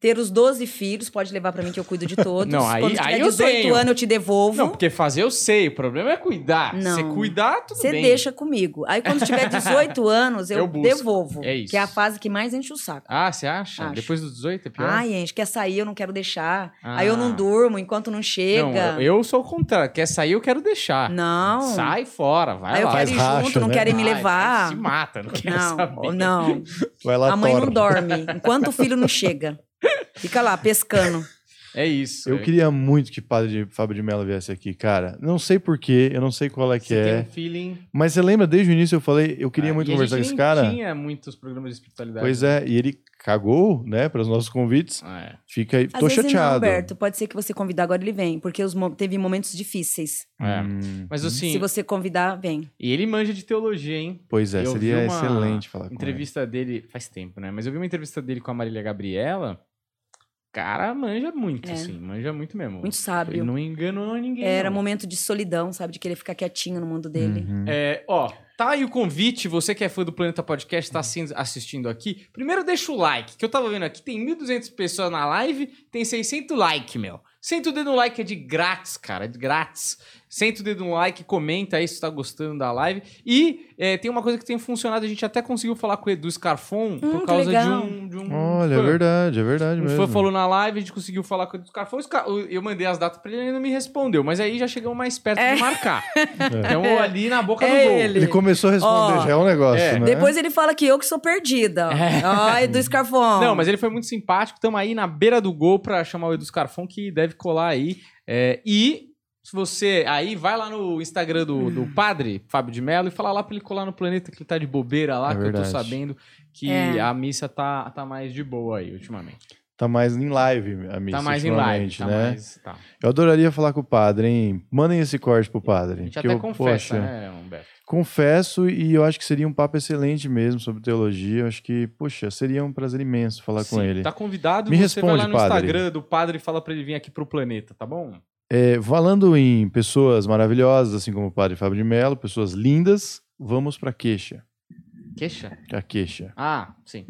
Ter os 12 filhos, pode levar para mim que eu cuido de todos. Não, aí- Quando tiver aí eu 18 tenho. anos, eu te devolvo. Não, porque fazer eu sei, o problema é cuidar. Não. Você cuidar, tudo Você bem. deixa comigo. Aí quando tiver 18 anos, eu, Eu devolvo. É isso. Que é a fase que mais enche o saco. Ah, você acha? Acho. Depois dos 18 é pior? Ai, gente, quer sair, eu não quero deixar. Aí eu não Ah. durmo enquanto não chega. Não, eu, eu sou o contrário. Quer sair, eu quero deixar. Não. Sai fora, vai Aí eu lá. quero ir racha, junto, não né? querem me levar. Se mata, não quero Não, saber. não. Vai lá, A mãe não tora. dorme enquanto o filho não chega. Fica lá, pescando. É isso. Eu é. queria muito que Padre de, Fábio de Mello viesse aqui, cara. Não sei porquê, eu não sei qual é que Você é. tem um feeling... Mas você lembra, desde o início eu falei, eu queria Ah, muito e a conversar com esse cara. tinha muitos programas de espiritualidade. Pois é, e ele cagou, né, para os nossos convites. É. Fica aí, Às tô vezes chateado. não, Alberto. Pode ser que você convidar agora ele vem, porque os mo- teve momentos difíceis. É. Hum, Mas assim, Se você convidar, vem. e ele manja de teologia, hein? Pois é, Eu seria vi uma excelente falar com entrevista dele faz tempo, né? Mas eu vi uma entrevista dele com a Marília Gabriela. Cara, manja muito, É. assim, manja muito mesmo. Muito sábio. Ele não enganou ninguém. Era não. momento de solidão, sabe? De querer ficar quietinho no mundo ele. dele. Uhum. É, ó, tá aí o convite, você que é fã do Planeta Podcast, tá assistindo aqui. Primeiro deixa o like, que eu tava vendo aqui, tem 1.200 pessoas na live, tem 600 like, meu. Senta o dedo no like, é de grátis, cara, é de grátis. Senta o dedo no like, comenta aí se você tá gostando da live. E é, tem uma coisa que tem funcionado, a gente até conseguiu falar com o Edu Scarfon Hum, por causa de um, de um Olha, é fã. verdade, é verdade Um mesmo. fã falou na live, a gente conseguiu falar com o Edu Scarfon. Eu mandei as datas pra ele e ele não me respondeu. Mas aí já chegamos mais perto de marcar. Então ali na boca do É gol. ele. Ele começou a responder, Ó, já é um negócio, é. né? Depois ele fala que eu que sou perdida. Ai, do Scarfon. Não, mas ele foi muito simpático. Estamos aí na beira do gol pra chamar o Edu Scarfon, que deve colar aí. É, e se você aí vai lá no Instagram do, do padre Fábio de Mello e fala lá pra ele colar no planeta que ele tá de bobeira lá, É que eu tô verdade. sabendo que É. a missa tá, tá mais de boa aí ultimamente. Tá mais em live, a missa, tá mais em live, tá né? mais. Tá. Eu adoraria falar com o padre, hein? Mandem esse corte pro padre. A gente que até eu, confessa, poxa, né, Humberto? Confesso e eu acho que seria um papo excelente mesmo sobre teologia. Eu acho que, poxa, seria um prazer imenso falar com Sim, ele. Tá convidado, Me você vai lá responde, no padre. Instagram do padre e fala pra ele vir aqui pro planeta, tá bom? É, falando em pessoas maravilhosas, assim como o padre Fábio de Mello, pessoas lindas, vamos pra queixa. Queixa? A queixa. Ah, sim.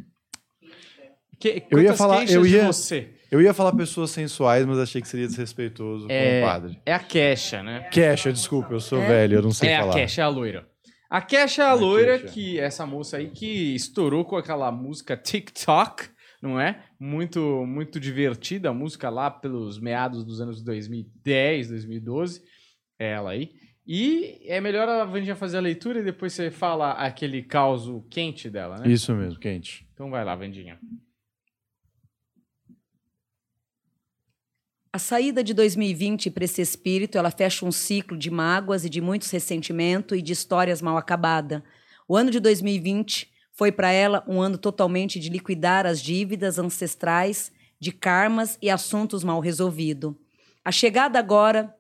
Que, Eu ia falar- eu de ia- você? Eu ia falar pessoas sensuais, mas achei que seria desrespeitoso É, com o padre. É a queixa, né? Queixa, desculpa, eu sou É? velho, eu não sei é falar. a Kesha, é a loira. A Kesha é a A loira, que essa moça aí que estourou com aquela música TikTok, não é? Muito, muito divertida, a música lá pelos meados dos anos 2010, 2012. É ela aí. E é melhor a Vandinha fazer a leitura e depois você fala aquele caos quente dela, né? Isso mesmo, quente. Então vai lá, Vandinha. A saída de 2020 para esse espírito, ela fecha um ciclo de mágoas e de muitos ressentimentos e de histórias mal acabadas. O ano de 2020 foi para ela um ano totalmente de liquidar as dívidas ancestrais, de karmas e assuntos mal resolvidos. A chegada agora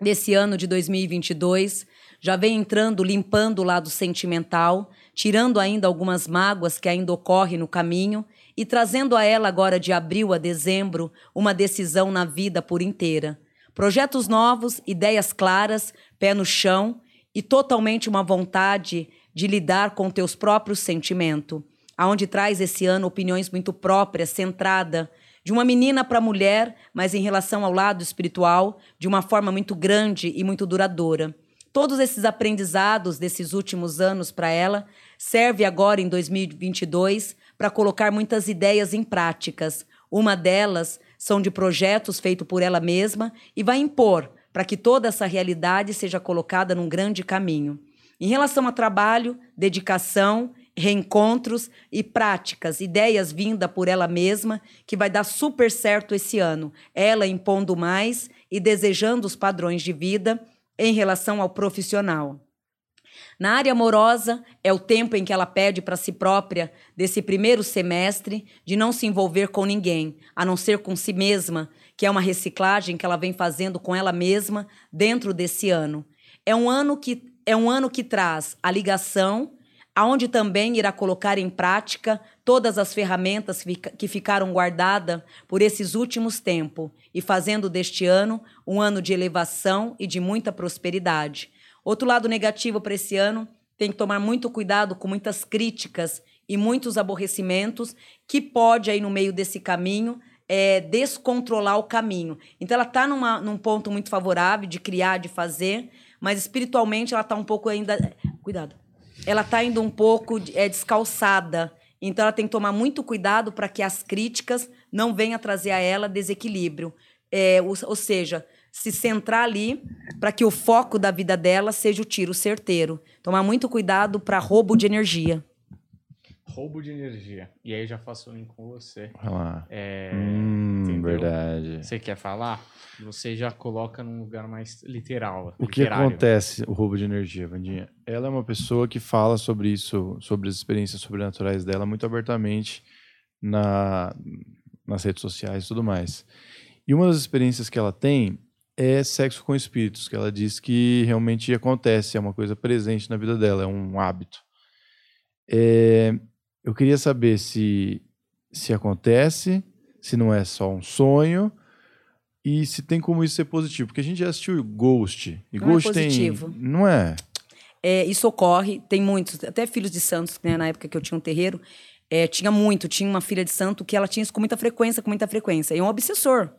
desse ano de 2022 já vem entrando, limpando o lado sentimental, tirando ainda algumas mágoas que ainda ocorrem no caminho e trazendo a ela agora de abril a dezembro uma decisão na vida por inteira. Projetos novos, ideias claras, pé no chão e totalmente uma vontade de lidar com teus próprios sentimentos, aonde traz esse ano opiniões muito próprias, centrada de uma menina para mulher, mas em relação ao lado espiritual, de uma forma muito grande e muito duradoura. Todos esses aprendizados desses últimos anos para ela serve agora em 2022 para colocar muitas ideias em práticas. Uma delas são de projetos feitos por ela mesma e vai impor para que toda essa realidade seja colocada num grande caminho. Em relação a trabalho, dedicação, reencontros e práticas, ideias vindas por ela mesma, que vai dar super certo esse ano. Ela impondo mais e desejando os padrões de vida em relação ao profissional. Na área amorosa, é o tempo em que ela pede para si própria, desse primeiro semestre, de não se envolver com ninguém, a não ser com si mesma, que é uma reciclagem que ela vem fazendo com ela mesma dentro desse ano. É um ano que, é um ano que traz a ligação, aonde também irá colocar em prática todas as ferramentas que ficaram guardadas por esses últimos tempos e fazendo deste ano um ano de elevação e de muita prosperidade. Outro lado negativo para esse ano, tem que tomar muito cuidado com muitas críticas e muitos aborrecimentos que pode aí no meio desse caminho é, descontrolar o caminho. Então ela está num ponto muito favorável de criar, de fazer, mas espiritualmente ela está um pouco ainda. Cuidado. Ela está indo um pouco é, descalçada. Então ela tem que tomar muito cuidado para que as críticas não venham trazer a ela desequilíbrio. É, ou, ou seja, se centrar ali para que o foco da vida dela seja o tiro certeiro. Tomar muito cuidado para roubo de energia. Roubo de energia. E aí eu já faço o link com você. Olha lá. É, hum, verdade. Você quer falar? Você já coloca num lugar mais literal. O que literário. acontece, o roubo de energia, Vandinha? Ela é uma pessoa que fala sobre isso, sobre as experiências sobrenaturais dela muito abertamente na, nas redes sociais e tudo mais. E uma das experiências que ela tem é sexo com espíritos, que ela diz que realmente acontece, é uma coisa presente na vida dela, é um hábito. É, eu queria saber se, se acontece, se não é só um sonho, e se tem como isso ser positivo. Porque a gente já assistiu Ghost. E Não é Ghost positivo. tem. Não é? É, isso ocorre, tem muitos, até filhos de santos, né, na época que eu tinha um terreiro, é, tinha muito, tinha uma filha de santo que ela tinha isso com muita frequência, com muita frequência. E é um obsessor.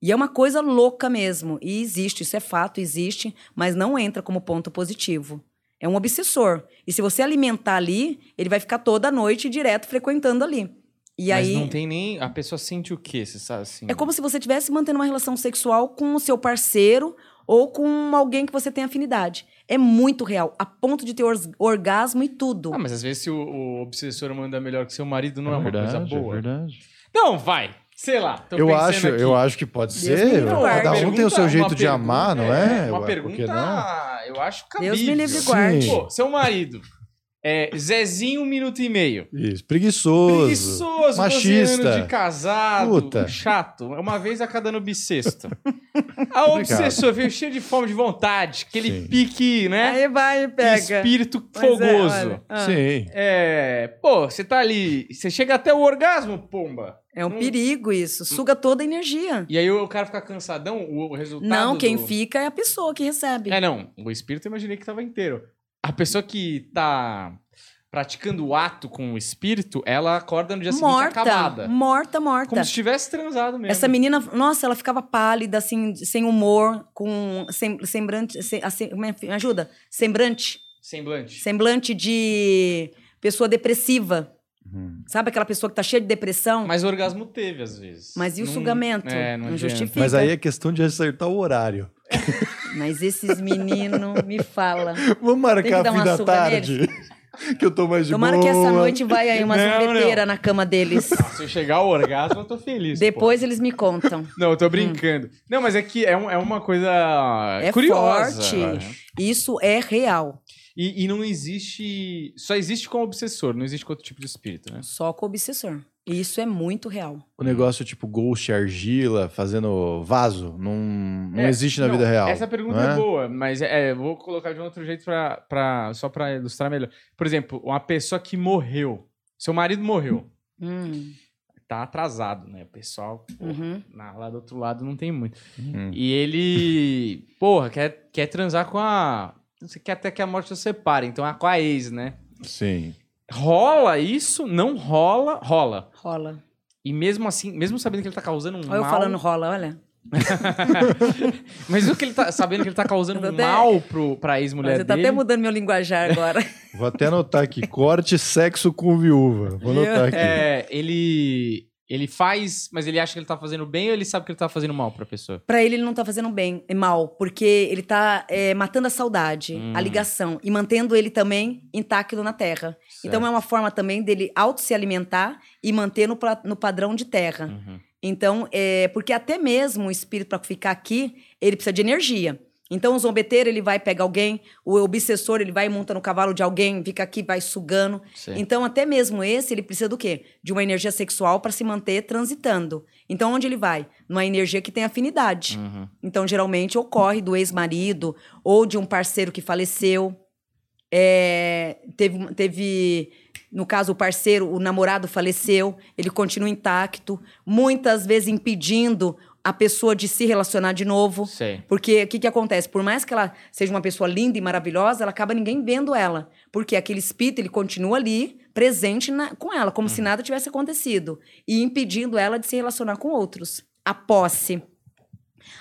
E é uma coisa louca mesmo. E existe, isso é fato, existe, mas não entra como ponto positivo. É um obsessor. E se você alimentar ali, ele vai ficar toda noite direto frequentando ali. E Mas aí não tem nem. A pessoa sente o quê? Você sabe assim? é como se você estivesse mantendo uma relação sexual com o seu parceiro ou com alguém que você tem afinidade. É muito real, a ponto de ter orgasmo e tudo. Ah, mas às vezes se o, o obsessor manda melhor que seu marido, não é, uma verdade, coisa boa. É verdade. Não, vai. Sei lá. tô Eu acho, aqui. eu acho que pode Deus ser. Cada um tem o Pergunta- seu jeito uma de amar, não é? Uma Ué, pergunta, que não? eu acho cabível. Deus me livre guarde. Pô, seu marido é Zezinho um minuto e meio. Isso, preguiçoso, Preguiçoso, 12 machista. de casado, Puta. chato. É Uma vez a cada ano bissexto. A obsessor veio cheio de fome de vontade, aquele Sim. pique, né? Aí vai e pega. Espírito Pois é, fogoso. olha. Ah. Sim. É, pô, você tá ali, você chega até o orgasmo, pomba. É um Hum. perigo isso. Suga toda a energia. E aí o cara fica cansadão, o, o resultado. Não, quem do- fica é a pessoa que recebe. É, não. O espírito eu imaginei que tava inteiro. A pessoa que tá praticando o ato com o espírito, ela acorda no dia seguinte morta, acabada. morta, morta. Como se tivesse transado mesmo. Essa menina, nossa, ela ficava pálida, assim, sem humor, com sem, semblante, sem, assim, como é? me ajuda? Semblante, Semblante. semblante de pessoa depressiva. Uhum. Sabe aquela pessoa que tá cheia de depressão? Mas o orgasmo teve, às vezes. Mas e o Não- sugamento? É, não, Não justifica. Mas aí é questão de acertar o horário. Mas esses meninos me fala. Vamos marcar Tem que dar fim uma da tarde. que eu tô mais de Tomara boa. que essa noite vai aí uma sorveteira na cama deles. Se eu chegar ao orgasmo, eu tô feliz. Depois eles me contam. pô. Não, eu tô brincando. Não, mas é que é, um- é uma coisa É curiosa. forte. né? Isso é real. E, e não existe. Só existe com o obsessor, não existe com outro tipo de espírito, né? Só com o obsessor. E isso é muito real. O negócio tipo ghost, argila, fazendo vaso, não, não É, existe na não, vida real. Essa pergunta não é? boa, mas é, é, vou colocar de um outro jeito pra, pra, só pra ilustrar melhor. Por exemplo, uma pessoa que morreu. Seu marido morreu. Hum, Tá atrasado, né? O pessoal pô, uhum. na, lá do outro lado não tem muito. Hum. E ele, porra, quer, quer transar com a. Você quer até que a morte os separe, então é com a ex, né? Sim. Rola isso? Não rola? Rola. Rola. E mesmo assim, mesmo sabendo que ele tá causando um Olha eu mal. falando rola, olha. Mas o que ele tá sabendo que ele tá causando Eu um até- mal pro, pra ex-mulher Você tá dele. até mudando meu linguajar agora. Vou até anotar aqui. Corte sexo com viúva. Vou anotar aqui. É, ele. Ele faz, mas ele acha que ele tá fazendo bem ou ele sabe que ele tá fazendo mal pra pessoa? Pra ele, ele não tá fazendo bem, é mal, porque ele tá é, matando a saudade, Hum. a ligação, e mantendo ele também intacto na terra. Então é uma forma também dele auto se alimentar e manter no, no padrão de terra. Uhum. Então, é, porque até mesmo o espírito, para ficar aqui, ele precisa de energia. Então, o zombeteiro, ele vai pegar alguém, o obsessor, ele vai e monta no cavalo de alguém, fica aqui, vai sugando. Sei. Então, até mesmo esse, ele precisa do quê? De uma energia sexual para se manter transitando. Então, onde ele vai? Numa energia que tem afinidade. Uhum. Então, geralmente, ocorre do ex-marido ou de um parceiro que faleceu. É, teve, teve, no caso, o parceiro, o namorado faleceu, ele continua intacto, muitas vezes impedindo a pessoa de se relacionar de novo. Sei. Porque o que, que acontece? Por mais que ela seja uma pessoa linda e maravilhosa, ela acaba ninguém vendo ela. Porque aquele espírito, ele continua ali, presente na- com ela, como se nada tivesse acontecido. E impedindo ela de se relacionar com outros. A posse.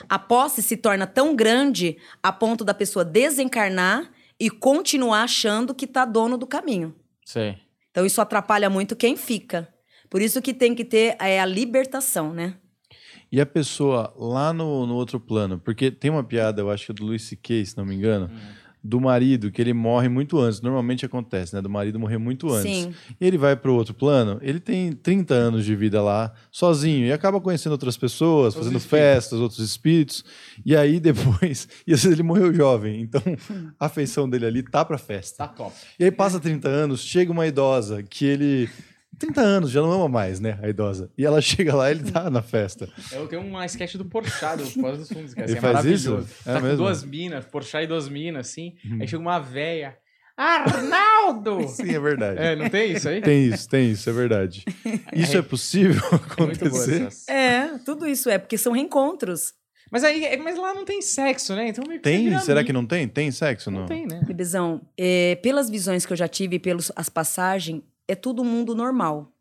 A posse se torna tão grande a ponto da pessoa desencarnar e continuar achando que tá dono do caminho. Sei. Então isso atrapalha muito quem fica. Por isso que tem que ter é, a libertação, né? E a pessoa lá no, no outro plano, porque tem uma piada, eu acho que é do Luis C.K., se não me engano, do marido, que ele morre muito antes. Normalmente acontece, né? Do marido morrer muito antes. Sim. E ele vai para o outro plano, ele tem 30 anos de vida lá, sozinho, e acaba conhecendo outras pessoas, Os fazendo espíritos. festas, outros espíritos. E aí depois, e às vezes ele morreu jovem, então a afeição dele ali tá pra festa. Tá top. E aí passa 30 anos, chega uma idosa que ele. 30 anos, já não ama mais, né? A idosa. E ela chega lá ele tá na festa. Eu tenho uma sketch do Porchat, do Pós dos Fundos, cara. Ele Assim, é faz maravilhoso. isso? Tá É com mesmo? Uhum. duas minas, Porchat e duas minas, assim. Aí chega uma véia. Arnaldo! Sim, é verdade. é, não tem isso aí? Tem isso, tem isso, é verdade. Isso é possível É muito boa acontecer? É, tudo isso é, porque são reencontros. Mas aí, é- mas lá não tem sexo, né? Então Tem? Será amigo. que não tem? Tem sexo ou Não não? tem, né? Bebezão, é, pelas visões que eu já tive, pelas as passagens, é tudo mundo normal.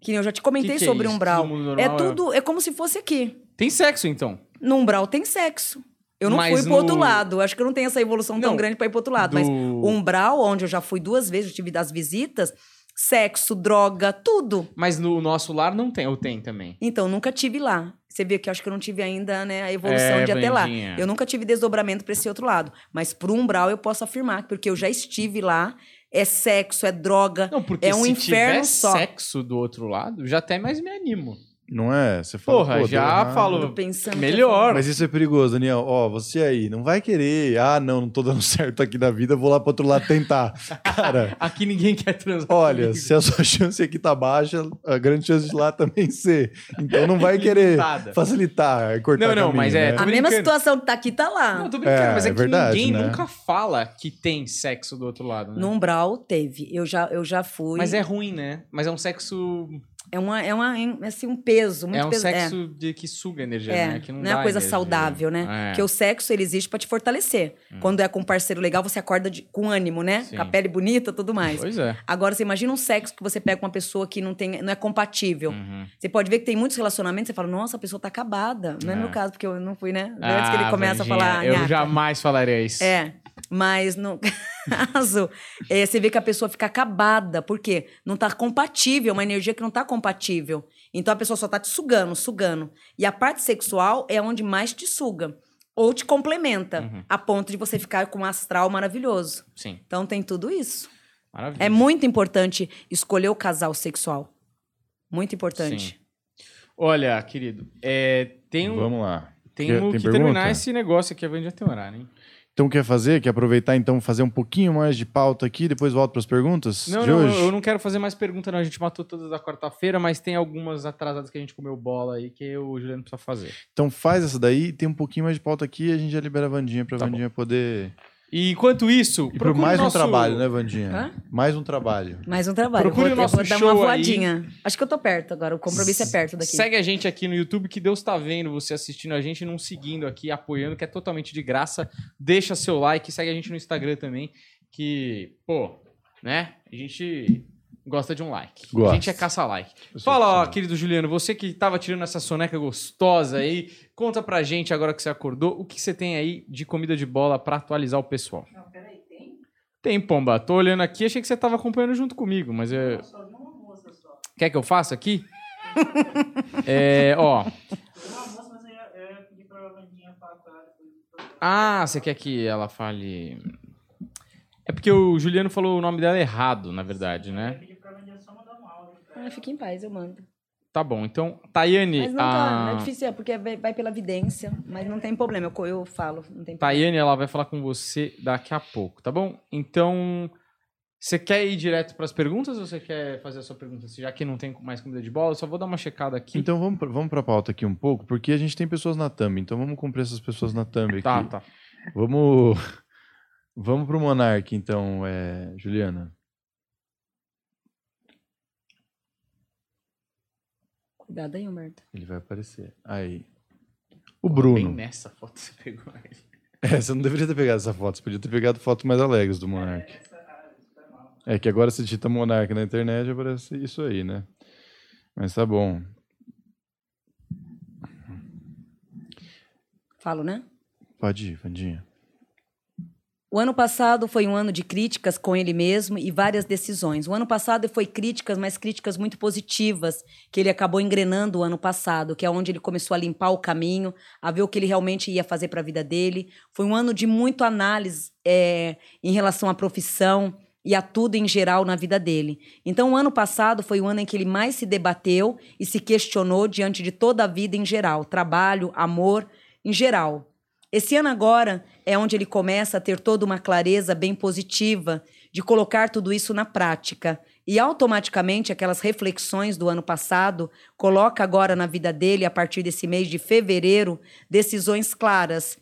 Que eu já te comentei Que que é sobre isso? umbral. Mundo É normal é- tudo, é como se fosse aqui. Tem sexo, então. No umbral tem sexo. Eu não Mas fui pro no- outro lado. Acho que eu não tenho essa evolução tão Não, grande pra ir pro outro lado. do- Mas umbral, onde eu já fui duas vezes, eu tive das visitas, sexo, droga, tudo. Mas no nosso lar não tem, ou tem também. Então, nunca tive lá. Você vê que eu acho que eu não tive ainda né, a evolução É, de até lá. Eu nunca tive desdobramento para esse outro lado. Mas pro umbral eu posso afirmar, porque eu já estive lá. É sexo, é droga. Não, porque É um se inferno tiver só. sexo do outro lado, já até mais me animo. Não é? Você fala, Porra, deu já errado. falo. Que Melhor. Mas isso é perigoso, Daniel. Ó, você aí, não vai querer. Ah, não, não tô dando certo aqui na vida, vou lá pro outro lado tentar. Cara, Aqui ninguém quer transar. olha, comigo. se a sua chance aqui tá baixa, a grande chance de lá também ser. Então não vai querer facilitar, cortar Não, não, caminho, mas é- né? A mesma situação que tá aqui tá lá. Não, tô brincando, É, mas é é que verdade, ninguém né? nunca fala que tem sexo do outro lado, né? No umbral teve. Eu já, eu já fui. Mas é ruim, né? Mas é um sexo. É, uma, é uma, é, assim, um peso, muito é um peso. sexo de que suga energia, É, né? Que não, não, é uma coisa energia. saudável, né? É. Hum. Porque o sexo, ele existe pra te fortalecer. Quando é com um parceiro legal, você acorda de- com ânimo, né? Sim. Com a pele bonita tudo mais. Pois é. Agora, você imagina um sexo que você pega com uma pessoa que não, tem, não é compatível. Uhum. Você pode ver que tem muitos relacionamentos, você fala, nossa, a pessoa tá acabada. Não é, É. meu caso, porque eu não fui, né? Antes que ele Ah, começa a falar. Eu "Nhaca". jamais falaria isso. É, mas no caso, é, você vê que a pessoa fica acabada. Por quê? Não tá compatível, é uma energia que não tá compatível. Então a pessoa só tá te sugando, sugando. E a parte sexual é onde mais te suga. Ou te complementa, Uhum. a ponto de você ficar com um astral maravilhoso. Sim. Então tem tudo isso. Maravilha. É muito importante escolher o casal sexual. Muito importante. Sim. Olha, querido, é, tem um, Vamos lá. temos Tem que terminar esse negócio aqui, a Vandy já tem horário, hein? Então quer fazer? Quer aproveitar então fazer um pouquinho mais de pauta aqui, depois volta para as perguntas Não, de não, hoje? eu não quero fazer mais pergunta, não. A gente matou todas da quarta-feira, mas tem algumas atrasadas que a gente comeu bola aí que o Juliano precisa fazer. Então faz essa daí, tem um pouquinho mais de pauta aqui e a gente já libera a Vandinha pra Tá Vandinha poder. E enquanto isso, E por mais nosso- um trabalho, né, Vandinha? Hã? Mais um trabalho. Mais um trabalho. Eu Procure vou, o nosso eu vou dar show uma aí. voadinha. Acho que eu tô perto agora. O compromisso é perto daqui. Segue a gente aqui no YouTube, que Deus tá vendo você assistindo a gente, não seguindo aqui, apoiando, que é totalmente de graça. Deixa seu like, segue a gente no Instagram também, que, pô, né? A gente gosta de um like. A Gosta. gente é caça-like. Fala, ó, querido Juliano, você que tava tirando essa soneca gostosa aí, conta pra gente agora que você acordou, o que você tem aí de comida de bola pra atualizar o pessoal. Tem, Pomba. Tô olhando aqui, achei que você tava acompanhando junto comigo, mas eu... Quer que eu faça aqui? é, ó. Ah, você quer que ela fale. É porque o Juliano falou o nome dela errado, na verdade, né? Ah, fica em paz, eu mando. Tá bom, então, Tayane. Mas não, tá, a... é difícil, é porque vai, pela vidência, mas não tem problema, eu, eu falo, não tem problema. Tayane, ela vai falar com você daqui a pouco, tá bom? Então, você quer ir direto pras perguntas ou você quer fazer a sua pergunta? Já que não tem mais comida de bola, eu só vou dar uma checada aqui. Então vamos, pra- vamos pra pauta aqui um pouco, porque a gente tem pessoas na thumb, então vamos cumprir essas pessoas na thumb aqui. Tá, tá. Vamos. Vamos pro Monark, então, é, Juliana. Cuidado aí, Humberto. Ele vai aparecer. Aí. O Bem Bruno. nessa foto você pegou ele. É, você não deveria ter pegado essa foto, você podia ter pegado fotos mais alegres do Monark. É que agora você digita Monark na internet aparece isso aí, né? Mas tá bom. Falo, né? Pode ir, Vandinha. O ano passado foi um ano de críticas com ele mesmo e várias decisões. O ano passado foi críticas, mas críticas muito positivas, que ele acabou engrenando o ano passado, que é onde ele começou a limpar o caminho, a ver o que ele realmente ia fazer para a vida dele. Foi um ano de muito análise é, em relação à profissão e a tudo em geral na vida dele. Então, o ano passado foi o ano em que ele mais se debateu e se questionou diante de toda a vida em geral, trabalho, amor, em geral. Esse ano agora é onde ele começa a ter toda uma clareza bem positiva de colocar tudo isso na prática. E automaticamente aquelas reflexões do ano passado coloca agora na vida dele, a partir desse mês de fevereiro, decisões claras.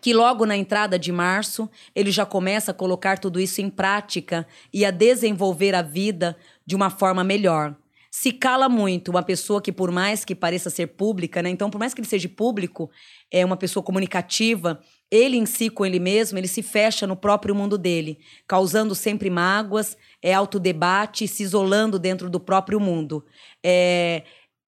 Que logo na entrada de março ele já começa a colocar tudo isso em prática e a desenvolver a vida de uma forma melhor. Se cala muito. Uma pessoa que, por mais que pareça ser pública, né? Então, por mais que ele seja público, é uma pessoa comunicativa, ele em si, com ele mesmo, ele se fecha no próprio mundo dele, causando sempre mágoas, é autodebate, se isolando dentro do próprio mundo. É,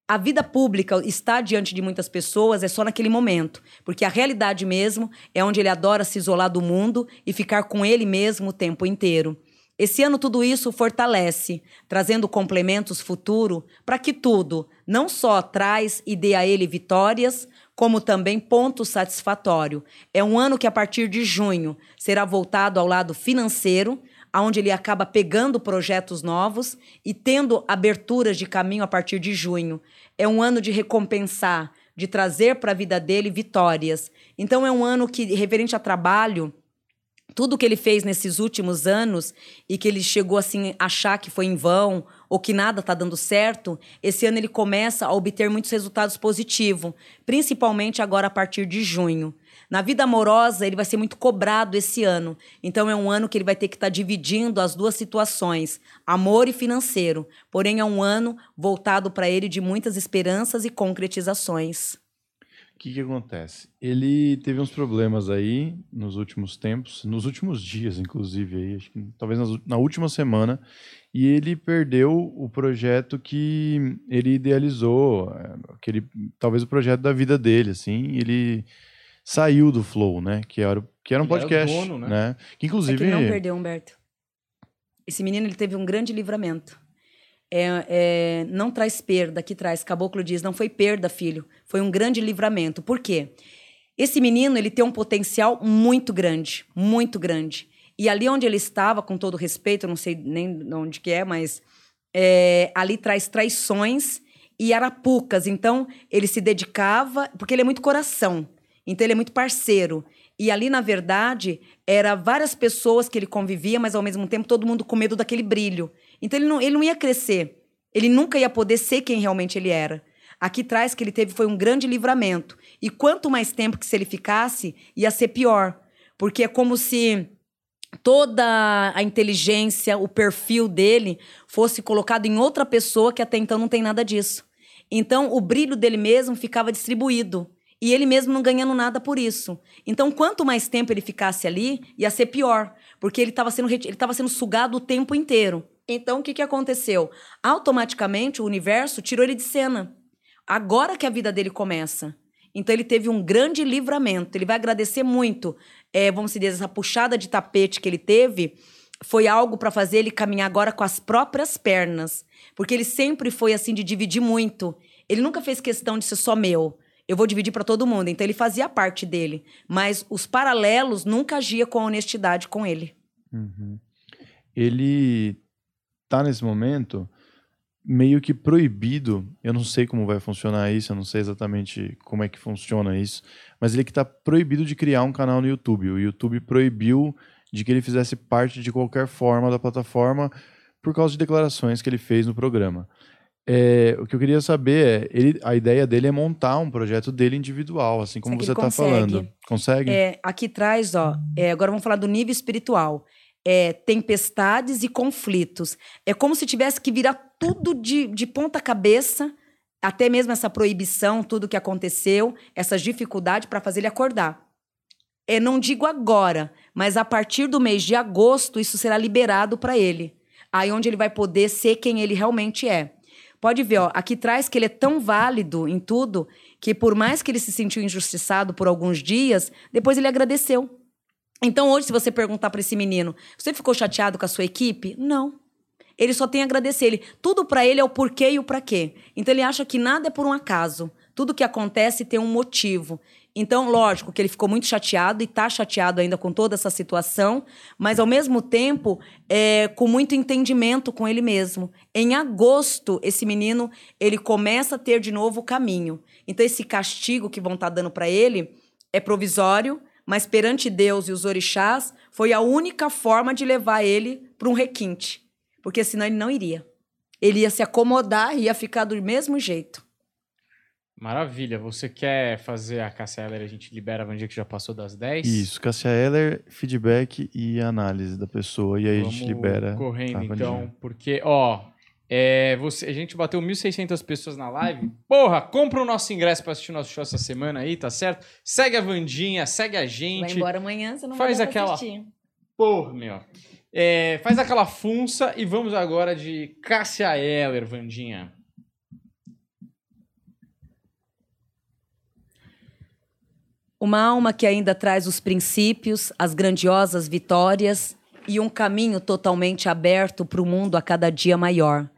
a vida pública está diante de muitas pessoas é só naquele momento, porque a realidade mesmo é onde ele adora se isolar do mundo e ficar com ele mesmo o tempo inteiro. Esse ano tudo isso fortalece, trazendo complementos futuro para que tudo não só traz e dê a ele vitórias, como também ponto satisfatório. É um ano que a partir de junho será voltado ao lado financeiro, aonde ele acaba pegando projetos novos e tendo aberturas de caminho a partir de junho. É um ano de recompensar, de trazer para a vida dele vitórias. Então é um ano que referente a trabalho, tudo que ele fez nesses últimos anos e que ele chegou assim a achar que foi em vão ou que nada está dando certo, esse ano ele começa a obter muitos resultados positivos, principalmente agora a partir de junho. Na vida amorosa, ele vai ser muito cobrado esse ano. Então, é um ano que ele vai ter que estar tá dividindo as duas situações, amor e financeiro. Porém, é um ano voltado para ele de muitas esperanças e concretizações que, que acontece? Ele teve uns problemas aí nos últimos tempos, nos últimos dias, inclusive, aí, acho que, talvez na, na última semana, e ele perdeu o projeto que ele idealizou, aquele, talvez o projeto da vida dele, assim, ele saiu do Flow, né? Que era, que era um ele podcast, era dono, né? né? Que inclusive... É que ele não perdeu, Humberto. Esse menino ele teve um grande livramento é, é, não traz perda, que traz. Caboclo diz, não foi perda, filho, foi um grande livramento. Por quê? Esse menino, ele tem um potencial muito grande, muito grande. E ali onde ele estava, com todo respeito, não sei nem onde que é, mas é, ali traz traições e arapucas. Então, ele se dedicava, porque ele é muito coração. Então, ele é muito parceiro. E ali, na verdade, era várias pessoas que ele convivia, mas ao mesmo tempo todo mundo com medo daquele brilho. Então ele não, ele não ia crescer. Ele nunca ia poder ser quem realmente ele era. Aqui traz que ele teve foi um grande livramento. E quanto mais tempo que se ele ficasse, ia ser pior. Porque é como se toda a inteligência, o perfil dele fosse colocado em outra pessoa que até então não tem nada disso. Então o brilho dele mesmo ficava distribuído. E ele mesmo não ganhando nada por isso. Então, quanto mais tempo ele ficasse ali, ia ser pior. Porque ele estava sendo, ele sendo sugado o tempo inteiro. Então, o que, que aconteceu? Automaticamente, o universo tirou ele de cena. Agora que a vida dele começa. Então, ele teve um grande livramento. Ele vai agradecer muito, é, vamos dizer, essa puxada de tapete que ele teve. Foi algo para fazer ele caminhar agora com as próprias pernas. Porque ele sempre foi assim, de dividir muito. Ele nunca fez questão de ser só meu. Eu vou dividir para todo mundo. Então, ele fazia parte dele. Mas os paralelos nunca agia com honestidade com ele. Uhum. Ele está nesse momento meio que proibido. Eu não sei como vai funcionar isso, eu não sei exatamente como é que funciona isso, mas ele que está proibido de criar um canal no YouTube. O YouTube proibiu de que ele fizesse parte de qualquer forma da plataforma por causa de declarações que ele fez no programa. É, o que eu queria saber é, ele, a ideia dele é montar um projeto dele individual, assim como você está falando. Consegue? É, aqui traz, ó. É, agora vamos falar do nível espiritual é, tempestades e conflitos. É como se tivesse que virar tudo de, de ponta cabeça, até mesmo essa proibição, tudo que aconteceu, essas dificuldades para fazer ele acordar. É, não digo agora, mas a partir do mês de agosto isso será liberado para ele. Aí onde ele vai poder ser quem ele realmente é. Pode ver, ó, aqui traz que ele é tão válido em tudo que por mais que ele se sentiu injustiçado por alguns dias, depois ele agradeceu. Então, hoje, se você perguntar para esse menino, você ficou chateado com a sua equipe? Não. Ele só tem a agradecer. Ele, tudo para ele é o porquê e o para quê. Então, ele acha que nada é por um acaso. Tudo que acontece tem um motivo. Então, lógico que ele ficou muito chateado e está chateado ainda com toda essa situação, mas ao mesmo tempo é, com muito entendimento com ele mesmo. Em agosto, esse menino ele começa a ter de novo o caminho. Então, esse castigo que vão estar tá dando para ele é provisório, mas perante Deus e os orixás foi a única forma de levar ele para um requinte, porque senão ele não iria. Ele ia se acomodar e ia ficar do mesmo jeito. Maravilha. Você quer fazer a Cassia Eller? A gente libera a Vandia que já passou das 10? Isso, Cassia Eller, feedback e análise da pessoa. E aí Vamos a gente libera. Correndo então, porque, ó, É, você, a gente bateu 1.600 pessoas na live. Porra, compra o nosso ingresso pra assistir o nosso show essa semana aí, tá certo? Segue a Vandinha, segue a Vai gente. embora amanhã, você não Faz vai aquela- assistir. Porra, meu. É, faz aquela funça e vamos agora de Cássia Eller, Vandinha. Uma alma que ainda traz os princípios, as grandiosas vitórias e um caminho totalmente aberto para o mundo a cada dia maior.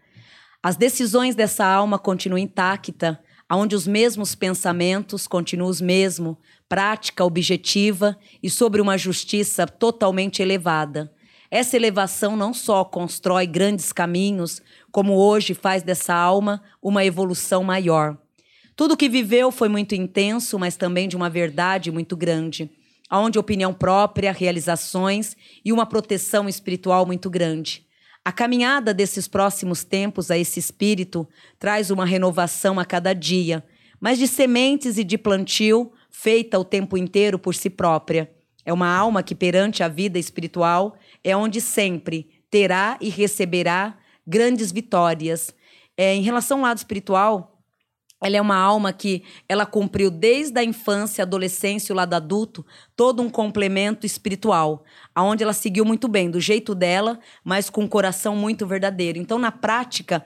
As decisões dessa alma continuam intacta, aonde os mesmos pensamentos continuam os mesmos, prática objetiva e sobre uma justiça totalmente elevada. Essa elevação não só constrói grandes caminhos, como hoje faz dessa alma uma evolução maior. Tudo que viveu foi muito intenso, mas também de uma verdade muito grande, onde opinião própria, realizações e uma proteção espiritual muito grande. A caminhada desses próximos tempos a esse espírito traz uma renovação a cada dia, mas de sementes e de plantio feita o tempo inteiro por si própria. É uma alma que perante a vida espiritual é onde sempre terá e receberá grandes vitórias. É, em relação ao lado espiritual, ela é uma alma que ela cumpriu desde a infância, adolescência e o lado adulto todo um complemento espiritual, aonde ela seguiu muito bem, do jeito dela, mas com um coração muito verdadeiro. Então, na prática,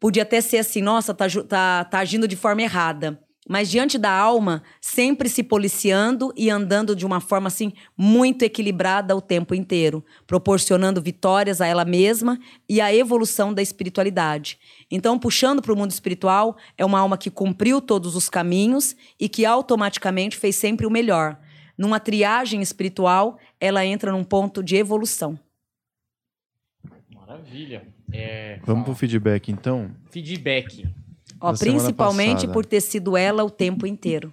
podia até ser assim, nossa, tá, tá, tá agindo de forma errada. Mas diante da alma, sempre se policiando e andando de uma forma assim muito equilibrada o tempo inteiro, proporcionando vitórias a ela mesma e a evolução da espiritualidade. Então, puxando para o mundo espiritual, é uma alma que cumpriu todos os caminhos e que automaticamente fez sempre o melhor. Numa triagem espiritual, ela entra num ponto de evolução. Maravilha. É, Vamos pro fala. feedback, então? feedback. Ó, principalmente passada. por ter sido ela o tempo inteiro.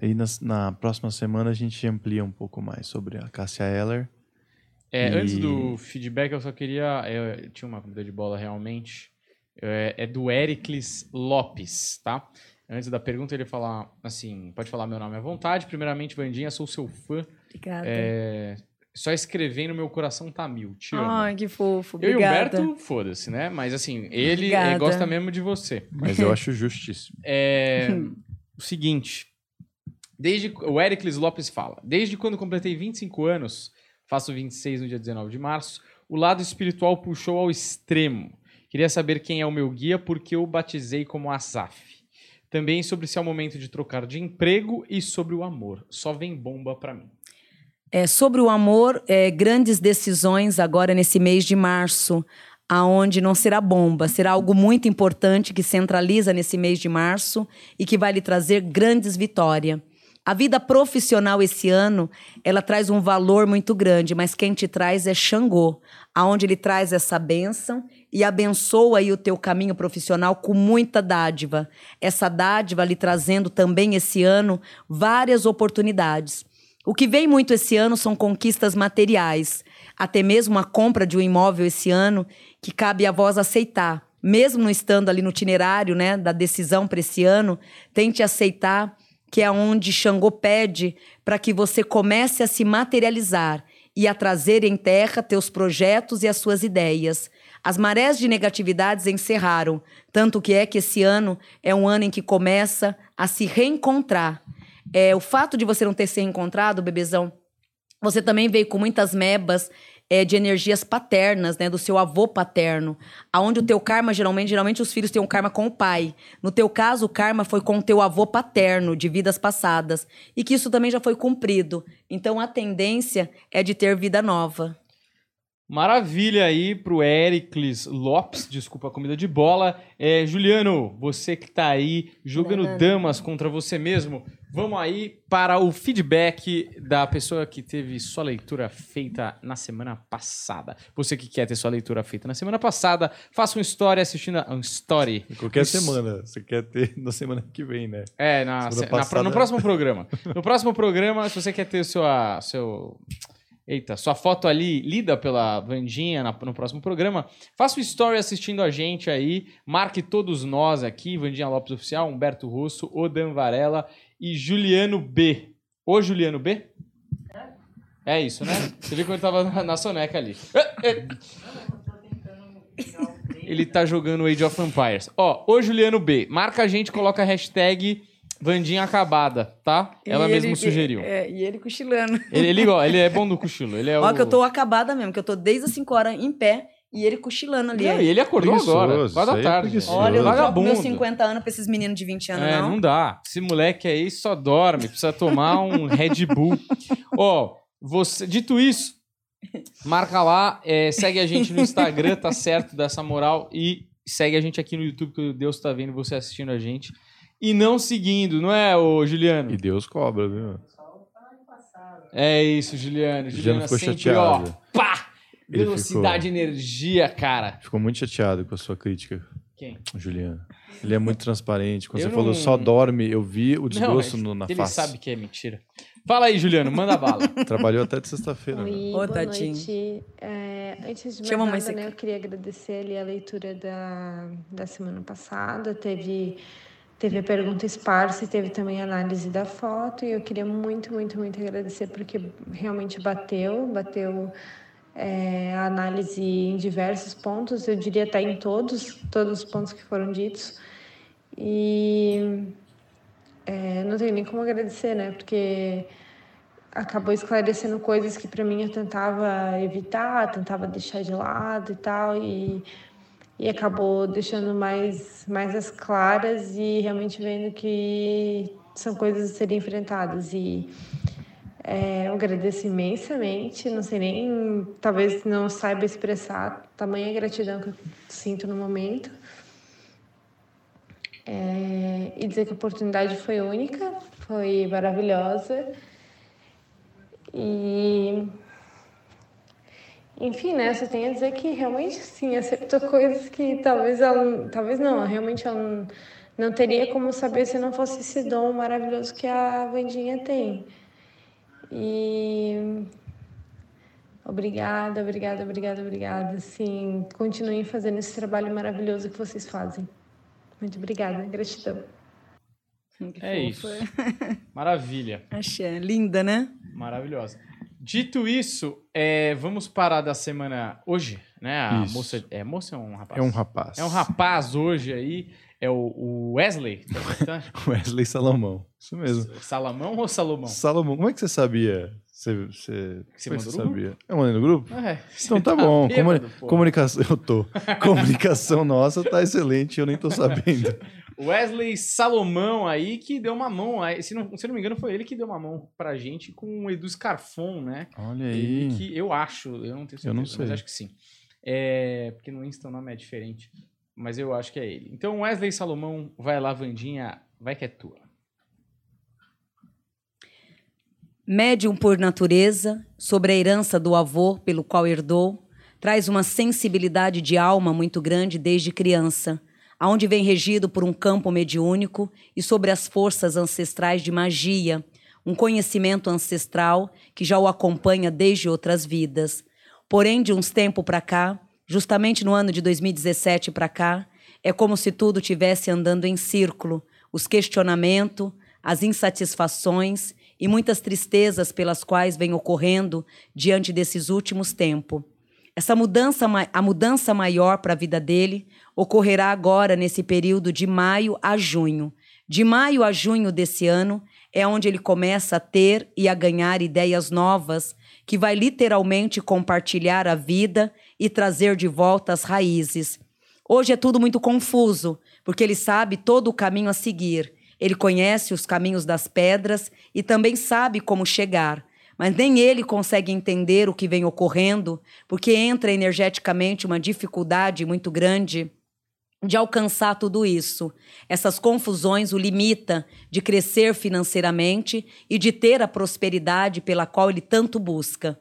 Aí na, na próxima semana a gente amplia um pouco mais sobre a Cássia Eller. É, E- Antes do feedback, eu só queria. Eu, tinha uma comida de bola realmente. É, é do Ericles Lopes, tá? Antes da pergunta, ele falar assim: pode falar meu nome à vontade. Primeiramente, Vandinha, sou seu fã. Obrigada. É, só escrevendo meu coração tá mil. Te amo. Ai, que fofo. eu e o Obrigada. Humberto, foda-se, né? Mas assim, ele Obrigada. gosta mesmo de você. Mas eu acho justíssimo. É o seguinte. Desde, o Ericles Lopes fala: Desde quando completei 25 anos, faço 26 no dia 19 de março, o lado espiritual puxou ao extremo. Queria saber quem é o meu guia, porque eu batizei como Asaf. Também sobre se é o momento de trocar de emprego e sobre o amor. Só vem bomba pra mim. É, sobre o amor, é, grandes decisões agora nesse mês de março, aonde não será bomba, será algo muito importante que centraliza nesse mês de março e que vai lhe trazer grandes vitórias. A vida profissional esse ano, ela traz um valor muito grande, mas quem te traz é Xangô, aonde ele traz essa bênção e abençoa aí o teu caminho profissional com muita dádiva. Essa dádiva lhe trazendo também esse ano várias oportunidades. O que vem muito esse ano são conquistas materiais, até mesmo a compra de um imóvel esse ano que cabe a vós aceitar. Mesmo não estando ali no itinerário né, da decisão para esse ano, tente aceitar que é onde Xangô pede para que você comece a se materializar e a trazer em terra teus projetos e as suas ideias. As marés de negatividades encerraram, tanto que é que esse ano é um ano em que começa a se reencontrar. É, o fato de você não ter se reencontrado, bebezão, você também veio com muitas mebas é, de energias paternas, né, do seu avô paterno, aonde o teu karma geralmente, geralmente os filhos têm um karma com o pai. No teu caso, o karma foi com o teu avô paterno de vidas passadas e que isso também já foi cumprido. Então a tendência é de ter vida nova. Maravilha aí pro Ericles Lopes, desculpa a comida de bola. É, Juliano, você que tá aí jogando Não, damas contra você mesmo, vamos aí para o feedback da pessoa que teve sua leitura feita na semana passada. Você que quer ter sua leitura feita na semana passada, faça uma história assistindo a, um story. Qualquer Isso. semana. Você quer ter na semana que vem, né? É, na, Semana se- na- passada- no próximo programa. No próximo programa, se você quer ter sua, seu, eita, sua foto ali lida pela Vandinha na- no próximo programa, faça um story assistindo a gente aí, marque todos nós aqui, Vandinha Lopes Oficial, Humberto Russo, Odan Varela e Juliano B. Ô, Juliano B? É isso, né? Você viu quando ele tava na, na soneca ali. É, é. Ele tá jogando Age of Empires. Ó, ô Juliano B, marca a gente, coloca a hashtag Vandinha Acabada, tá? Ela E mesmo ele- sugeriu. É, e ele cochilando. Ele, ele, ó, ele é bom do cochilo. Ele é Ó, o... que eu tô acabada mesmo, que eu tô desde as 5 horas em pé e ele cochilando ali. Não, e ele acordou Preguiçoso, agora, quase da é tarde. preguiçoso. Olha, eu Vagabundo. meus 50 anos pra esses meninos de 20 anos, É, não. não dá. Esse moleque aí só dorme, precisa tomar um Red Bull. Ó, você, dito isso, marca lá, é, segue a gente no Instagram, tá certo, dessa moral, e segue a gente aqui no YouTube, que Deus tá vendo você assistindo a gente. E não seguindo, não é, ô Juliano? E Deus cobra, viu? É isso, Juliano. Juliano ficou sempre, chateado. ó, pá! Ele Velocidade e energia, cara. Ficou muito chateado com a sua crítica, Quem? Juliano. Ele é muito transparente. Quando Eu você falou não- só dorme, eu vi o desgosto Não, no- na ele face. sabe que é mentira. Fala aí, Juliano, manda bala. Trabalhou até de sexta-feira. né? Oi, Ô, boa Tatinho. noite. É, antes de mais nada, né, eu queria agradecer ali a leitura da, da semana passada. Teve, teve a pergunta esparsa e teve também a análise da foto. E eu queria muito, muito, muito agradecer porque realmente bateu, bateu é, a análise em diversos pontos. Eu diria até em todos, todos os pontos que foram ditos. E é, não tenho nem como agradecer, né? Porque acabou esclarecendo coisas que para mim eu tentava evitar, tentava deixar de lado e tal, e, e acabou deixando mais, mais as claras e realmente vendo que são coisas a serem enfrentadas. E é, eu agradeço imensamente, não sei nem, talvez não saiba expressar tamanha gratidão que eu sinto no momento. É, e dizer que a oportunidade foi única, foi maravilhosa. E. Enfim, né? Só tenho a dizer que realmente sim, acertou coisas que talvez ela. Talvez não, realmente ela não, não teria como saber se não fosse esse dom maravilhoso que a Vandinha tem. E. Obrigada, obrigada, obrigada, obrigada. Sim, continuem fazendo esse trabalho maravilhoso que vocês fazem. Muito obrigada, gratidão. Que É isso. fofa. Maravilha. Achei. Linda, né? Maravilhosa. Dito isso, é, vamos parar da semana hoje, né? A Isso. moça. É moça ou é um rapaz? É um rapaz. É um rapaz hoje aí. É o, o Wesley. Tá? Wesley Salomão. Isso mesmo. Salamão ou Salomão? Salomão, como é que você sabia? Você, você, Você é no sabia? Eu mandei no grupo? É, Então você tá, bom. Comuni- bêbado, pô. comunicação, eu tô. Comunicação nossa tá excelente, eu nem tô sabendo. Wesley Salomão aí que deu uma mão. aí, Se não, se não me engano, foi ele que deu uma mão pra gente com o Edu Scarfon, né? Olha Ele aí. que eu acho, eu não tenho certeza, Eu não mas sei. acho que sim. É, porque no Insta o nome é diferente, mas eu acho que é ele. Então Wesley Salomão, vai lá, Vandinha, vai que é tua. Médium por natureza, sobre a herança do avô pelo qual herdou, traz uma sensibilidade de alma muito grande desde criança, aonde vem regido por um campo mediúnico e sobre as forças ancestrais de magia, um conhecimento ancestral que já o acompanha desde outras vidas. Porém, de uns tempos para cá, justamente no ano de 2017 para cá, é como se tudo tivesse andando em círculo, os questionamentos, as insatisfações e muitas tristezas pelas quais vem ocorrendo diante desses últimos tempos. Essa mudança, a mudança maior para a vida dele ocorrerá agora nesse período de maio a junho. De maio a junho desse ano é onde ele começa a ter e a ganhar ideias novas que vai literalmente compartilhar a vida e trazer de volta as raízes. Hoje é tudo muito confuso, porque ele sabe todo o caminho a seguir. Ele conhece os caminhos das pedras e também sabe como chegar. Mas nem ele consegue entender o que vem ocorrendo, porque entra energeticamente uma dificuldade muito grande de alcançar tudo isso. Essas confusões o limita de crescer financeiramente e de ter a prosperidade pela qual ele tanto busca.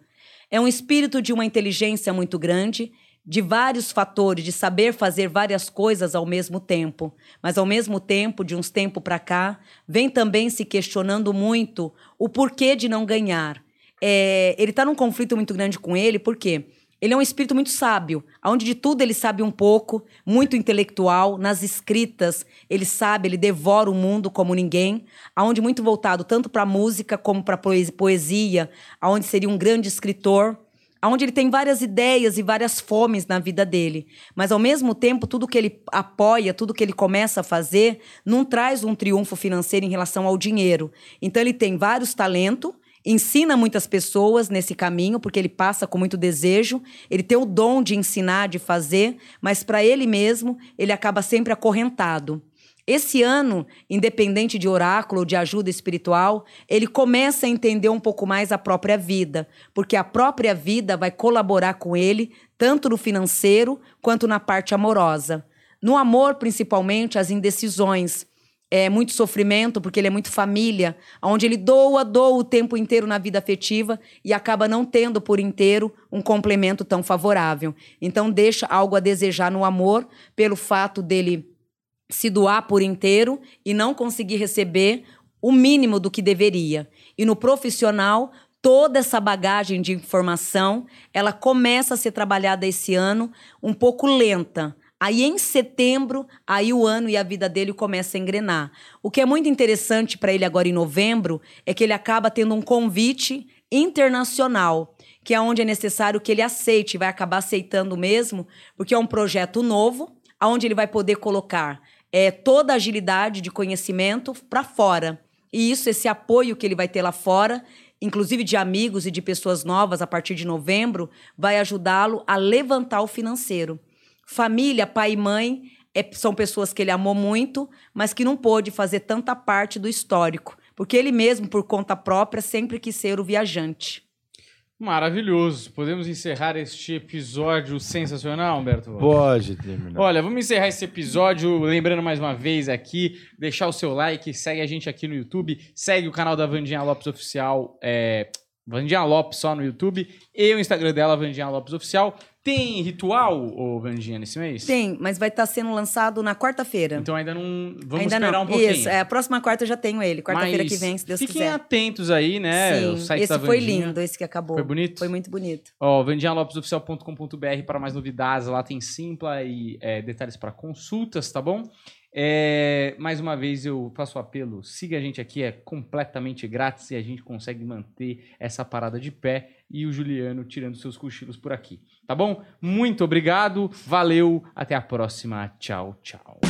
É um espírito de uma inteligência muito grande, de vários fatores, de saber fazer várias coisas ao mesmo tempo. Mas ao mesmo tempo, de uns tempos para cá, vem também se questionando muito o porquê de não ganhar. É, ele está num conflito muito grande com ele, por quê? Ele é um espírito muito sábio, onde de tudo ele sabe um pouco, muito intelectual, nas escritas ele sabe, ele devora o mundo como ninguém, aonde muito voltado tanto para música como para poesia, aonde seria um grande escritor, onde ele tem várias ideias e várias fomes na vida dele. Mas, ao mesmo tempo, tudo que ele apoia, tudo que ele começa a fazer, não traz um triunfo financeiro em relação ao dinheiro. Então, ele tem vários talentos, ensina muitas pessoas nesse caminho, porque ele passa com muito desejo, ele tem o dom de ensinar, de fazer, mas para ele mesmo, ele acaba sempre acorrentado. Esse ano, independente de oráculo, de ajuda espiritual, ele começa a entender um pouco mais a própria vida, porque a própria vida vai colaborar com ele, tanto no financeiro quanto na parte amorosa. No amor, principalmente, as indecisões. É muito sofrimento, porque ele é muito família, onde ele doa, doa o tempo inteiro na vida afetiva e acaba não tendo por inteiro um complemento tão favorável. Então, deixa algo a desejar no amor, pelo fato dele se doar por inteiro e não conseguir receber o mínimo do que deveria. E no profissional, toda essa bagagem de informação, ela começa a ser trabalhada esse ano um pouco lenta. Aí em setembro, aí o ano e a vida dele começa a engrenar. O que é muito interessante para ele agora em novembro é que ele acaba tendo um convite internacional, que é onde é necessário que ele aceite, vai acabar aceitando mesmo, porque é um projeto novo, aonde ele vai poder colocar é, toda a agilidade de conhecimento para fora. E isso, esse apoio que ele vai ter lá fora, inclusive de amigos e de pessoas novas a partir de novembro, vai ajudá-lo a levantar o financeiro. Família, pai e mãe, é, são pessoas que ele amou muito, mas que não pôde fazer tanta parte do histórico, porque ele mesmo, por conta própria, sempre quis ser o viajante. Maravilhoso. Podemos encerrar este episódio sensacional, Humberto? Pode terminar. Olha, vamos encerrar esse episódio lembrando mais uma vez aqui, deixar o seu like, segue a gente aqui no YouTube, segue o canal da Vandinha Lopes Oficial, é, Vandinha Lopes só no YouTube, e o Instagram dela, Vandinha Lopes Oficial. Tem ritual, ô Vandinha, nesse mês? Tem, mas vai estar sendo lançado na quarta-feira. Então ainda não. Vamos Ainda esperar não. um pouquinho. Isso, é, a próxima quarta eu já tenho ele. Quarta-feira que vem, se Deus fiquem quiser. atentos aí, né? Sim, o site esse foi lindo, esse que acabou. Foi bonito? Foi muito bonito. Ó, vandinhalopesoficial.com.br para mais novidades. Lá tem Simpla e é, detalhes para consultas, tá bom? É, mais uma vez eu faço apelo, siga a gente aqui, é completamente grátis e a gente consegue manter essa parada de pé e o Juliano tirando seus cochilos por aqui, tá bom? Muito obrigado, valeu, até a próxima, tchau, tchau.